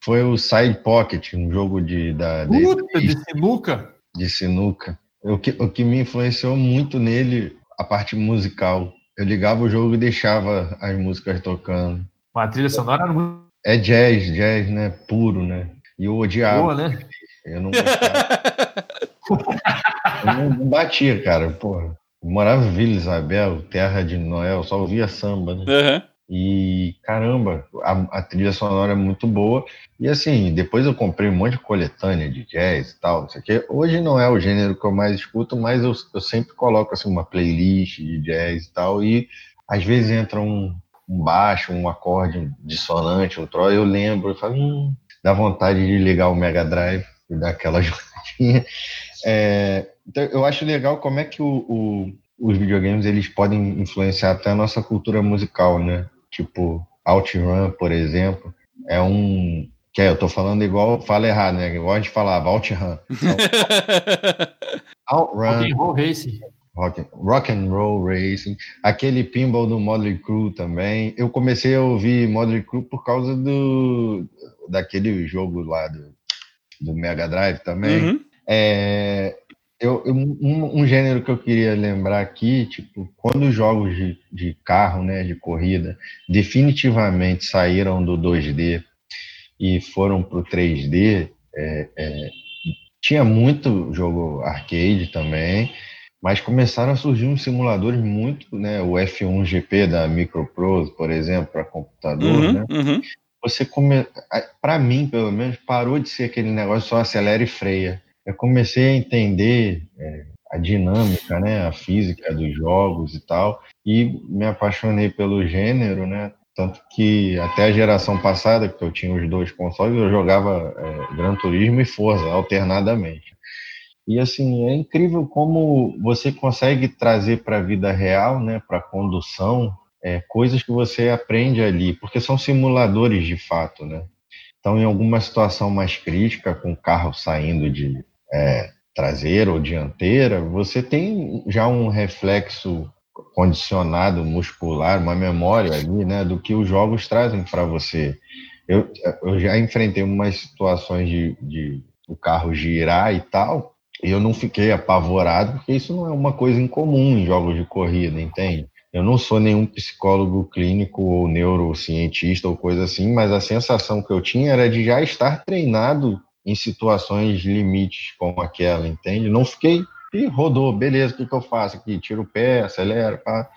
Foi o Side Pocket, um jogo de. Da, Puta, de, de sinuca? De sinuca. O que, o que me influenciou muito nele, a parte musical. Eu ligava o jogo e deixava as músicas tocando. Uma trilha sonora muito. É jazz, jazz, né? Puro, né? E eu odiava. Boa, né? Eu não eu não, não batia, cara. Porra. Eu morava em Vila Isabel, terra de Noel, só ouvia samba, né? Uhum. E caramba, a, a, trilha sonora é muito boa. E assim, depois eu comprei um monte de coletânea de jazz e tal, não sei o quê. Hoje não é o gênero que eu mais escuto, mas eu, eu sempre coloco assim, uma playlist de jazz e tal. E às vezes entra um, um baixo, um acorde dissonante, um troll, eu lembro, eu falo, hum, dá vontade de ligar o Mega Drive e dar aquela jogadinha. É, então eu acho legal como é que o, o, os videogames eles podem influenciar até a nossa cultura musical, né? Tipo, OutRun, por exemplo, é um. Que é, eu tô falando igual, fala errado, né? Igual a gente falava, OutRun. Outrun. Rock Racing. Rock, rock and Roll Racing, aquele pinball do Model Crew também. Eu comecei a ouvir Model Crew por causa do daquele jogo lá do, do Mega Drive também. Uhum. É, eu, um, um, gênero que eu queria lembrar aqui, tipo, quando os jogos de, de carro, né, de corrida, definitivamente saíram do 2D e foram para o 3D, é, é, tinha muito jogo arcade também, mas começaram a surgir uns simuladores muito, né, o F1 GP da Microprose, por exemplo, para computador, uhum, né? Uhum. Você come... para mim, pelo menos, parou de ser aquele negócio só acelera e freia eu comecei a entender é, a dinâmica, né, a física dos jogos e tal, e me apaixonei pelo gênero, né, tanto que até a geração passada, que eu tinha os dois consoles, eu jogava é, Gran Turismo e Forza alternadamente. E assim, é incrível como você consegue trazer para a vida real, né, para a condução, é, coisas que você aprende ali, porque são simuladores de fato, né? Então, em alguma situação mais crítica, com o carro saindo de, é, traseira ou dianteira, você tem já um reflexo condicionado muscular, uma memória ali, né, do que os jogos trazem para você. Eu, eu já enfrentei umas situações de, de o carro girar e tal, e eu não fiquei apavorado, porque isso não é uma coisa incomum em jogos de corrida, entende? Eu não sou nenhum psicólogo clínico ou neurocientista ou coisa assim, mas a sensação que eu tinha era de já estar treinado em situações limites como aquela, entende? Não fiquei e rodou, beleza, o que, que eu faço aqui? Tiro o pé, acelero, pá.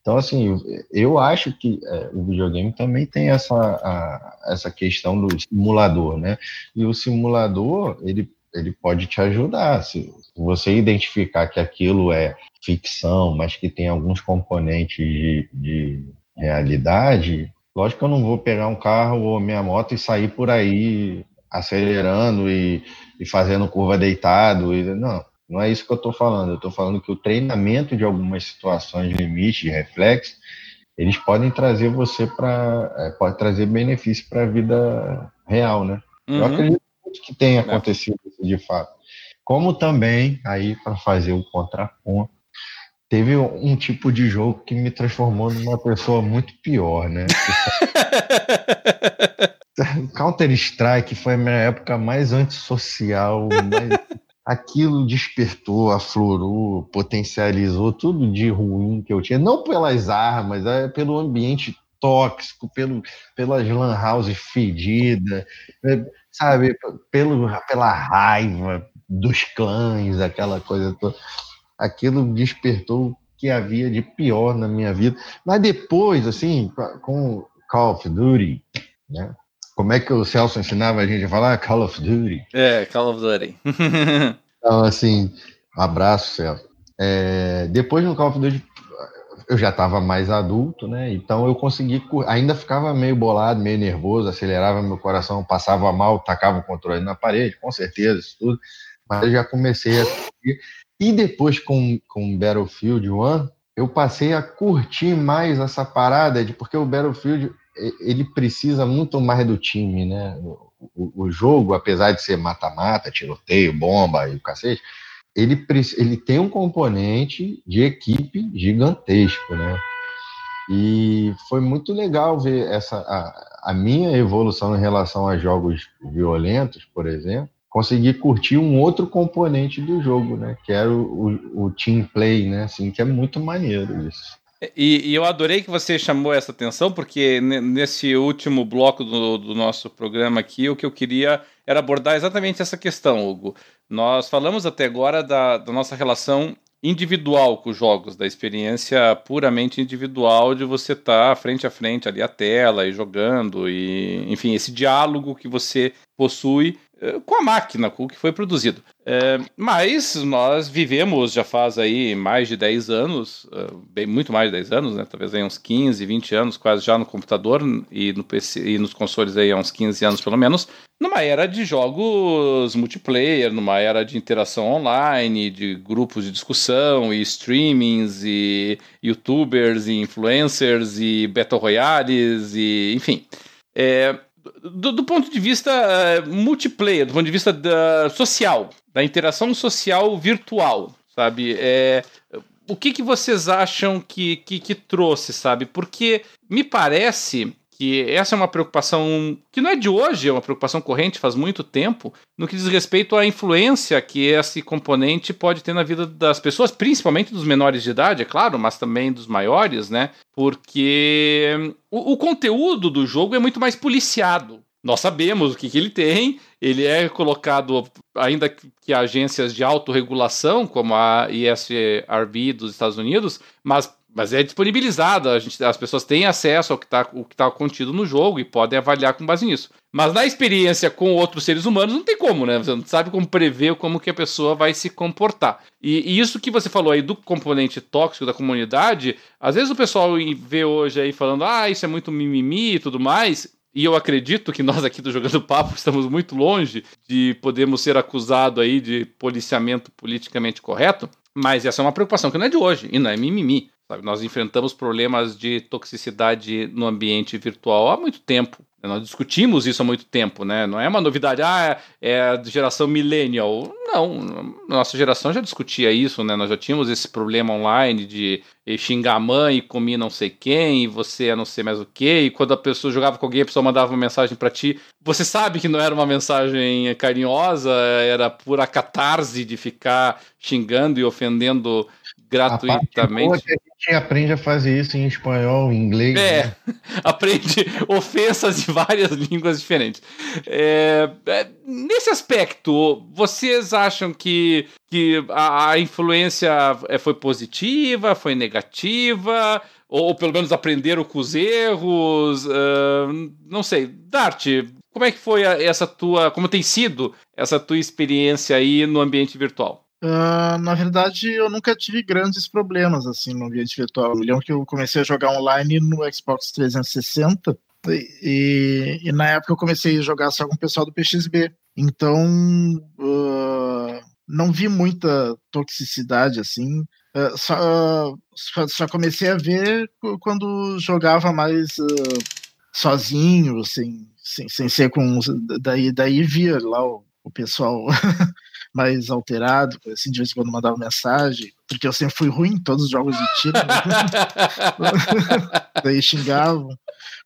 Então, assim, eu acho que é, o videogame também tem essa, a, essa questão do simulador, né? E o simulador, ele, ele pode te ajudar. Se você identificar que aquilo é ficção, mas que tem alguns componentes de, de realidade, lógico que eu não vou pegar um carro ou minha moto e sair por aí acelerando e, e fazendo curva deitado. E, não, não é isso que eu estou falando. Eu estou falando que o treinamento de algumas situações de limite, de reflexo, eles podem trazer você para. É, pode trazer benefício para a vida real, né? Uhum. Eu acredito que tenha acontecido isso de fato. Como também, aí para fazer o contraponto, teve um tipo de jogo que me transformou numa pessoa muito pior, né? Counter-Strike foi a minha época mais antissocial, mais... aquilo despertou, aflorou, potencializou tudo de ruim que eu tinha, não pelas armas, é pelo ambiente tóxico, pelo, pelas lan house fedida, é, sabe, pelo, pela raiva dos clãs, aquela coisa toda. Aquilo despertou o que havia de pior na minha vida. Mas depois, assim, com Call of Duty, né? Como é que o Celso ensinava a gente a falar? Call of Duty. É, Call of Duty. então, assim, um abraço, Celso. É, depois no Call of Duty eu já estava mais adulto, né? Então eu consegui, ainda ficava meio bolado, meio nervoso, acelerava meu coração, passava mal, tacava o controle na parede, com certeza, isso tudo. Mas eu já comecei a E depois com, com Battlefield 1, eu passei a curtir mais essa parada, de porque o Battlefield ele precisa muito mais do time, né? O, o jogo, apesar de ser mata-mata, tiroteio, bomba e o cacete, ele, ele tem um componente de equipe gigantesco, né? E foi muito legal ver essa a, a minha evolução em relação a jogos violentos, por exemplo, conseguir curtir um outro componente do jogo, né? Que era o, o, o team play, né? Assim, que é muito maneiro isso. E, e, eu adorei que você chamou essa atenção, porque nesse último bloco do, do, nosso programa aqui, o que eu queria era abordar exatamente essa questão, Hugo. Nós falamos até agora da, da nossa relação individual com os jogos, da experiência puramente individual de você estar tá frente a frente ali a tela e jogando, e enfim, esse diálogo que você possui com a máquina, com o que foi produzido. É, mas nós vivemos já faz aí mais de 10 anos, uh, bem, muito mais de 10 anos, né? Talvez aí uns 15, 20 anos, quase já no computador e no PC e nos consoles aí há uns 15 anos pelo menos, numa era de jogos multiplayer, numa era de interação online, de grupos de discussão e streamings e youtubers e influencers e battle royales e enfim. É, do, do, ponto de vista uh, multiplayer, do ponto de vista da, social, da interação social virtual, sabe? É, o que, que vocês acham que, que, que trouxe, sabe? Porque me parece que essa é uma preocupação que não é de hoje, é uma preocupação corrente faz muito tempo, no que diz respeito à influência que esse componente pode ter na vida das pessoas, principalmente dos menores de idade, é claro, mas também dos maiores, né? Porque o, o conteúdo do jogo é muito mais policiado. Nós sabemos o que, que ele tem, ele é colocado, ainda que agências de autorregulação, como a ISRB dos Estados Unidos, mas mas é disponibilizada, a gente, as pessoas têm acesso ao que está tá contido no jogo e podem avaliar com base nisso. Mas na experiência com outros seres humanos não tem como, né? Você não sabe como prever como que a pessoa vai se comportar. E, e isso que você falou aí do componente tóxico da comunidade, às vezes o pessoal vê hoje aí falando, ah, isso é muito mimimi e tudo mais, e eu acredito que nós aqui do Jogando Papo estamos muito longe de podermos ser acusados aí de policiamento politicamente correto, mas essa é uma preocupação que não é de hoje e não é mimimi. Sabe? Nós enfrentamos problemas de toxicidade no ambiente virtual há muito tempo. Nós discutimos isso há muito tempo, né? Não é uma novidade, ah, é a geração millennial. Não, nossa geração já discutia isso, né? Nós já tínhamos esse problema online de xingar a mãe e comer não sei quem, e você é não sei mais o que, e quando a pessoa jogava com alguém, a pessoa mandava uma mensagem para ti. Você sabe que não era uma mensagem carinhosa, era pura catarse de ficar xingando e ofendendo gratuitamente gente aprende a fazer isso em espanhol, em inglês. É, né? aprende ofensas de várias línguas diferentes. É, é, nesse aspecto, vocês acham que, que a, a influência é, foi positiva, foi negativa? Ou, ou pelo menos aprenderam com os erros? Uh, não sei. Dart, como é que foi essa tua, como tem sido essa tua experiência aí no ambiente virtual? Uh, na verdade, eu nunca tive grandes problemas assim no ambiente virtual. Eu lembro que eu comecei a jogar online no Xbox 360 e, e, na época eu comecei a jogar só com o pessoal do PXB. Então, uh, não vi muita toxicidade assim. Uh, só, só, comecei a ver quando jogava mais sozinho, sem, sem, sem ser com. Daí, daí via lá o, o pessoal mais alterado, assim, de vez em quando mandava mensagem, porque eu sempre fui ruim em todos os jogos de tiro. Né? Daí xingavam.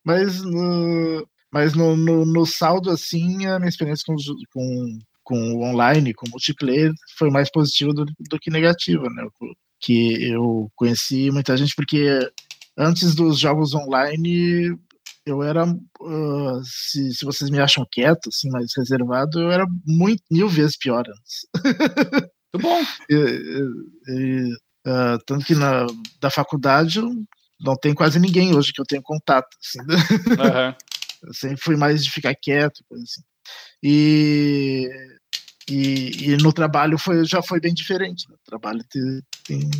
Mas no, mas no, no, no, saldo, assim, a minha experiência com, com, com o online, com o multiplayer, foi mais positiva do, do que negativa, né? Que eu conheci muita gente, porque antes dos jogos online, eu era, uh, se, se vocês me acham quieto, assim, mais reservado, eu era muito, mil vezes pior antes. Muito bom. e, e, uh, tanto que na da faculdade não tem quase ninguém hoje que eu tenho contato. Assim, uhum. Eu sempre fui mais de ficar quieto, coisa assim. E, e, e, no trabalho foi, já foi bem diferente. No trabalho tem, tem,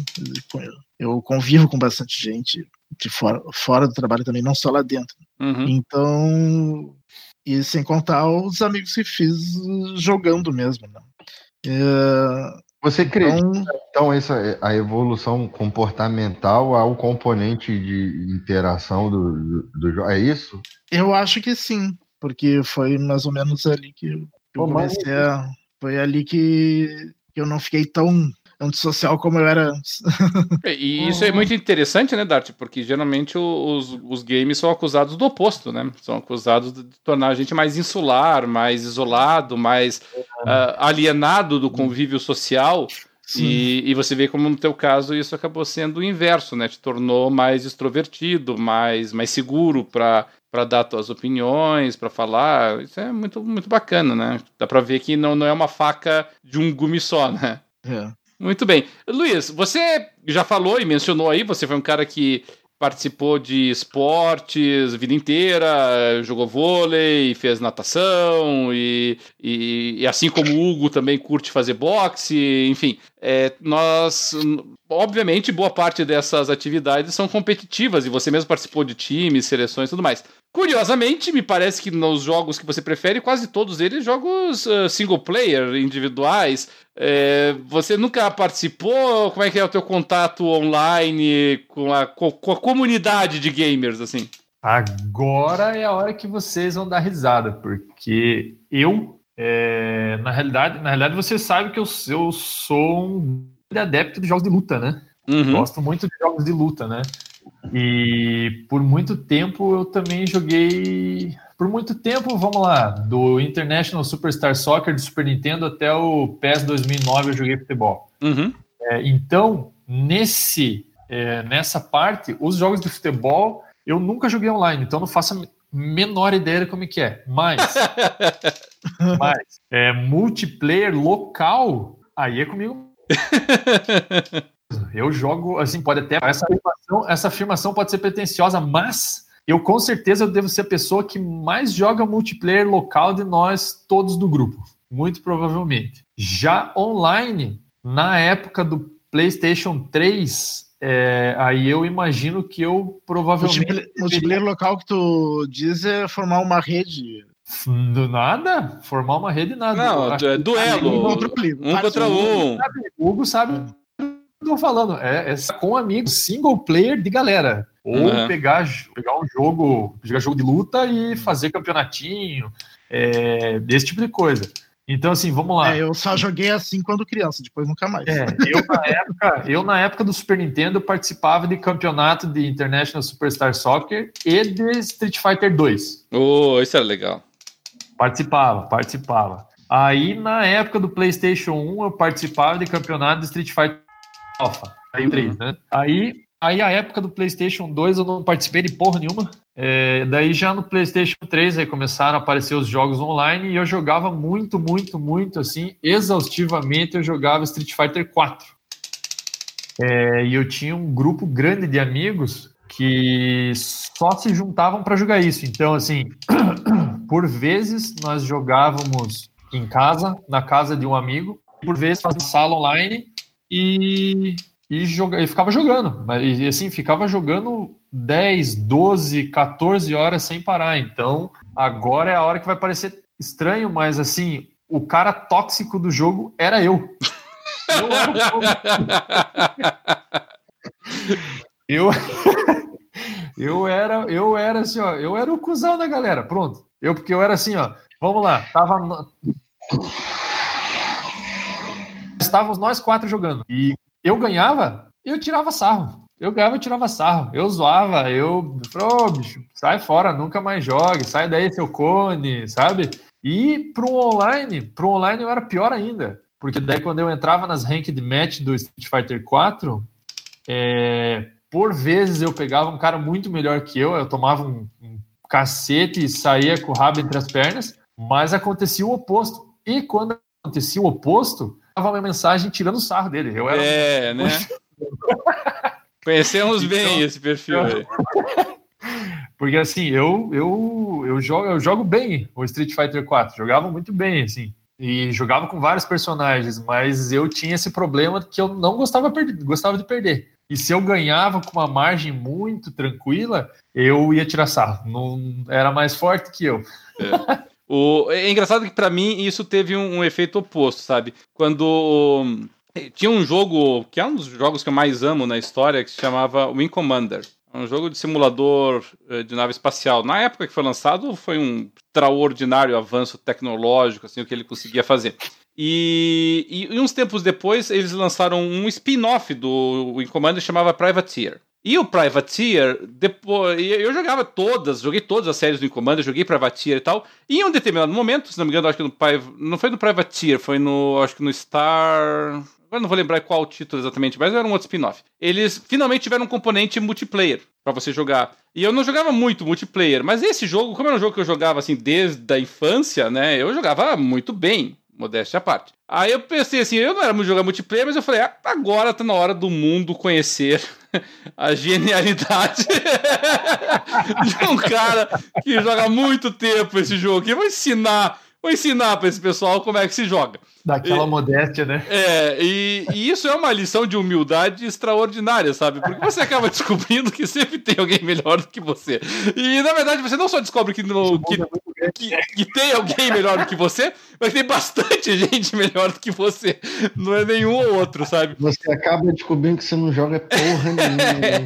eu convivo com bastante gente de fora, fora do trabalho também, não só lá dentro. Uhum. Então, e sem contar os amigos que fiz jogando mesmo. Né? É, Você acredita, então, então, essa, a evolução comportamental ao componente de interação do, do, jogo, é isso? Eu acho que sim, porque foi mais ou menos ali que eu, Pô, comecei mas... a... Foi ali que eu não fiquei tão antissocial como eu era antes. E isso é muito interessante, né, Dart? Porque geralmente os, os games são acusados do oposto, né? São acusados de tornar a gente mais insular, mais isolado, mais uh, alienado do convívio social. E, e, você vê como no teu caso isso acabou sendo o inverso, né? Te tornou mais extrovertido, mais, mais seguro para para dar tuas opiniões, para falar. Isso é muito, muito bacana, né? Dá para ver que não, não é uma faca de um gume só, né? É. Muito bem. Luiz, você já falou e mencionou aí, você foi um cara que participou de esportes a vida inteira, jogou vôlei, fez natação e, e, e, assim como o Hugo também curte fazer boxe, enfim, é, nós, obviamente, boa parte dessas atividades são competitivas e você mesmo participou de times, seleções e tudo mais. Curiosamente, me parece que nos jogos que você prefere, quase todos eles jogos uh, single player, individuais. É, você nunca participou? Como é que é o teu contato online com a, com a comunidade de gamers, assim? Agora é a hora que vocês vão dar risada, porque eu, é, na realidade, na realidade você sabe que eu, eu sou um adepto de jogos de luta, né? Uhum. Gosto muito de jogos de luta, né? E por muito tempo eu também joguei. Por muito tempo, vamos lá, do International Superstar Soccer do Super Nintendo até o PES 2009 eu joguei futebol. Uhum. É, então, nesse, é, nessa parte, os jogos de futebol eu nunca joguei online, então não faço a menor ideia de como é que é. Mas, mas é, multiplayer local, aí é comigo. Eu jogo, assim, pode até. Essa afirmação, essa afirmação pode ser pretensiosa, mas eu com certeza eu devo ser a pessoa que mais joga multiplayer local de nós todos do grupo. Muito provavelmente. Já online, na época do PlayStation 3, é, aí eu imagino que eu provavelmente. Multiplayer, multiplayer local que tu diz é formar uma rede do nada? Formar uma rede nada. Não, é duelo. Um contra, um contra um. O Hugo sabe tô falando, é, é com amigos, single player de galera. Ou uhum. pegar, pegar um jogo, jogar jogo de luta e fazer campeonatinho, é, desse tipo de coisa. Então, assim, vamos lá. É, eu só joguei assim quando criança, depois nunca mais. É, eu, na época, eu, na época do Super Nintendo, participava de campeonato de International Superstar Soccer e de Street Fighter 2. Oh, isso era legal. Participava, participava. Aí, na época do PlayStation 1, eu participava de campeonato de Street Fighter Alpha, aí 3, né? Aí, aí a época do PlayStation 2 eu não participei de porra nenhuma. É, daí já no PlayStation 3 aí começaram a aparecer os jogos online e eu jogava muito, muito, muito assim, exaustivamente eu jogava Street Fighter 4. É, e eu tinha um grupo grande de amigos que só se juntavam para jogar isso. Então, assim, por vezes nós jogávamos em casa, na casa de um amigo, por vezes fazia sala online e, e, joga, e ficava jogando. E assim, ficava jogando 10, 12, 14 horas sem parar. Então, agora é a hora que vai parecer estranho, mas assim, o cara tóxico do jogo era eu. Eu era, eu, eu era, eu era assim, ó, eu era o cuzão da galera, pronto. Eu, porque eu era assim, ó, vamos lá, tava. Estávamos nós quatro jogando. E eu ganhava, eu tirava sarro. Eu ganhava, eu tirava sarro. Eu zoava, eu. Ô, oh, bicho, sai fora, nunca mais jogue, sai daí, seu cone, sabe? E pro online, pro online eu era pior ainda. Porque daí quando eu entrava nas ranked match do Street Fighter 4, é, por vezes eu pegava um cara muito melhor que eu, eu tomava um, um cacete e saía com o rabo entre as pernas, mas acontecia o oposto. E quando acontecia o oposto, dava uma mensagem tirando o sarro dele. Eu era é, né? Conhecemos então, bem esse perfil aí. Porque assim, eu, eu, eu, jogo, eu jogo bem o Street Fighter 4, jogava muito bem, assim. E jogava com vários personagens, mas eu tinha esse problema que eu não gostava, gostava de perder. E se eu ganhava com uma margem muito tranquila, eu ia tirar sarro. Não era mais forte que eu. É. O, é engraçado que para mim isso teve um, um, efeito oposto, sabe? Quando tinha um jogo que é um dos jogos que eu mais amo na história que se chamava Wing Commander. É um jogo de simulador eh, de nave espacial. Na época que foi lançado, foi um extraordinário avanço tecnológico, assim, o que ele conseguia fazer. E, e, uns tempos depois eles lançaram um spin-off do Wing Commander que chamava Privateer. E o Privateer, depois, eu jogava todas, joguei todas as séries do Commander, joguei Privateer e tal. E em um determinado momento, se não me engano, acho que no não foi no Privateer, foi no, acho que no Star, agora não vou lembrar qual título exatamente, mas era um outro spin-off. Eles finalmente tiveram um componente multiplayer para você jogar. E eu não jogava muito multiplayer, mas esse jogo, como era um jogo que eu jogava assim desde a infância, né, eu jogava muito bem modéstia à parte. Aí eu pensei assim, eu não era muito jogar multiplayer, mas eu falei, ah, agora tá na hora do mundo conhecer a genialidade de um cara que joga muito tempo esse jogo. Eu vou ensinar, vou ensinar para esse pessoal como é que se joga. Daquela e, modéstia, né? É, e, e, isso é uma lição de humildade extraordinária, sabe? Porque você acaba descobrindo que sempre tem alguém melhor do que você. E na verdade você não só descobre que, no, que, que, que, tem alguém melhor do que você, mas tem bastante gente melhor do que você. Não é nenhum ou outro, sabe? Você acaba descobrindo que você não joga porra nenhuma. Né?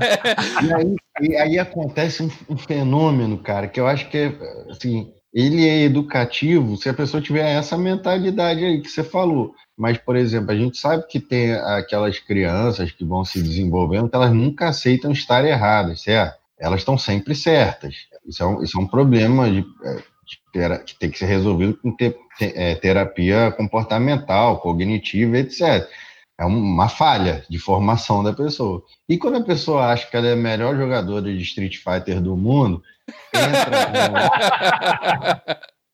e, aí, e aí acontece um, um fenômeno, cara, que eu acho que é assim ele é educativo se a pessoa tiver essa mentalidade aí que você falou. Mas, por exemplo, a gente sabe que tem aquelas crianças que vão se desenvolvendo que elas nunca aceitam estar erradas, certo? Elas estão sempre certas. Isso é um, isso é um problema de, é, de que tem que ser resolvido com te, te, é, terapia comportamental, cognitiva, etc. É uma falha de formação da pessoa. E quando a pessoa acha que ela é a melhor jogadora de Street Fighter do mundo, entra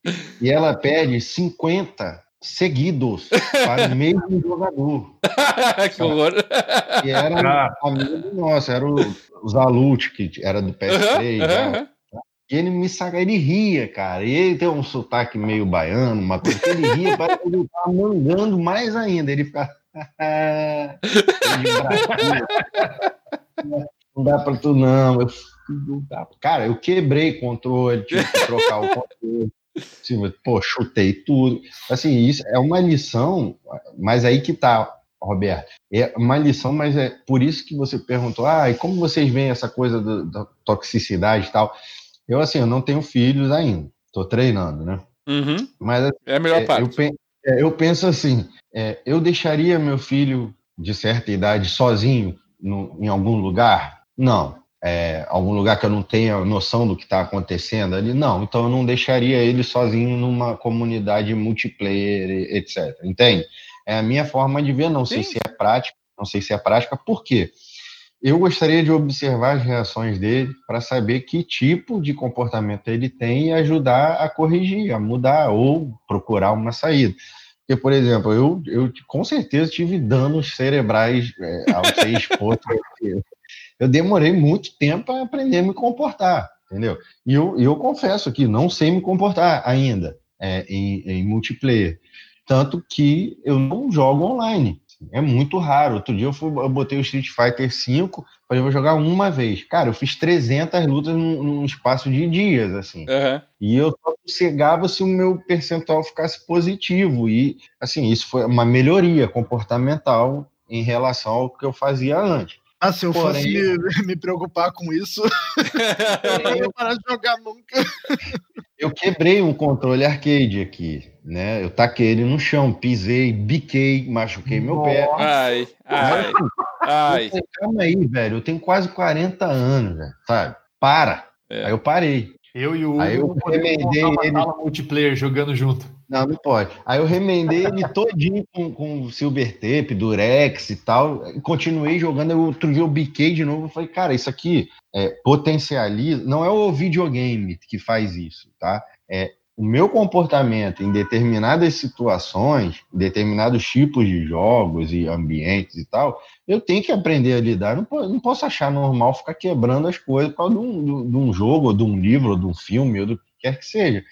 e ela pede 50 seguidos para o mesmo jogador. que horror! E era ah. amigo nosso, era o, o Zalut, que era do PS3. Uhum, uhum. E ele me saca, ele ria, cara. E ele tem um sotaque meio baiano, uma coisa que ele ria, parece que ele tava mandando mais ainda. Ele fica. Não dá pra tu, não. Eu Cara, eu quebrei controle, tive que trocar o controle. Assim, pô, chutei tudo. Assim, isso é uma lição, mas aí que tá, Roberto. É uma lição, mas é por isso que você perguntou, ah, e como vocês veem essa coisa do, da toxicidade e tal? Eu, assim, eu não tenho filhos ainda, tô treinando, né? Uhum. Mas é a melhor é, parte. Eu, é, eu, penso assim, é, eu deixaria meu filho de certa idade sozinho no, em algum lugar? Não é, algum lugar que eu não tenha noção do que está acontecendo ali, não. Então eu não deixaria ele sozinho numa comunidade multiplayer, etc. Entende? É a minha forma de ver, não Sim. sei se é prática, não sei se é prática, por quê? Eu gostaria de observar as reações dele para saber que tipo de comportamento ele tem e ajudar a corrigir, a mudar ou procurar uma saída. Porque, por exemplo, eu, eu com certeza tive danos cerebrais é, ao ser exposto. eu demorei muito tempo para aprender a me comportar, entendeu? E eu, eu confesso que não sei me comportar ainda é, em, em multiplayer. Tanto que eu não jogo online. É muito raro. Outro dia eu, fui, eu botei o Street Fighter V, eu vou jogar uma vez. Cara, eu fiz 300 lutas num, num espaço de dias, assim. Uhum. E eu só sossegava se o meu percentual ficasse positivo. E, assim, isso foi uma melhoria comportamental em relação ao que eu fazia antes. Ah, se eu Porém, fosse me preocupar com isso, eu não ia parar de jogar nunca. Eu quebrei um controle arcade aqui né? Eu taquei ele no chão, pisei, biquei, machuquei meu Nossa. pé. Ai, ai, ai. Calma aí, velho. Eu tenho quase 40 anos, velho, sabe? Para. É. Aí eu parei. Eu e o Aí eu remendei ele multiplayer jogando junto. Não, não pode. Aí eu remendei ele todinho com, com silver tape, durex e tal. E continuei jogando. Outro dia eu biquei de novo. Eu falei, cara, isso aqui é, potencializa. Não é o videogame que faz isso, tá? É o meu comportamento em determinadas situações, determinados tipos de jogos e ambientes e tal, eu tenho que aprender a lidar. Não, não posso achar normal ficar quebrando as coisas por causa de um, de um jogo, ou de um livro, ou de um filme, ou do que quer que seja.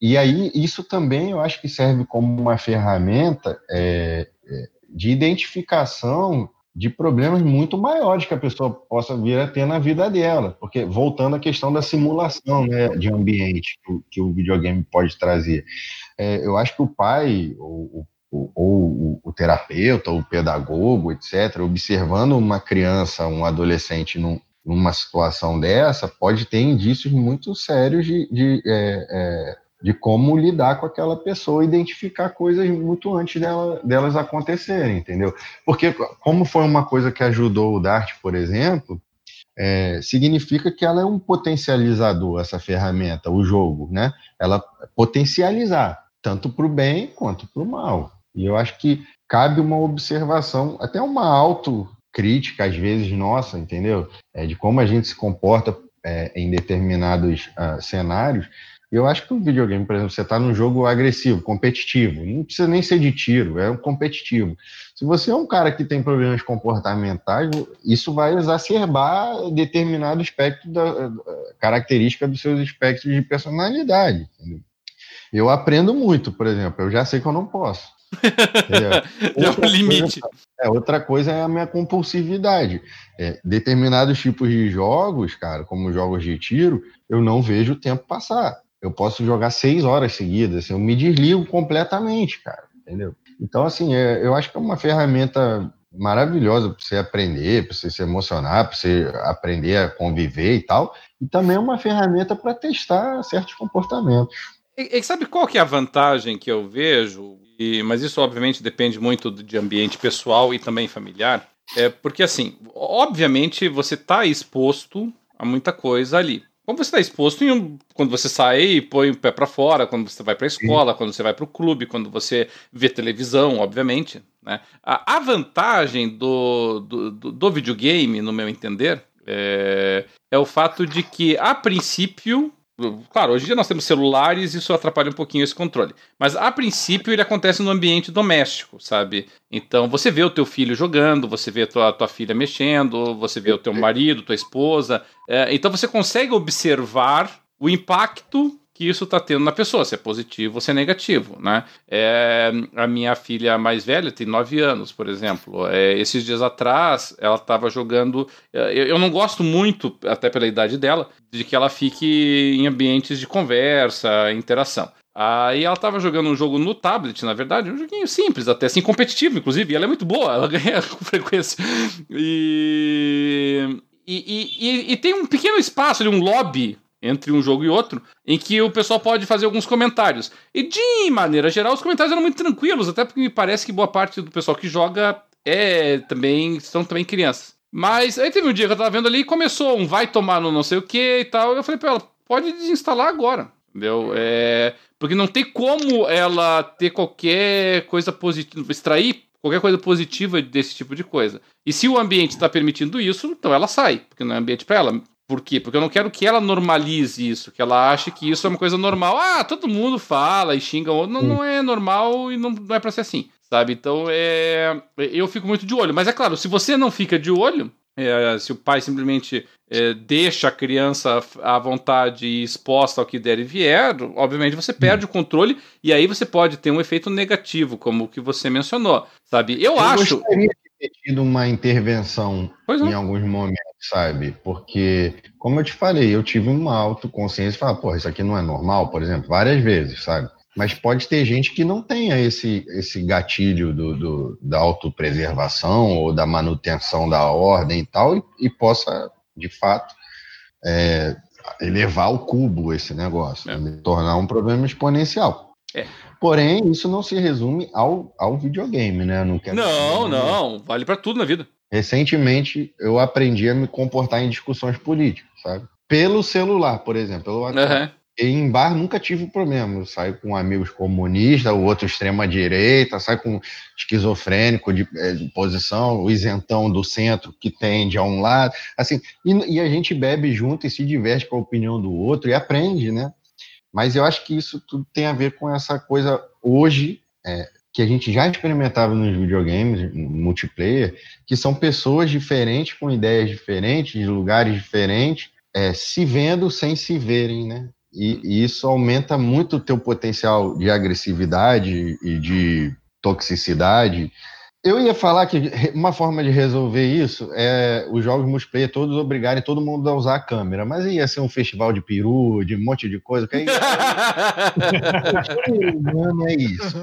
E aí, isso também eu acho que serve como uma ferramenta é, é, de identificação de problemas muito maiores que a pessoa possa vir a ter na vida dela. Porque, voltando à questão da simulação né, de ambiente que, que o videogame pode trazer, é, eu acho que o pai, ou, ou, ou o terapeuta, ou o pedagogo, etc., observando uma criança, um adolescente num, numa situação dessa, pode ter indícios muito sérios de, de, é, é, de como lidar com aquela pessoa, identificar coisas muito antes dela, delas acontecerem, entendeu? Porque, como foi uma coisa que ajudou o Dart, por exemplo, é, significa que ela é um potencializador, essa ferramenta, o jogo, né? Ela potencializar, tanto para o bem quanto para o mal. E eu acho que cabe uma observação, até uma autocrítica, às vezes, nossa, entendeu? É, de como a gente se comporta é, em determinados uh, cenários. Eu acho que o videogame, por exemplo, você está num jogo agressivo, competitivo, não precisa nem ser de tiro, é um competitivo. Se você é um cara que tem problemas comportamentais, isso vai exacerbar determinado aspecto da característica dos seus aspectos de personalidade. Entendeu? Eu aprendo muito, por exemplo, eu já sei que eu não posso. é o limite. Coisa, é, outra coisa é a minha compulsividade. É, determinados tipos de jogos, cara, como jogos de tiro, eu não vejo o tempo passar. Eu posso jogar seis horas seguidas, eu me desligo completamente, cara, entendeu? Então, assim, é, eu acho que é uma ferramenta maravilhosa para você aprender, para você se emocionar, para você aprender a conviver e tal. E também é uma ferramenta para testar certos comportamentos. E, e, sabe qual que é a vantagem que eu vejo? E, mas isso obviamente depende muito de ambiente pessoal e também familiar. É porque assim, obviamente você está exposto a muita coisa ali. Como você está exposto em, quando você sai e põe o pé para fora, quando você vai para a escola, Sim. quando você vai para o clube, quando você vê televisão, obviamente. Né? A, a vantagem do, do, do, do videogame, no meu entender, é, é o fato de que, a princípio, Claro, hoje em dia nós temos celulares e isso atrapalha um pouquinho esse controle. Mas a princípio ele acontece no ambiente doméstico, sabe? Então você vê o teu filho jogando, você vê a tua, tua filha mexendo, você vê o teu marido, tua esposa. É, então você consegue observar o impacto que isso está tendo na pessoa, se é positivo ou se é negativo, né? É, a minha filha mais velha tem 9 anos, por exemplo. É, esses dias atrás, ela estava jogando. É, eu, eu, não gosto muito, até pela idade dela, de que ela fique em ambientes de conversa, interação. Aí ela estava jogando um jogo no tablet, na verdade, um joguinho simples, até assim, competitivo, inclusive, e ela é muito boa, ela ganha com frequência. E, e, e, e, tem um pequeno espaço ali, um lobby entre um jogo e outro, em que o pessoal pode fazer alguns comentários. E de maneira geral, os comentários eram muito tranquilos, até porque me parece que boa parte do pessoal que joga é também são também crianças. Mas aí teve um dia que eu tava vendo ali e começou um vai tomar no não sei o que e tal. Eu falei pra ela, pode desinstalar agora. Entendeu? É, porque não tem como ela ter qualquer coisa positiva, extrair qualquer coisa positiva desse tipo de coisa. E se o ambiente está permitindo isso, então ela sai, porque não é ambiente para ela. Por quê? Porque eu não quero que ela normalize isso, que ela ache que isso é uma coisa normal. Ah, todo mundo fala e xinga. Não, não é normal e não, não é pra ser assim, sabe? Então, é, eu fico muito de olho. Mas é claro, se você não fica de olho, é, se o pai simplesmente é, deixa a criança à vontade e exposta ao que der e vier, obviamente você perde hum. o controle e aí você pode ter um efeito negativo, como o que você mencionou, sabe? Eu, eu acho. Gostaria de ter tido uma intervenção em alguns momentos, sabe? Porque, como eu te falei, eu tive uma autoconsciência e falei, pô, isso aqui não é normal, por exemplo, várias vezes, sabe? Mas pode ter gente que não tenha esse, esse gatilho do, do da autopreservação ou da manutenção da ordem e tal, e, e possa, de fato, é, elevar ao cubo esse negócio, é. né? tornar um problema exponencial. É. Porém, isso não se resume ao, ao videogame, né? Não, quero não, não, vale para tudo na vida. Recentemente, eu aprendi a me comportar em discussões políticas, sabe? Pelo celular, por exemplo. Pelo WhatsApp. Uhum em bar nunca tive problema. Eu saio com amigos comunistas, o outro extrema-direita, saio com esquizofrênico de, é, de, posição, o isentão do centro que tende a um lado. assim e, e, a gente bebe junto e se diverte com a opinião do outro e aprende, né? Mas eu acho que isso tudo tem a ver com essa coisa hoje. É, que a gente já experimentava nos videogames multiplayer, que são pessoas diferentes, com ideias diferentes, de lugares diferentes, é, se vendo sem se verem, né? E, e, isso aumenta muito o teu potencial de agressividade e de toxicidade. Eu ia falar que uma forma de resolver isso é os jogos multiplayer todos obrigarem todo mundo a usar a câmera, mas ia ser um festival de peru, de um monte de coisa. Que aí... é isso.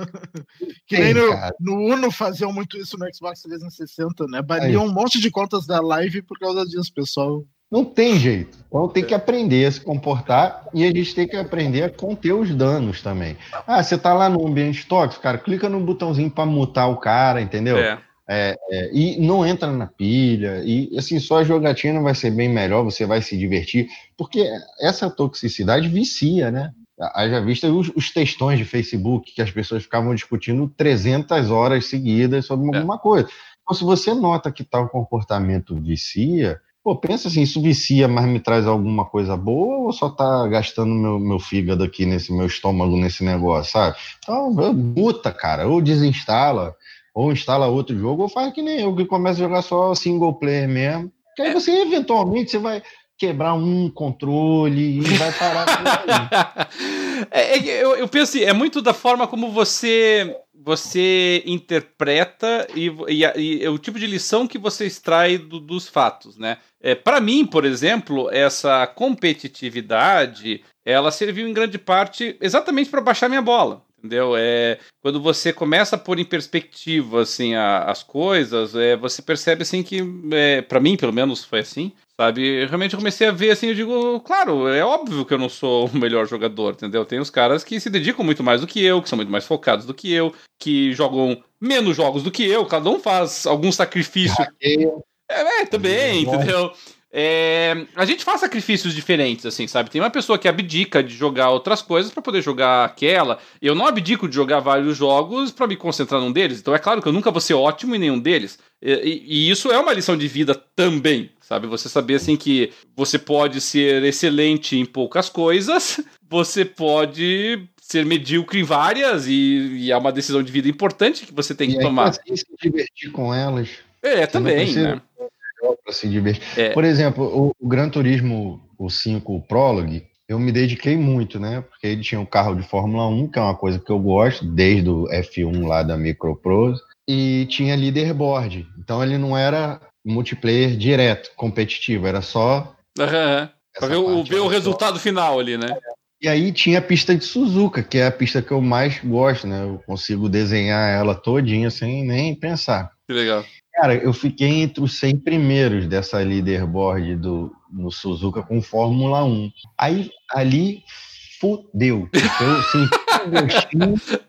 Que nem no, no, Uno faziam muito isso no Xbox 360, né? Baniam um monte de contas da live por causa disso, pessoal. Não tem jeito. Então tem que aprender a se comportar e a gente tem que aprender a conter os danos também. Ah, você tá lá no ambiente tóxico, cara, clica no botãozinho para mutar o cara, entendeu? É. É, é, e não entra na pilha, e assim, só a jogatina vai ser bem melhor, você vai se divertir, porque essa toxicidade vicia, né? Haja vista os, os textões de Facebook que as pessoas ficavam discutindo 300 horas seguidas sobre é. alguma coisa. Então, se você nota que tal comportamento vicia, Pô, pensa assim, isso vicia, mas me traz alguma coisa boa ou só tá gastando meu, meu fígado aqui nesse meu estômago nesse negócio, sabe? Então, muta, cara, ou desinstala, ou instala outro jogo, ou faz que nem eu, que começa a jogar só single player mesmo. Que aí você, eventualmente, você vai quebrar um controle e vai parar. é, é, eu, eu penso assim, é muito da forma como você você interpreta e, e, e, é o tipo de lição que você extrai do, dos fatos, né? É, para mim, por exemplo, essa competitividade, ela serviu em grande parte exatamente para baixar minha bola entendeu? É quando você começa a pôr em perspectiva assim a, as coisas, é, você percebe assim que, é, para mim pelo menos foi assim, sabe? Realmente eu comecei a ver assim, eu digo, claro, é óbvio que eu não sou o melhor jogador, entendeu? Tem os caras que se dedicam muito mais do que eu, que são muito mais focados do que eu, que jogam menos jogos do que eu, cada um faz algum sacrifício. É, é também, entendeu? É, a gente faz sacrifícios diferentes, assim, sabe? Tem uma pessoa que abdica de jogar outras coisas para poder jogar aquela. Eu não abdico de jogar vários jogos para me concentrar num deles. Então é claro que eu nunca vou ser ótimo em nenhum deles. E, e, e, isso é uma lição de vida também, sabe? Você saber assim que você pode ser excelente em poucas coisas, você pode ser medíocre em várias e, e é uma decisão de vida importante que você tem que tomar. Assim, se divertir com elas. É, também, né? Para se divertir. É. Por exemplo, o, o, Gran Turismo, o 5 Prologue, eu me dediquei muito, né? Porque ele tinha um carro de Fórmula 1, que é uma coisa que eu gosto, desde o F1 lá da Microprose, e tinha leaderboard. Então ele não era multiplayer direto, competitivo, era só. Uhum. Para ver, o, ver o resultado só... final ali, né? E aí tinha a pista de Suzuka, que é a pista que eu mais gosto, né? Eu consigo desenhar ela todinha sem nem pensar. Que legal. Cara, eu fiquei entre os 100 primeiros dessa leaderboard do, no Suzuka com Fórmula 1. Aí, ali, fudeu. Eu senti o gostinho,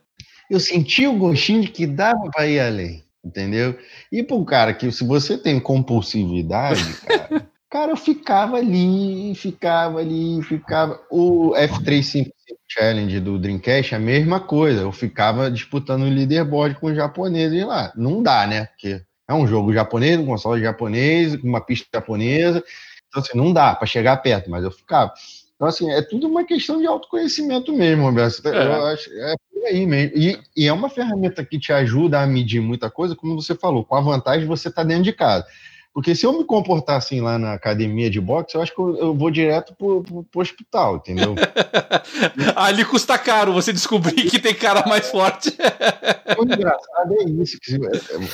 eu senti o gostinho de que dava para ir além, entendeu? E para um cara que, se você tem compulsividade, cara, cara, eu ficava ali, ficava ali, ficava. O F355 Challenge do Dreamcast é a mesma coisa. Eu ficava disputando o leaderboard com os japoneses lá. Não dá, né? Porque é um jogo japonês, um console japonês, com uma pista japonesa. Então, assim, não dá para chegar perto, mas eu ficava. Então, assim, é tudo uma questão de autoconhecimento mesmo, Roberto. É. Eu acho, é por aí mesmo. E, e, é uma ferramenta que te ajuda a medir muita coisa, como você falou, com a vantagem de você estar tá dentro de casa. Porque se eu me comportar assim lá na academia de boxe, eu acho que eu, eu vou direto pro, pro, pro hospital, entendeu? Ali custa caro você descobrir que tem cara mais forte. o engraçado é isso, que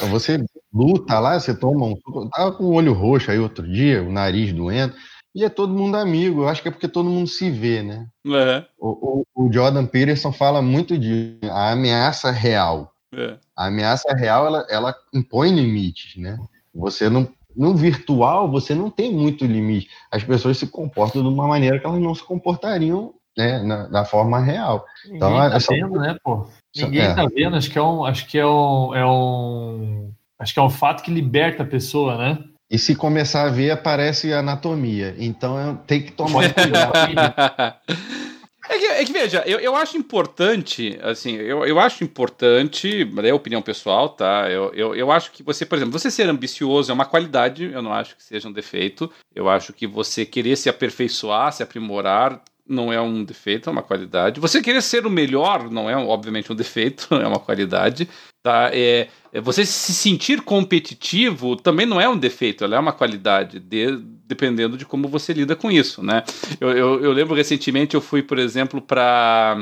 você luta lá, você toma um. Tava com o olho roxo aí outro dia, o nariz doendo. E é todo mundo amigo. Eu acho que é porque todo mundo se vê, né? Uhum. O, o, o, Jordan Peterson fala muito de a ameaça real. É. A ameaça real, ela, ela impõe limites, né? Você não, no virtual, você não tem muito limite. As pessoas se comportam de uma maneira que elas não se comportariam né, na, na forma real. Então, Ninguém tá vendo, né, pô? Ninguém é. tá vendo. Acho que é um, acho que é um, é um, acho que é um fato que liberta a pessoa, né? E se começar a ver, aparece anatomia. Então tem que tomar cuidado. É que, é que, veja, eu, eu acho importante, assim, eu, eu acho importante, é opinião pessoal, tá? Eu, eu, eu acho que você, por exemplo, você ser ambicioso é uma qualidade, eu não acho que seja um defeito. Eu acho que você querer se aperfeiçoar, se aprimorar, não é um defeito, é uma qualidade. Você querer ser o melhor não é, obviamente, um defeito, é uma qualidade. Tá? É, é, você se sentir competitivo também não é um defeito, ela é uma qualidade, de, dependendo de como você lida com isso. Né? Eu, eu, eu lembro recentemente, eu fui, por exemplo, para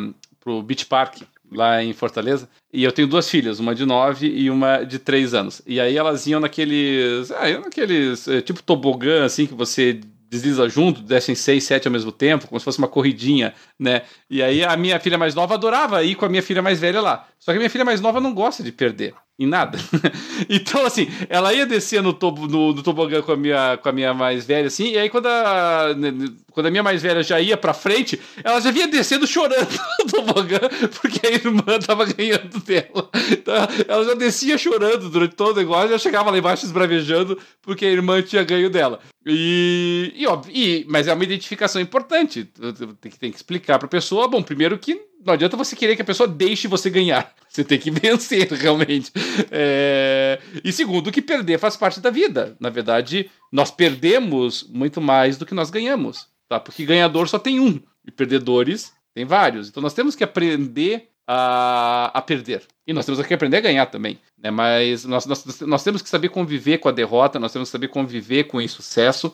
o Beach Park, lá em Fortaleza. E eu tenho duas filhas, uma de nove e uma de três anos. E aí elas iam naqueles. Ah, naqueles. É, tipo tobogã, assim, que você desliza junto, descem seis, sete ao mesmo tempo, como se fosse uma corridinha, né? E aí a minha filha mais nova adorava ir com a minha filha mais velha lá. Só que a minha filha mais nova não gosta de perder em nada. então, assim, ela ia descer no, no, no, tobogã com a, minha, com a minha mais velha, assim, e aí quando a, né, quando a minha mais velha já ia pra frente, ela já vinha descendo chorando no tobogã, porque a irmã tava ganhando dela. Então, ela já descia chorando durante todo o negócio, já chegava lá embaixo esbravejando, porque a irmã tinha ganho dela. E, e, óbvio, e mas é uma identificação importante. Tem que, tem que explicar pra pessoa, bom, primeiro que não adianta você querer que a pessoa deixe você ganhar. Você tem que vencer, realmente. É... E segundo, que perder faz parte da vida. Na verdade, nós perdemos muito mais do que nós ganhamos. Tá? Porque ganhador só tem um. E perdedores tem vários. Então nós temos que aprender a, a perder. E nós temos que aprender a ganhar também. Né? Mas nós, nós, nós temos que saber conviver com a derrota, nós temos que saber conviver com o insucesso,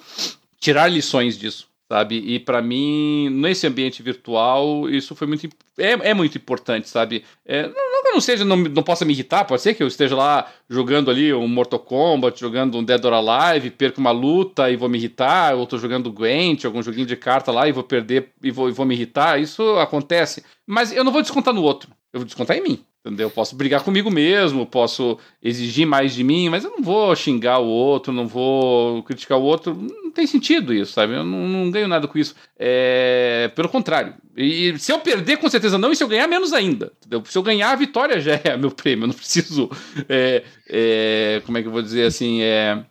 tirar lições disso sabe? E para mim, nesse ambiente virtual, isso foi muito é, é muito importante, sabe? É, não, que eu não seja, não, não possa me irritar, pode ser que eu esteja lá jogando ali um Mortal Kombat, jogando um Dead or Alive, perco uma luta e vou me irritar, ou tô jogando Gwent, algum joguinho de carta lá e vou perder e vou, e vou me irritar, isso acontece. Mas eu não vou descontar no outro, eu vou descontar em mim. Entendeu? Eu posso brigar comigo mesmo, posso exigir mais de mim, mas eu não vou xingar o outro, não vou criticar o outro. Não tem sentido isso, sabe? Eu não, não ganho nada com isso. É... Pelo contrário. E se eu perder, com certeza não, e se eu ganhar, menos ainda. Entendeu? Se eu ganhar, a vitória já é meu prêmio. Eu não preciso. É... É... Como é que eu vou dizer assim? É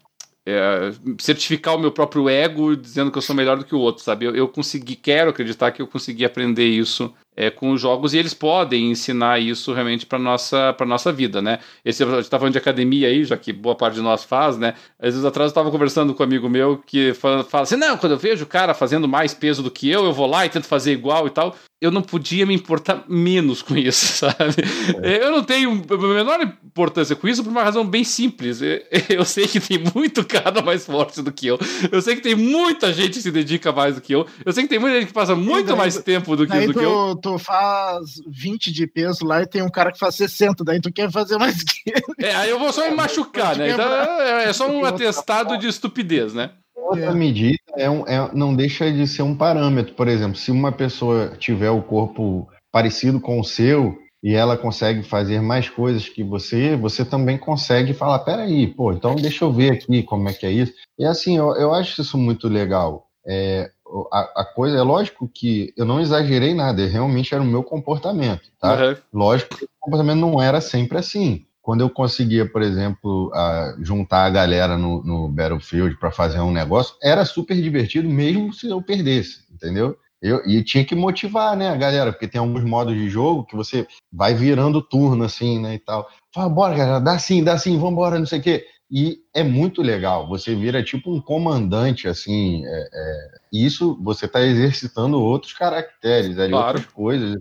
é, certificar o meu próprio ego dizendo que eu sou melhor do que o outro, sabe? Eu, eu consegui, quero acreditar que eu consegui aprender isso é, com os jogos e eles podem ensinar isso realmente para nossa para nossa vida, né? Esse a gente tá falando de academia aí, já que boa parte de nós faz, né? Às vezes atrás eu estava conversando com um amigo meu que fala, fala assim: "Não, quando eu vejo o cara fazendo mais peso do que eu, eu vou lá e tento fazer igual e tal" eu não podia me importar menos com isso, sabe? É. Eu não tenho a menor importância com isso por uma razão bem simples. Eu sei que tem muito cara mais forte do que eu. Eu sei que tem muita gente que se dedica mais do que eu. Eu sei que tem muita gente que passa muito daí, mais tempo do que, do tu, que eu. Tu faz 20 de peso lá e tem um cara que faz 60, daí tu quer fazer mais que ele. É, aí eu vou só me machucar, né? Então é, é só um atestado de estupidez, né? Outra é. medida é, um, é, não deixa de ser um parâmetro. Por exemplo, se uma pessoa tiver o corpo parecido com o seu e ela consegue fazer mais coisas que você, você também consegue falar, peraí, pô, então deixa eu ver aqui como é que é isso. E assim, eu, eu acho isso muito legal. É, a, a, coisa é lógico que eu não exagerei nada, realmente era o meu comportamento, tá? Uhum. Lógico que o comportamento não era sempre assim quando eu conseguia, por exemplo, a, juntar a galera no, no Battlefield para fazer um negócio, era super divertido, mesmo se eu perdesse, entendeu? Eu, e tinha que motivar, né, a galera, porque tem alguns modos de jogo que você vai virando turno, assim, né, e tal. Fala, bora, galera, dá sim, dá sim, vambora, não sei o quê. E é muito legal, você vira tipo um comandante, assim, é, é, e isso você está exercitando outros caracteres, ali, claro. outras coisas.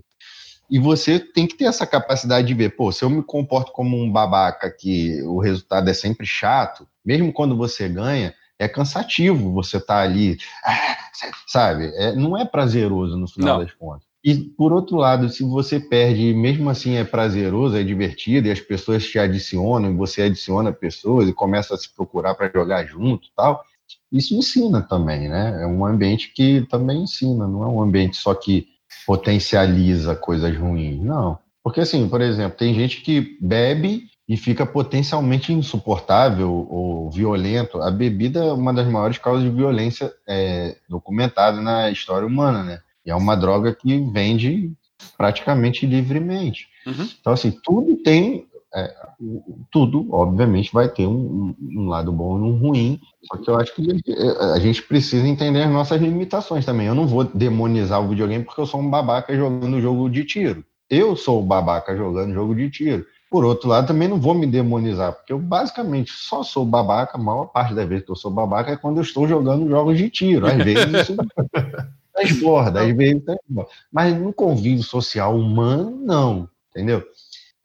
E você tem que ter essa capacidade de ver, pô, se eu me comporto como um babaca que o resultado é sempre chato, mesmo quando você ganha, é cansativo você estar tá ali, ah, sabe? É, não é prazeroso no final não. das contas. E, por outro lado, se você perde, mesmo assim é prazeroso, é divertido, e as pessoas te adicionam, e você adiciona pessoas e começa a se procurar para jogar junto tal, isso ensina também, né? É um ambiente que também ensina, não é um ambiente só que potencializa coisas ruins, não. Porque, assim, por exemplo, tem gente que bebe e fica potencialmente insuportável ou violento. A bebida é uma das maiores causas de violência é, documentada na história humana, né? E é uma droga que vende praticamente livremente. Uhum. Então, assim, tudo tem. É, tudo, obviamente, vai ter um, um, lado bom e um ruim. Só que eu acho que a gente precisa entender as nossas limitações também. Eu não vou demonizar o videogame porque eu sou um babaca jogando jogo de tiro. Eu sou o babaca jogando jogo de tiro. Por outro lado, também não vou me demonizar, porque eu basicamente só sou babaca, a maior parte das vezes que eu sou babaca é quando eu estou jogando jogos de tiro. Às vezes isso transborda, às vezes transborda. Mas no convívio social humano, não, entendeu?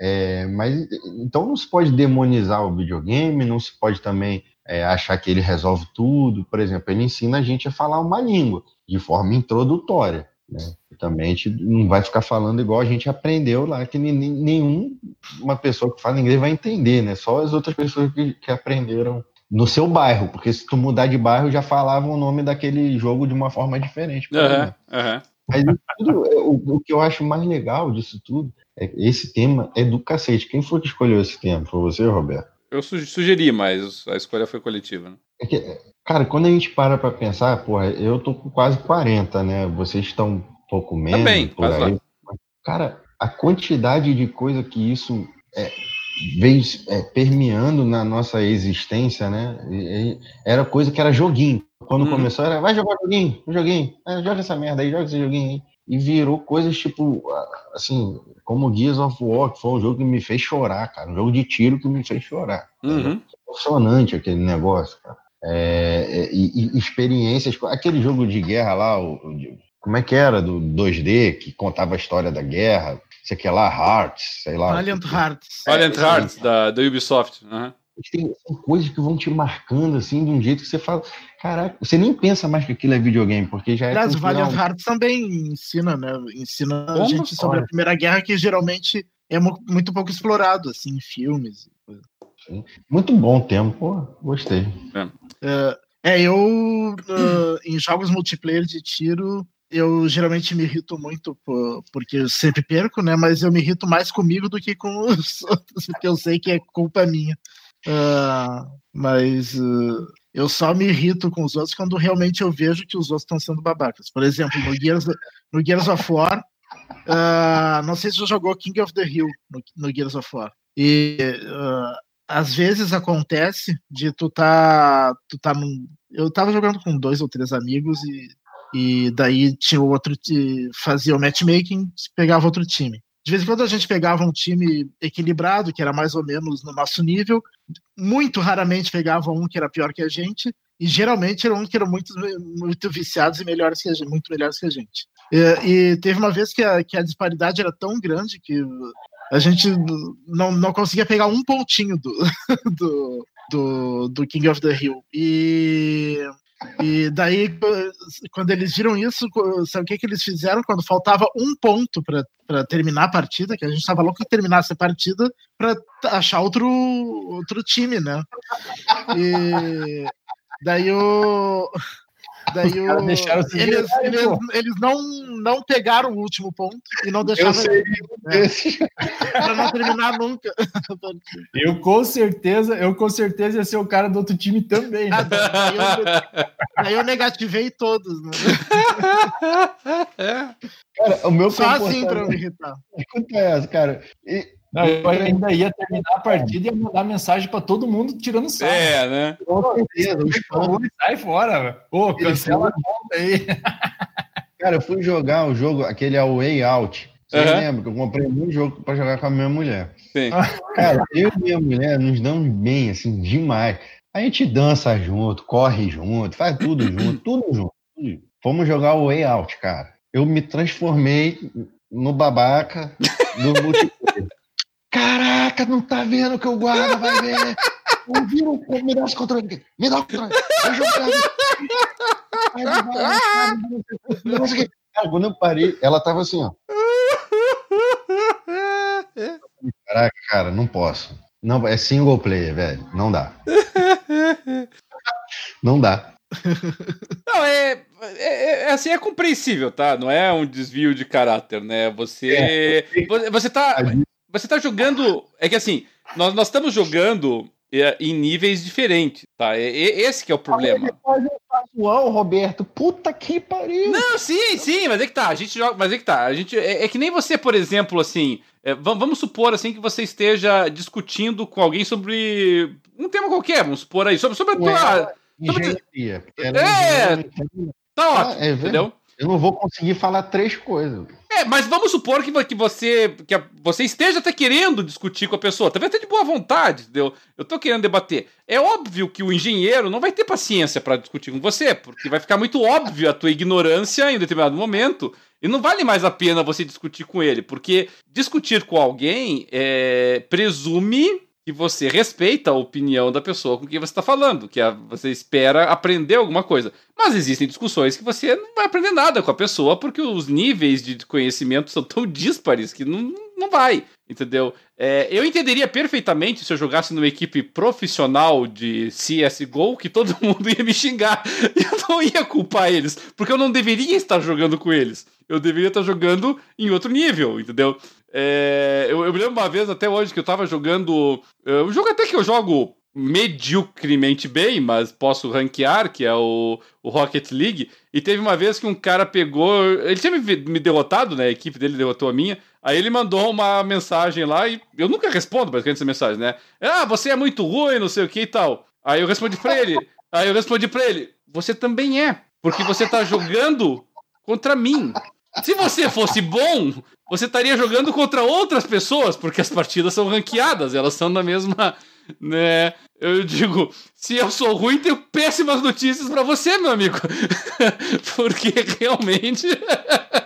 É, mas então não se pode demonizar o videogame, não se pode também é, achar que ele resolve tudo. Por exemplo, ele ensina a gente a falar uma língua de forma introdutória. Né? Também a gente não vai ficar falando igual a gente aprendeu lá, que nenhum uma pessoa que fala inglês vai entender, né? Só as outras pessoas que, que aprenderam no seu bairro, porque se tu mudar de bairro já falavam o nome daquele jogo de uma forma diferente. Uhum, uhum. Mas tudo, o, o, que eu acho mais legal disso tudo é que esse tema é do cacete. Quem foi que escolheu esse tema? Foi você, Roberto? Eu sugeri, mas a escolha foi coletiva. Né? É que, cara, quando a gente para pra pensar, porra, eu tô com quase 40, né? Vocês estão um pouco menos. Também, por aí. Cara, a quantidade de coisa que isso é, veio é, permeando na nossa existência, né? E, e era coisa que era joguinho. Quando hum. começou, era vai jogar joguinho, joguinho, é, joga essa merda aí, joga esse joguinho aí. E virou coisas tipo, assim, como Gears of War, que foi um jogo que me fez chorar, cara. Um jogo de tiro que me fez chorar. Uhum. Emocionante aquele negócio, cara. É, é e, e, experiências. Aquele jogo de guerra lá, o, o, como é que era? Do 2D, que contava a história da guerra sei que lá, Hearts, sei lá. Valiant Hearts. Valiant Hearts, da, da Ubisoft. Uhum. Tem, são coisas que vão te marcando assim de um jeito que você fala, caraca, você nem pensa mais que aquilo é videogame, porque já é. Aliás, Valiant Hearts também ensina, né? Ensina Como? a gente sobre Olha. a Primeira Guerra, que geralmente é muito pouco explorado, assim, em filmes. Sim. Muito bom tempo, pô, gostei. É, é eu uh, em jogos multiplayer de tiro eu geralmente me irrito muito por, porque eu sempre perco, né? Mas eu me irrito mais comigo do que com os outros, porque eu sei que é culpa minha. Uh, mas uh, eu só me irrito com os outros quando realmente eu vejo que os outros estão sendo babacas. Por exemplo, no Gears, no Gears of War, uh, não sei se você jogou King of the Hill no, no Gears of War. E às vezes acontece de tu tá, tu tá num, eu tava jogando com dois ou três amigos e e daí tinha outro fazia o matchmaking, pegava outro time. De vez em quando a gente pegava um time equilibrado, que era mais ou menos no nosso nível. Muito raramente pegava um que era pior que a gente. E geralmente eram um que eram muito, muito viciados e melhores que a gente, muito melhores que a gente. E, e teve uma vez que a, que a disparidade era tão grande que a gente não, não conseguia pegar um pontinho do, do, do, do King of the Hill. E e daí, quando eles viram isso, sabe o que, que eles fizeram? Quando faltava um ponto para terminar a partida, que a gente estava louco que terminasse a partida para achar outro, outro time, né? E daí o. Daí o, eles, eles, eles, não, não pegaram o último ponto e não deixaram é, para não terminar nunca. Eu com certeza, eu com certeza ia ser o cara do outro time também. Né? Daí, eu, daí, eu, negativei todos. Né? É. Cara, o meu Só assim para me irritar. Acontece, cara. E, não, eu ainda ia terminar a partida e ia mandar mensagem para todo mundo tirando sarro. É, né? Com certeza. Sai fora, Pô, cancela a conta aí. Cara, eu fui jogar o jogo, aquele é o Way Out. Você uhum. lembra que eu comprei um jogo para jogar com a minha mulher. Sim. Cara, eu e minha mulher nos damos bem, assim, demais. A gente dança junto, corre junto, faz tudo junto, tudo junto. Fomos jogar o Way Out, cara. Eu me transformei no babaca do multiplayer. Caraca, não tá vendo que eu guardo, vai ver. como me dá esse controle. Me dá o controle. Eu jogando. Quando eu parei, ela tava assim, ó. Caraca, cara, não posso. Não, é single player, velho. Não dá. Não dá. Não, é, é, é, assim, é compreensível, tá? Não é um desvio de caráter, né? Você. É. Você tá. Você tá jogando. É que assim, nós, nós estamos jogando é, em níveis diferentes, tá? É, esse que é o problema. Uau, Roberto, puta que pariu! Não, sim, sim, mas é que tá, a gente joga, mas é que tá, a gente, é, é que nem você, por exemplo, assim, é, vamos supor, assim, que você esteja discutindo com alguém sobre um tema qualquer, vamos supor aí, sobre, sobre a tua... Engenharia. É, tá ótimo, ah, é, entendeu? Eu não vou conseguir falar três coisas. É, mas vamos supor que, que você que você esteja até querendo discutir com a pessoa, talvez até de boa vontade, entendeu? Eu tô querendo debater. É óbvio que o engenheiro não vai ter paciência para discutir com você, porque vai ficar muito óbvio a tua ignorância em determinado momento. E não vale mais a pena você discutir com ele, porque discutir com alguém é, presume que você respeita a opinião da pessoa com quem você está falando, que você espera aprender alguma coisa. Mas existem discussões que você não vai aprender nada com a pessoa, porque os níveis de conhecimento são tão díspares que não, não vai, entendeu? É, eu entenderia perfeitamente se eu jogasse numa equipe profissional de CSGO que todo mundo ia me xingar. Eu não ia culpar eles, porque eu não deveria estar jogando com eles. Eu deveria estar jogando em outro nível, entendeu? É, eu, eu, me lembro uma vez até hoje que eu tava jogando. Uh, um jogo até que eu jogo mediocremente bem, mas posso ranquear, que é o, o Rocket League. E teve uma vez que um cara pegou. Ele tinha me, me derrotado, né? A equipe dele derrotou a minha. Aí ele mandou uma mensagem lá e eu nunca respondo basicamente essa mensagem, né? Ah, você é muito ruim, não sei o que e tal. Aí eu respondi pra ele. Aí eu respondi pra ele: Você também é, porque você tá jogando contra mim. Se você fosse bom, você estaria jogando contra outras pessoas, porque as partidas são ranqueadas, elas são na mesma. Né? Eu digo, se eu sou ruim, tenho péssimas notícias para você, meu amigo. porque realmente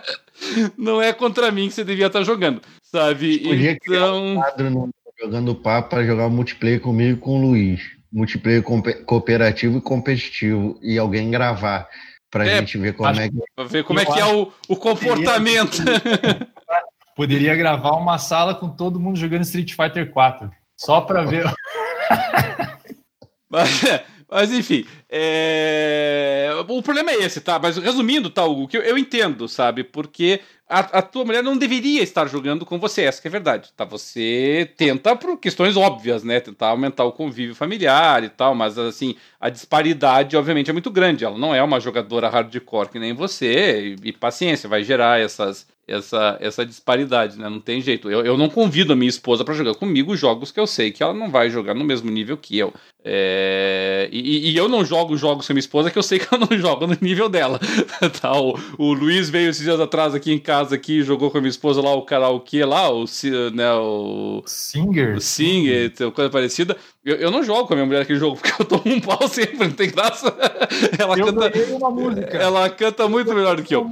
não é contra mim que você devia estar jogando, sabe? Podia então. Um quadro no jogando papo para jogar multiplayer comigo e com o Luiz. Multiplayer cooperativo e competitivo. E alguém gravar pra é, gente ver como é que, ver como é, que é o, o comportamento. Poderia gravar uma sala com todo mundo jogando Street Fighter 4. Só para ver. mas, mas, enfim, é... o problema é esse, tá? Mas resumindo, tá, Hugo, que eu, eu entendo, sabe? Porque a, a, tua mulher não deveria estar jogando com você, essa é a verdade, tá? Você tenta por questões óbvias, né? Tentar aumentar o convívio familiar e tal, mas assim, a disparidade obviamente é muito grande. Ela não é uma jogadora hardcore que nem você, e, e paciência, vai gerar essas, essa, essa disparidade, né? Não tem jeito. Eu, eu não convido a minha esposa para jogar comigo jogos que eu sei que ela não vai jogar no mesmo nível que eu. É... E, e, eu não jogo jogos com a minha esposa que eu sei que ela não joga no nível dela. tá, o, o, Luiz veio esses dias atrás aqui em casa aqui jogou com a minha esposa lá o karaokê lá, o, né, o Singer. O Singer, coisa parecida. Eu, eu não jogo com a minha mulher aquele jogo porque eu tomo um pau sempre, não tem graça. ela eu canta. Uma música. Ela canta muito melhor do que eu.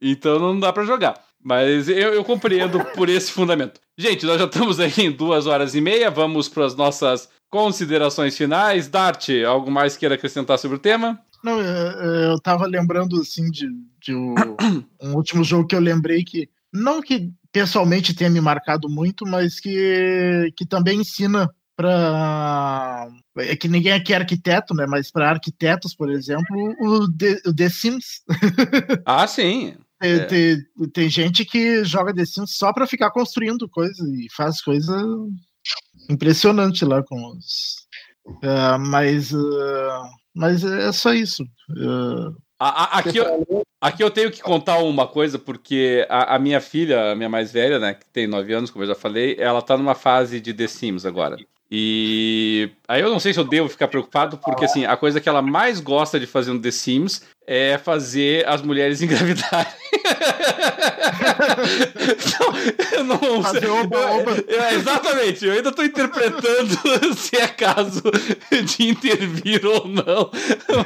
Então não dá para jogar. Mas eu, eu compreendo por esse fundamento. Gente, nós já estamos aí em duas horas e meia. Vamos para as nossas considerações finais. Dart, algo mais queira acrescentar sobre o tema? Não, eu, eu tava lembrando assim de, de um, um último jogo que eu lembrei que não que pessoalmente tenha me marcado muito, mas que, que também ensina para é que ninguém aqui é arquiteto, né? Mas para arquitetos, por exemplo, o The, o The Sims. ah, sim. Tem, é. tem, tem, gente que joga The Sims só para ficar construindo coisas e faz coisa impressionante lá com os. Uh, mas, uh, mas é só isso. Uh, aqui, eu, aqui eu tenho que contar uma coisa, porque a, a, minha filha, a minha mais velha, né, que tem 9 anos, como eu já falei, ela tá numa fase de The Sims agora. E aí eu não sei se eu devo ficar preocupado, porque assim, a coisa que ela mais gosta de fazer no The Sims é fazer as mulheres engravidarem. não, eu não fazer oba, oba. Eu, eu, exatamente, eu ainda estou interpretando se é caso de intervir ou não,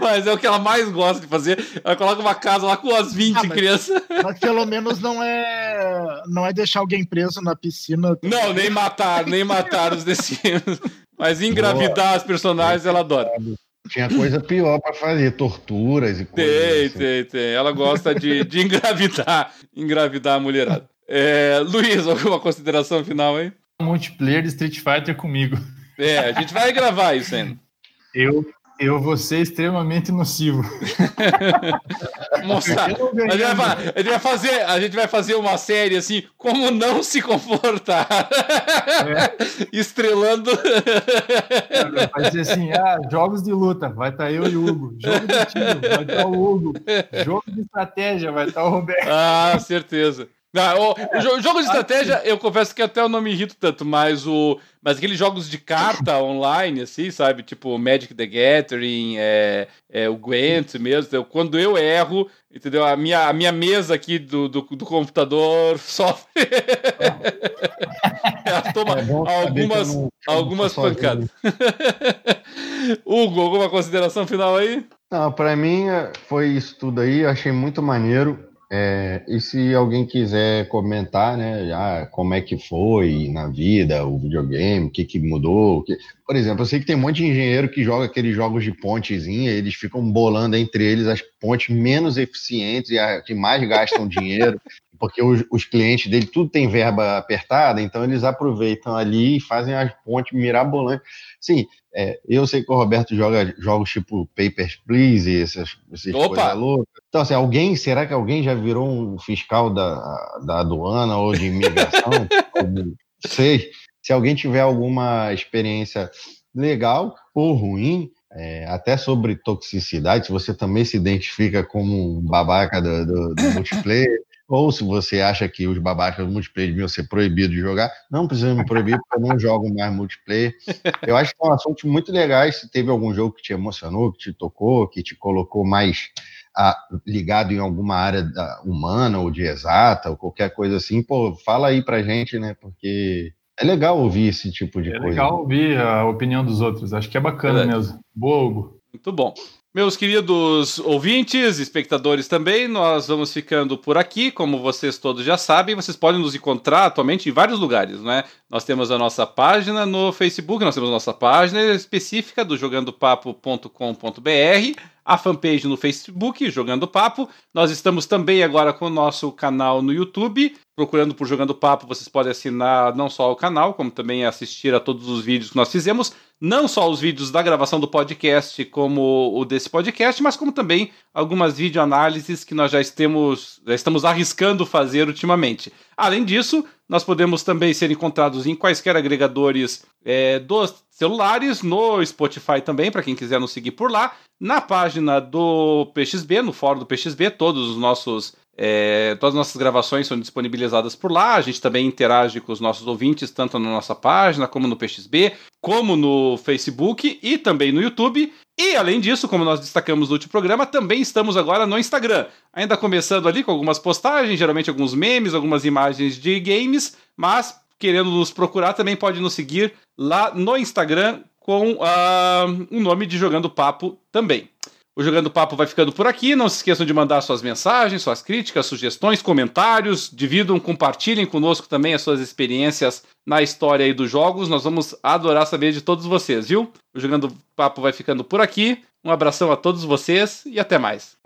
mas é o que ela mais gosta de fazer. Ela coloca uma casa lá com as 20 ah, mas, crianças. Mas pelo menos não é não é deixar alguém preso na piscina. Não, nem matar, nem matar os Sims. Mas engravidar Boa. as personagens ela adora. Tinha coisa pior para fazer, torturas e coisas. Tem, assim. tem, tem. Ela gosta de, de engravidar, engravidar a mulherada. É, Luiz, alguma consideração final aí? Multiplayer de Street Fighter comigo. É, a gente vai gravar isso ainda. Eu, eu vou ser extremamente nocivo. Moça, a gente, vai, a, gente vai fazer, a gente vai fazer uma série assim, como não se comportar. É. Estrelando. Vai ser assim, ah, jogos de luta, vai estar tá eu e o Hugo. Jogo de tiro, vai estar tá o Hugo. Jogo de estratégia, vai estar tá o Roberto. Ah, certeza. Não, o, o, jogo de estratégia, eu confesso que até eu não me irrito tanto, mas o. Mas aqueles jogos de carta online, assim, sabe? Tipo Magic the Gathering, é, é, o Gwent mesmo. Eu, quando eu erro, entendeu? A minha, a minha mesa aqui do, do, do computador sofre. Ela toma é algumas, não, algumas pancadas. Hugo, alguma consideração final aí? Não, pra mim foi isso tudo aí. Eu achei muito maneiro. É, e se alguém quiser comentar, né, já como é que foi na vida, o videogame, o que, que mudou. Que... Por exemplo, eu sei que tem um monte de engenheiro que joga aqueles jogos de pontezinha, eles ficam bolando entre eles as pontes menos eficientes e as que mais gastam dinheiro, porque os, os, clientes dele tudo tem verba apertada, então eles aproveitam ali e fazem as pontes mirabolantes. Sim, é, eu sei que o Roberto joga jogos tipo Papers, Please, essas, essas coisas loucas. Então, assim, alguém, será que alguém já virou um fiscal da, da aduana ou de imigração? Não sei. Se alguém tiver alguma experiência legal ou ruim, é, até sobre toxicidade, se você também se identifica como um babaca do, do, do multiplayer, ou se você acha que os babacas do multiplayer deviam ser proibidos de jogar, não precisa me proibir, porque eu não jogo mais multiplayer. Eu acho que são assuntos muito legais. Se teve algum jogo que te emocionou, que te tocou, que te colocou mais ah, ligado em alguma área da, humana ou de exata, ou qualquer coisa assim, pô, fala aí pra gente, né? Porque é legal ouvir esse tipo de é coisa. É legal ouvir a opinião dos outros. Acho que é bacana é. mesmo. Boa, Hugo. Muito bom. Meus queridos ouvintes, espectadores também, nós vamos ficando por aqui. Como vocês todos já sabem, vocês podem nos encontrar atualmente em vários lugares, né? Nós temos a nossa página no Facebook, nós temos a nossa página específica do jogandopapo.com.br, a fanpage no Facebook, Jogando Papo. Nós estamos também agora com o nosso canal no YouTube. Procurando por Jogando Papo, vocês podem assinar não só o canal, como também assistir a todos os vídeos que nós fizemos não só os vídeos da gravação do podcast, como o desse podcast, mas como também algumas videoanálises que nós já estamos, já estamos arriscando fazer ultimamente. Além disso, nós podemos também ser encontrados em quaisquer agregadores é, dos celulares, no Spotify também, para quem quiser nos seguir por lá, na página do PXB, no fórum do PXB, todos os nossos é, todas as nossas gravações são disponibilizadas por lá. A gente também interage com os nossos ouvintes, tanto na nossa página, como no PXB, como no Facebook e também no YouTube. E além disso, como nós destacamos no último programa, também estamos agora no Instagram. Ainda começando ali com algumas postagens, geralmente alguns memes, algumas imagens de games, mas querendo nos procurar, também pode nos seguir lá no Instagram com uh, o nome de Jogando Papo também. O Jogando Papo vai ficando por aqui. Não se esqueçam de mandar suas mensagens, suas críticas, sugestões, comentários. Dividam, compartilhem conosco também as suas experiências na história aí dos jogos. Nós vamos adorar saber de todos vocês, viu? O Jogando Papo vai ficando por aqui. Um abração a todos vocês e até mais.